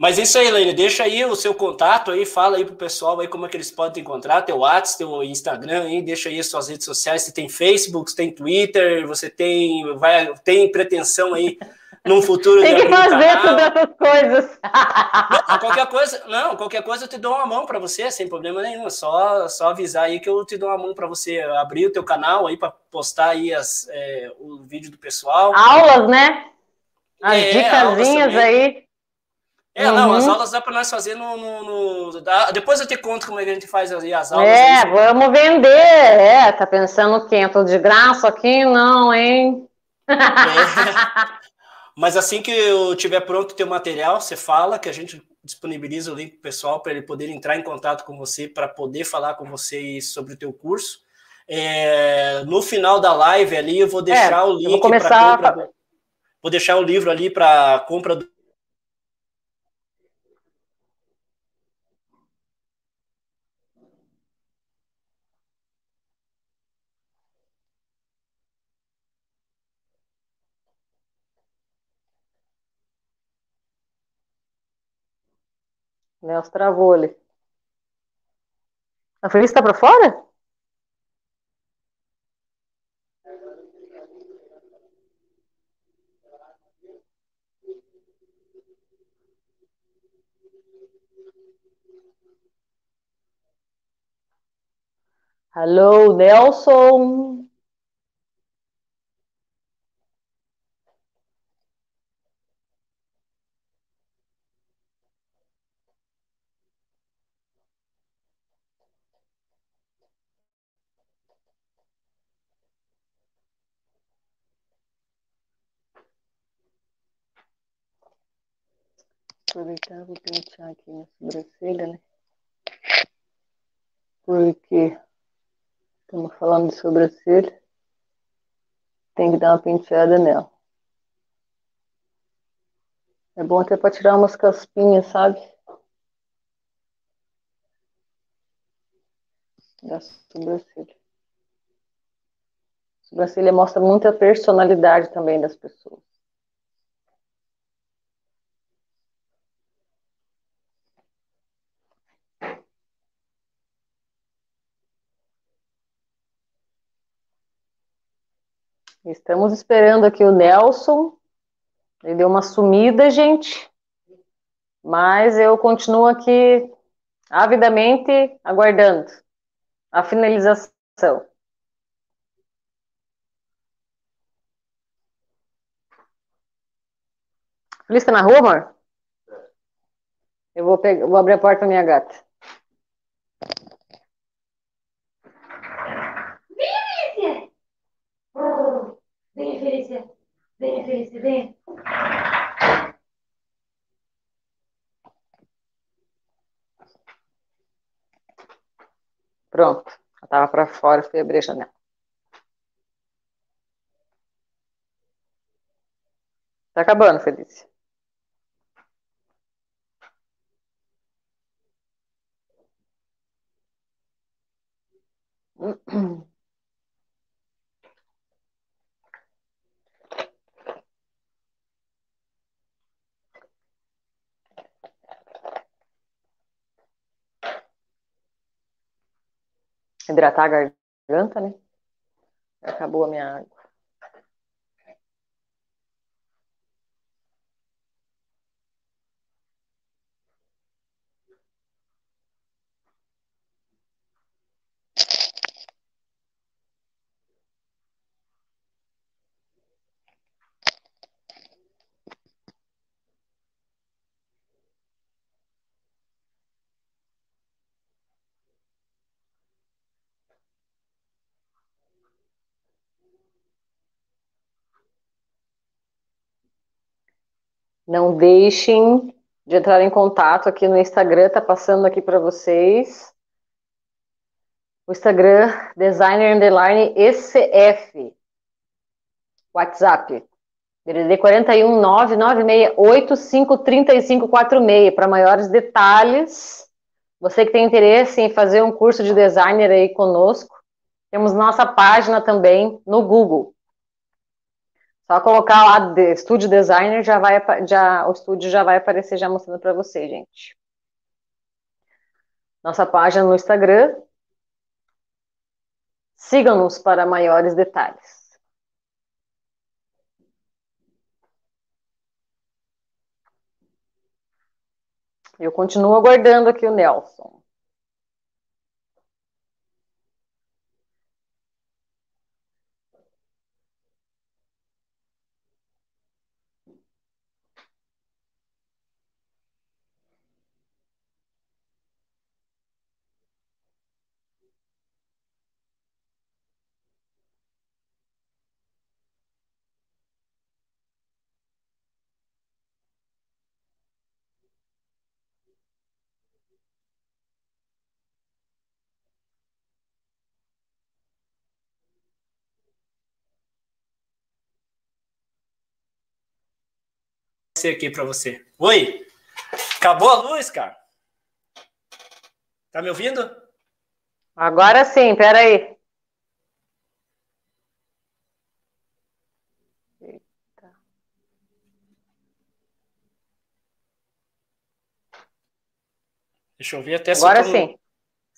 Mas é isso aí, Leila, deixa aí o seu contato aí, fala aí pro pessoal aí como é que eles podem te encontrar, teu WhatsApp, teu Instagram aí, deixa aí as suas redes sociais, você tem Facebook, você tem Twitter, você tem, vai, tem pretensão aí num futuro. Tem que fazer todas essas coisas. Não, qualquer coisa, não, qualquer coisa eu te dou uma mão para você, sem problema nenhum. É só, só avisar aí que eu te dou uma mão para você abrir o teu canal aí para postar aí as, é, o vídeo do pessoal. Aulas, né? As é, dicasinhas aí. É, uhum. não, as aulas dá para nós fazer no. no, no dá, depois eu te conto como é que a gente faz aí as aulas. É, aí. vamos vender. É, tá pensando o quê? Tô de graça aqui? Não, hein? É. Mas assim que eu tiver pronto o teu material, você fala que a gente disponibiliza o link para pessoal para ele poder entrar em contato com você, para poder falar com vocês sobre o teu curso. É, no final da live ali eu vou deixar é, o link vou começar compra, vou deixar o livro ali para compra do Nelson travou ali. A Feliz está para fora? Alô, Nelson. Aproveitar, vou pentear aqui na sobrancelha, né? Porque estamos falando de sobrancelha, tem que dar uma penteada nela. É bom até para tirar umas caspinhas, sabe? Da sobrancelha. A sobrancelha mostra muita personalidade também das pessoas. Estamos esperando aqui o Nelson. Ele deu uma sumida, gente. Mas eu continuo aqui avidamente aguardando a finalização. Feliz tá na rua, amor? Eu vou, pegar, vou abrir a porta da minha gata. Vem, Felícia. Vem, Felícia, vem. Pronto. Eu tava para fora, fui abrir a janela. Tá acabando, Felícia. Hidratar a garganta, né? Acabou a minha água. Não deixem de entrar em contato aqui no Instagram, tá passando aqui para vocês. O Instagram, designer underline ECF. WhatsApp, DDD 41 996853546 para maiores detalhes. Você que tem interesse em fazer um curso de designer aí conosco, temos nossa página também no Google. Só colocar lá de Estúdio Designer, já vai, já, o estúdio já vai aparecer já mostrando para você, gente. Nossa página no Instagram. Sigam-nos para maiores detalhes. Eu continuo aguardando aqui o Nelson. Aqui para você. Oi! Acabou a luz, cara? Tá me ouvindo? Agora sim, peraí. Deixa eu ver até se Agora sim.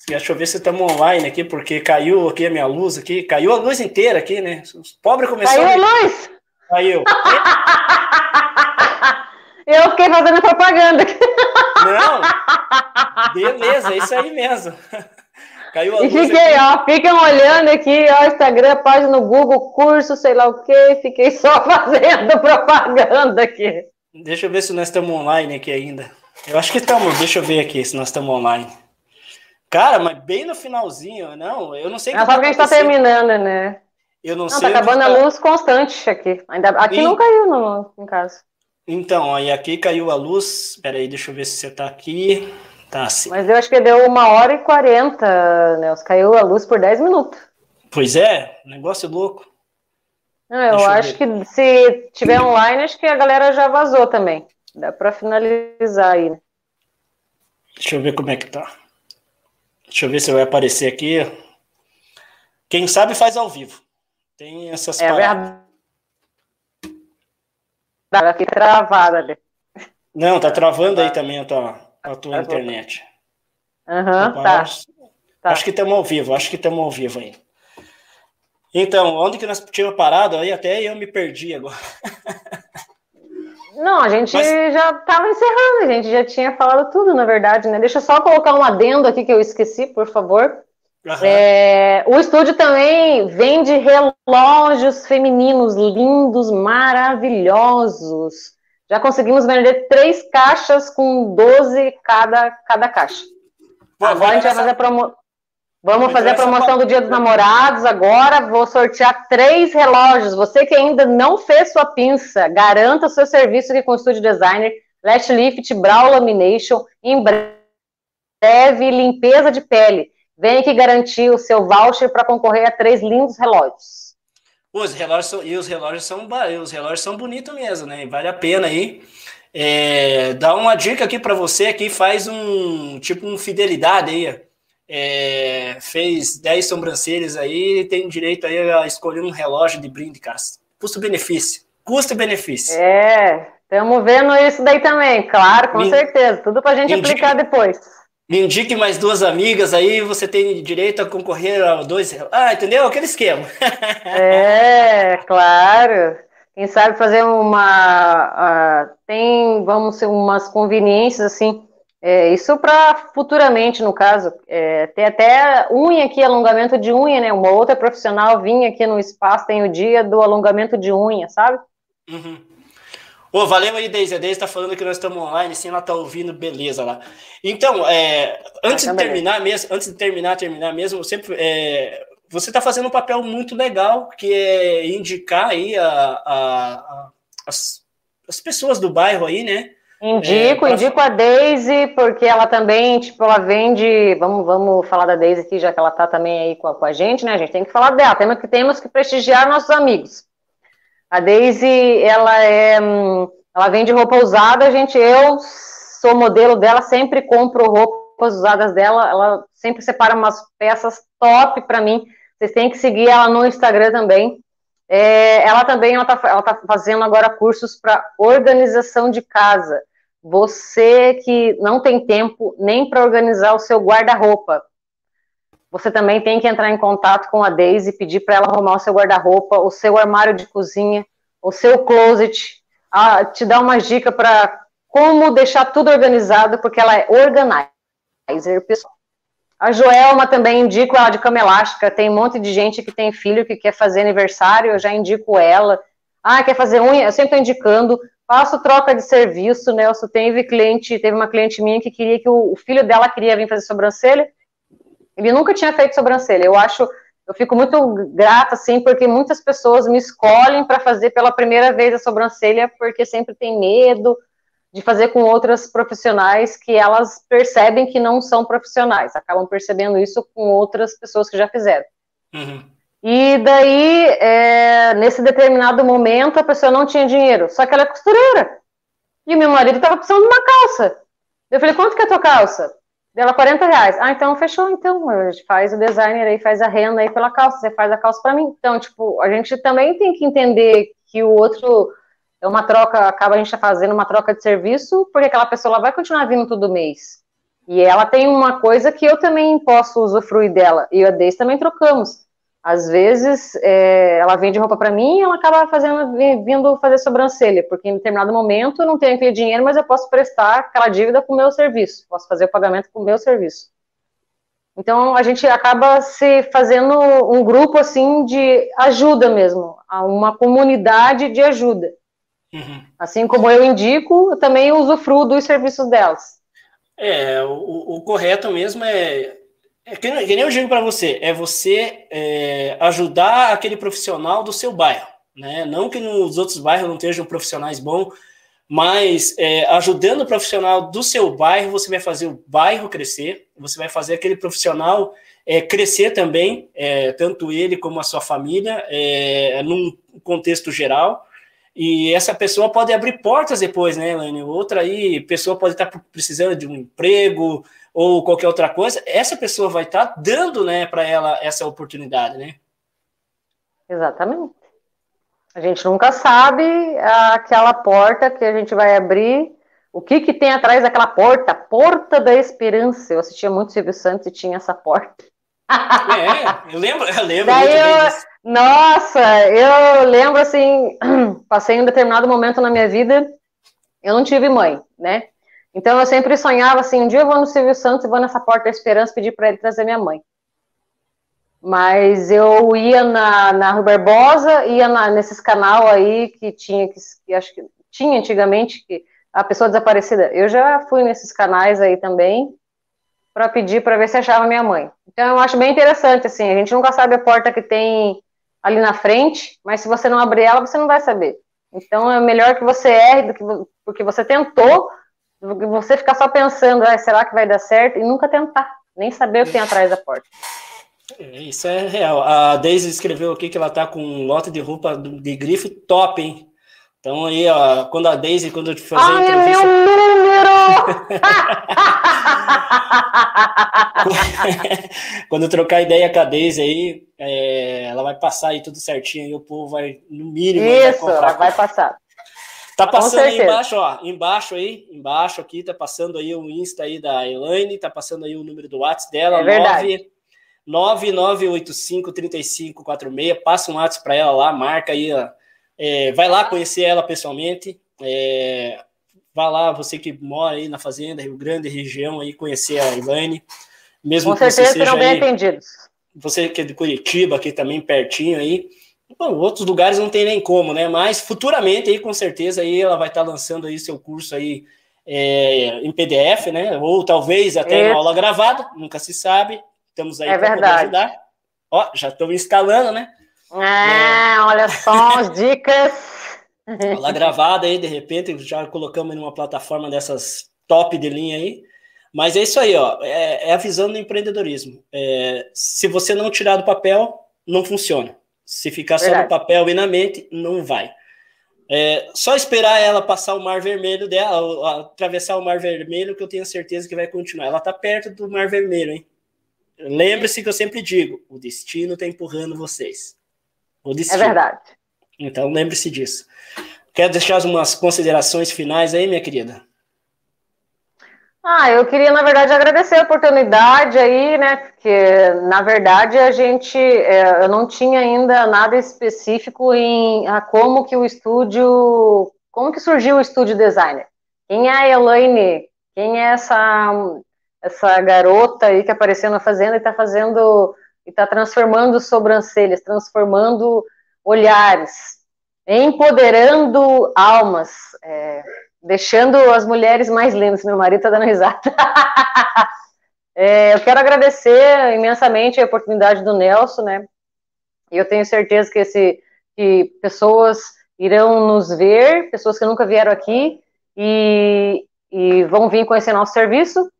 Deixa eu ver se estamos online aqui, porque caiu aqui a minha luz aqui. Caiu a luz inteira aqui, né? Os pobres começaram. Caiu a luz! Caiu. Eu fiquei fazendo propaganda. Não, beleza, é isso aí mesmo. Caiu a e fiquei, aqui. ó, ficam olhando aqui, ó, Instagram, página no Google, curso, sei lá o quê, fiquei só fazendo propaganda aqui. Deixa eu ver se nós estamos online aqui ainda. Eu acho que estamos, deixa eu ver aqui se nós estamos online. Cara, mas bem no finalzinho, não, eu não sei. É só que a gente está terminando, né? Eu não, não sei. Tá acabando tá... a luz constante aqui. Ainda, aqui e... não caiu no, no caso. Então, aí aqui caiu a luz. Espera aí, deixa eu ver se você está aqui. Tá sim. Mas eu acho que deu uma hora e quarenta, Nelson. Caiu a luz por dez minutos. Pois é, negócio louco. Não, eu deixa acho eu que se tiver online, acho que a galera já vazou também. Dá para finalizar aí. Deixa eu ver como é que tá. Deixa eu ver se vai aparecer aqui. Quem sabe faz ao vivo. Tem essas é paradas. Verdade. Ela fica travada ali. Não, tá travando aí também a tua, a tua tá internet. Aham, uhum, tá. tá. Acho que estamos ao vivo, acho que estamos ao vivo aí. Então, onde que nós tínhamos parado? Aí até eu me perdi agora. Não, a gente Mas... já estava encerrando, a gente já tinha falado tudo, na verdade, né? Deixa eu só colocar um adendo aqui que eu esqueci, por favor. É, o estúdio também vende relógios femininos lindos, maravilhosos. Já conseguimos vender três caixas com 12 cada, cada caixa. Pô, agora a gente vai fazer a promo... Vamos fazer a promoção do Dia dos Namorados agora. Vou sortear três relógios. Você que ainda não fez sua pinça, garanta seu serviço aqui com o Estúdio Designer, Lash Lift, Brow Lamination, em breve limpeza de pele. Vem aqui garantir o seu voucher para concorrer a três lindos relógios. Os relógios são, e os relógios são os relógios são bonitos mesmo, né? Vale a pena aí. É, dá uma dica aqui para você que faz um tipo um fidelidade aí. é, fez 10 sobrancelhas aí, tem direito aí a escolher um relógio de brinde, cara. Custo-benefício. Custo-benefício. É, estamos vendo isso daí também, claro, com me, certeza. Tudo para a gente indique, aplicar depois. Me indique mais duas amigas aí, você tem direito a concorrer a dois. Ah, entendeu? Aquele esquema. é, claro. Quem sabe fazer uma. Uh, tem, vamos ser umas conveniências assim é, isso para futuramente, no caso, é, tem até unha aqui, alongamento de unha, né? Uma outra profissional vinha aqui no espaço, tem o dia do alongamento de unha, sabe? Uhum. Ô, valeu aí, Deise. A Deise tá falando que nós estamos online, sim, ela tá ouvindo, beleza lá. Então, é, antes de terminar mesmo, antes de terminar, terminar mesmo, sempre é, você está fazendo um papel muito legal, que é indicar aí a, a, a as, as pessoas do bairro aí, né? Indico, é, indico a Daisy, porque ela também, tipo, ela vende. Vamos, vamos falar da Daisy aqui, já que ela está também aí com a, com a, gente, né? A gente tem que falar dela, temos que, temos que prestigiar nossos amigos. A Daisy, ela é. Hum, ela vende roupa usada, gente. Eu sou modelo dela, sempre compro roupas usadas dela. Ela sempre separa umas peças top para mim. Vocês têm que seguir ela no Instagram também. É, ela também ela tá, ela tá fazendo agora cursos para organização de casa. Você que não tem tempo nem para organizar o seu guarda-roupa, você também tem que entrar em contato com a Daisy e pedir para ela arrumar o seu guarda-roupa, o seu armário de cozinha, o seu closet, a, te dar uma dica para como deixar tudo organizado, porque ela é organizer pessoal. A Joelma também indico ela de cama elástica. Tem um monte de gente que tem filho que quer fazer aniversário, eu já indico ela. Ah, quer fazer unha? Eu sempre estou indicando faço troca de serviço, Nelson. Teve cliente, teve uma cliente minha que queria que o, o, filho dela queria vir fazer sobrancelha. Ele nunca tinha feito sobrancelha. Eu acho, eu fico muito grata, assim, porque muitas pessoas me escolhem para fazer pela primeira vez a sobrancelha, porque sempre tem medo de fazer com outras profissionais que elas percebem que não são profissionais, acabam percebendo isso com outras pessoas que já fizeram. Uhum. E daí, é, nesse determinado momento, a pessoa não tinha dinheiro, só que ela é costureira. E o meu marido estava precisando de uma calça. Eu falei, quanto que é a tua calça? Dela, 40 reais. Ah, então fechou, então. A gente faz o designer aí, faz a renda aí pela calça, você faz a calça para mim. Então, tipo, a gente também tem que entender que o outro é uma troca, acaba a gente fazendo uma troca de serviço, porque aquela pessoa vai continuar vindo todo mês. E ela tem uma coisa que eu também posso usufruir dela, e e a Deise também trocamos. Às vezes, é, ela vende roupa para mim e ela acaba fazendo, vindo fazer sobrancelha, porque em determinado momento eu não tenho aquele dinheiro, mas eu posso prestar aquela dívida com o meu serviço, posso fazer o pagamento com o meu serviço. Então, a gente acaba se fazendo um grupo, assim, de ajuda mesmo, uma comunidade de ajuda. Uhum. Assim como eu indico, eu também usufruo dos serviços delas. É, o, o correto mesmo é é que, que nem eu digo para você, é você é, ajudar aquele profissional do seu bairro, né? Não que nos outros bairros não estejam profissionais bons, mas é, ajudando o profissional do seu bairro, você vai fazer o bairro crescer, você vai fazer aquele profissional é, crescer também, é, tanto ele como a sua família, é, num contexto geral. E essa pessoa pode abrir portas depois, né, Elaine? Outra aí, pessoa pode estar precisando de um emprego, ou qualquer outra coisa, essa pessoa vai estar tá dando, né, para ela essa oportunidade, né? Exatamente. A gente nunca sabe aquela porta que a gente vai abrir, o que que tem atrás daquela porta, porta da esperança. Eu assistia muito Silvio Santos e tinha essa porta. É, eu lembro, eu lembro Daí eu, Nossa, eu lembro assim, passei um determinado momento na minha vida, eu não tive mãe, né? Então eu sempre sonhava assim, um dia eu vou no Silvio Santos e vou nessa porta da esperança pedir para ele trazer minha mãe. Mas eu ia na, na Rui Barbosa, ia na, nesses canal aí que tinha, que, que, acho que tinha antigamente, que a pessoa desaparecida. Eu já fui nesses canais aí também para pedir para ver se achava minha mãe. Então eu acho bem interessante, assim, a gente nunca sabe a porta que tem ali na frente, mas se você não abrir ela, você não vai saber. Então é melhor que você erre do que porque você tentou você ficar só pensando, ah, será que vai dar certo? E nunca tentar, nem saber o que tem atrás da porta. É, isso é real. A Daisy escreveu aqui que ela tá com um lote de roupa de grife top, hein? Então aí, ó, quando a Daisy, quando eu te fazer Ai, entrevista... meu número! quando eu trocar ideia com a Daisy aí, é, ela vai passar aí tudo certinho e o povo vai, no mínimo, Isso, vai ela vai passar. Tá passando aí embaixo, ó, embaixo aí, embaixo aqui, tá passando aí o Insta aí da Elaine, tá passando aí o número do WhatsApp dela, é verdade. 99853546, passa um WhatsApp para ela lá, marca aí, ó, é, vai lá conhecer ela pessoalmente, é, vai lá, você que mora aí na fazenda, Rio Grande, região aí, conhecer a Elaine, mesmo Com certeza serão bem atendidos. Você que é de Curitiba, aqui também pertinho aí, Bom, outros lugares não tem nem como, né? Mas futuramente aí, com certeza, aí ela vai estar lançando aí seu curso aí é, em PDF, né? Ou talvez até uma aula gravada, nunca se sabe. Estamos aí é para poder ajudar. Ó, já estão instalando, né? Ah, é. olha só as dicas. Aula gravada aí, de repente, já colocamos em uma plataforma dessas top de linha aí. Mas é isso aí, ó. É, é a visão do empreendedorismo. É, se você não tirar do papel, não funciona. Se ficar só Verdade. no papel e na mente, não vai. É, só esperar ela passar o mar vermelho dela, atravessar o mar vermelho, que eu tenho certeza que vai continuar. Ela está perto do mar vermelho, hein? Lembre-se que eu sempre digo: o destino está empurrando vocês. O destino. É verdade. Então lembre-se disso. Quer deixar umas considerações finais aí, minha querida? Ah, eu queria, na verdade, agradecer a oportunidade aí, né? Porque, na verdade, a gente, é, eu não tinha ainda nada específico em a como que o estúdio, como que surgiu o estúdio designer. Quem é a Elaine? Quem é essa, essa garota aí que apareceu na fazenda e está fazendo, e está transformando sobrancelhas, transformando olhares, empoderando almas. É, deixando as mulheres mais lindas. Meu marido está dando risada. é, eu quero agradecer imensamente a oportunidade do Nelson, né? E eu tenho certeza que, esse, que pessoas irão nos ver, pessoas que nunca vieram aqui e, e vão vir conhecer nosso serviço.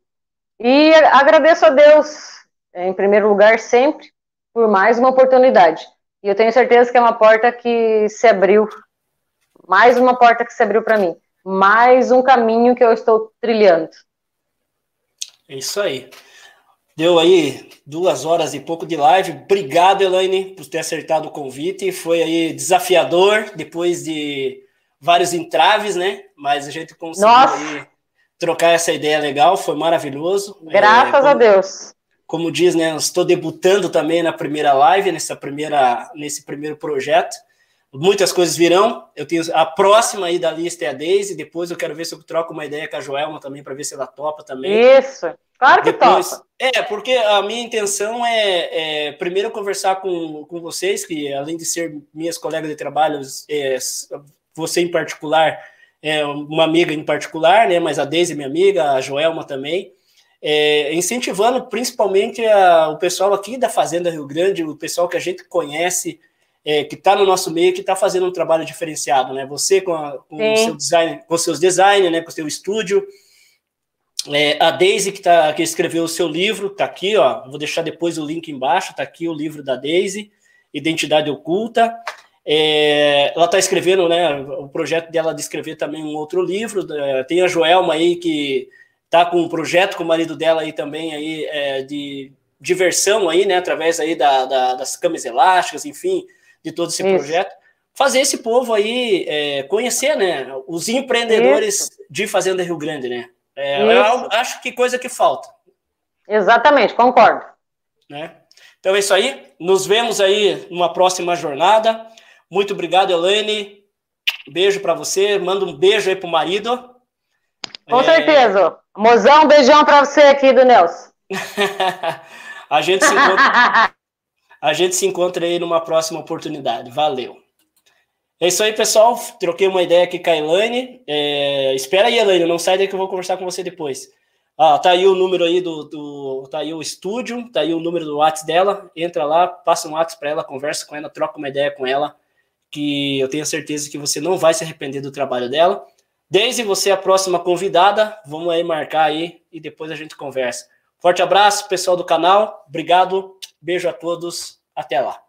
E agradeço a Deus, em primeiro lugar, sempre, por mais uma oportunidade. E eu tenho certeza que é uma porta que se abriu, mais uma porta que se abriu para mim mais um caminho que eu estou trilhando. É isso aí. Deu aí duas horas e pouco de live. Obrigado, Elaine, por ter acertado o convite. Foi aí desafiador, depois de vários entraves, né? Mas a gente conseguiu trocar essa ideia legal, foi maravilhoso. Graças é, como, a Deus. Como diz, né? Estou debutando também na primeira live, nessa primeira, nesse primeiro projeto. Muitas coisas virão. Eu tenho a próxima aí da lista é a Daisy. Depois eu quero ver se eu troco uma ideia com a Joelma também para ver se ela topa também. Isso. Claro que Depois, topa. É, porque a minha intenção é, é, primeiro conversar com, com vocês, que além de ser minhas colegas de trabalho, é, você em particular, é uma amiga em particular, né? Mas a Daisy é minha amiga, a Joelma também. É, incentivando principalmente a, o pessoal aqui da Fazenda Rio Grande, o pessoal que a gente conhece é, que está no nosso meio, que está fazendo um trabalho diferenciado, né? Você com, a, com o seu design, com seus designers, né? Com o seu estúdio. É, a Daisy, que, tá, que escreveu o seu livro, está aqui, ó. Vou deixar depois o link embaixo, está aqui o livro da Daisy, Identidade Oculta. É, ela está escrevendo, né? O projeto dela de escrever também um outro livro. Tem a Joelma aí que está com um projeto com o marido dela aí também aí é, de diversão aí, né? Através aí da, da, das camas elásticas, enfim, de todo esse Isso. projeto, fazer esse povo aí é, conhecer, né, os empreendedores Isso. de Fazenda Rio Grande, né? É, eu acho que coisa que falta. Exatamente, concordo. Né? Então é isso aí. Nos vemos aí numa próxima jornada. Muito obrigado, Elaine. Beijo para você. Manda um beijo aí pro marido. Com é... certeza. Mozão, um beijão para você aqui do Nelson. a gente se encontra. A gente se encontra aí numa próxima oportunidade. Valeu. É isso aí, pessoal. Troquei uma ideia aqui com a Elaine. É... Espera aí, Elaine, não sai daí que eu vou conversar com você depois. Ah, tá aí o número aí do, do, Tá aí o estúdio, tá aí o número do WhatsApp dela. Entra lá, passa um WhatsApp para ela, conversa com ela, troca uma ideia com ela, que eu tenho certeza que você não vai se arrepender do trabalho dela. Desde você a próxima convidada, vamos aí marcar aí e depois a gente conversa. Forte abraço, pessoal do canal. Obrigado. Beijo a todos. Até lá.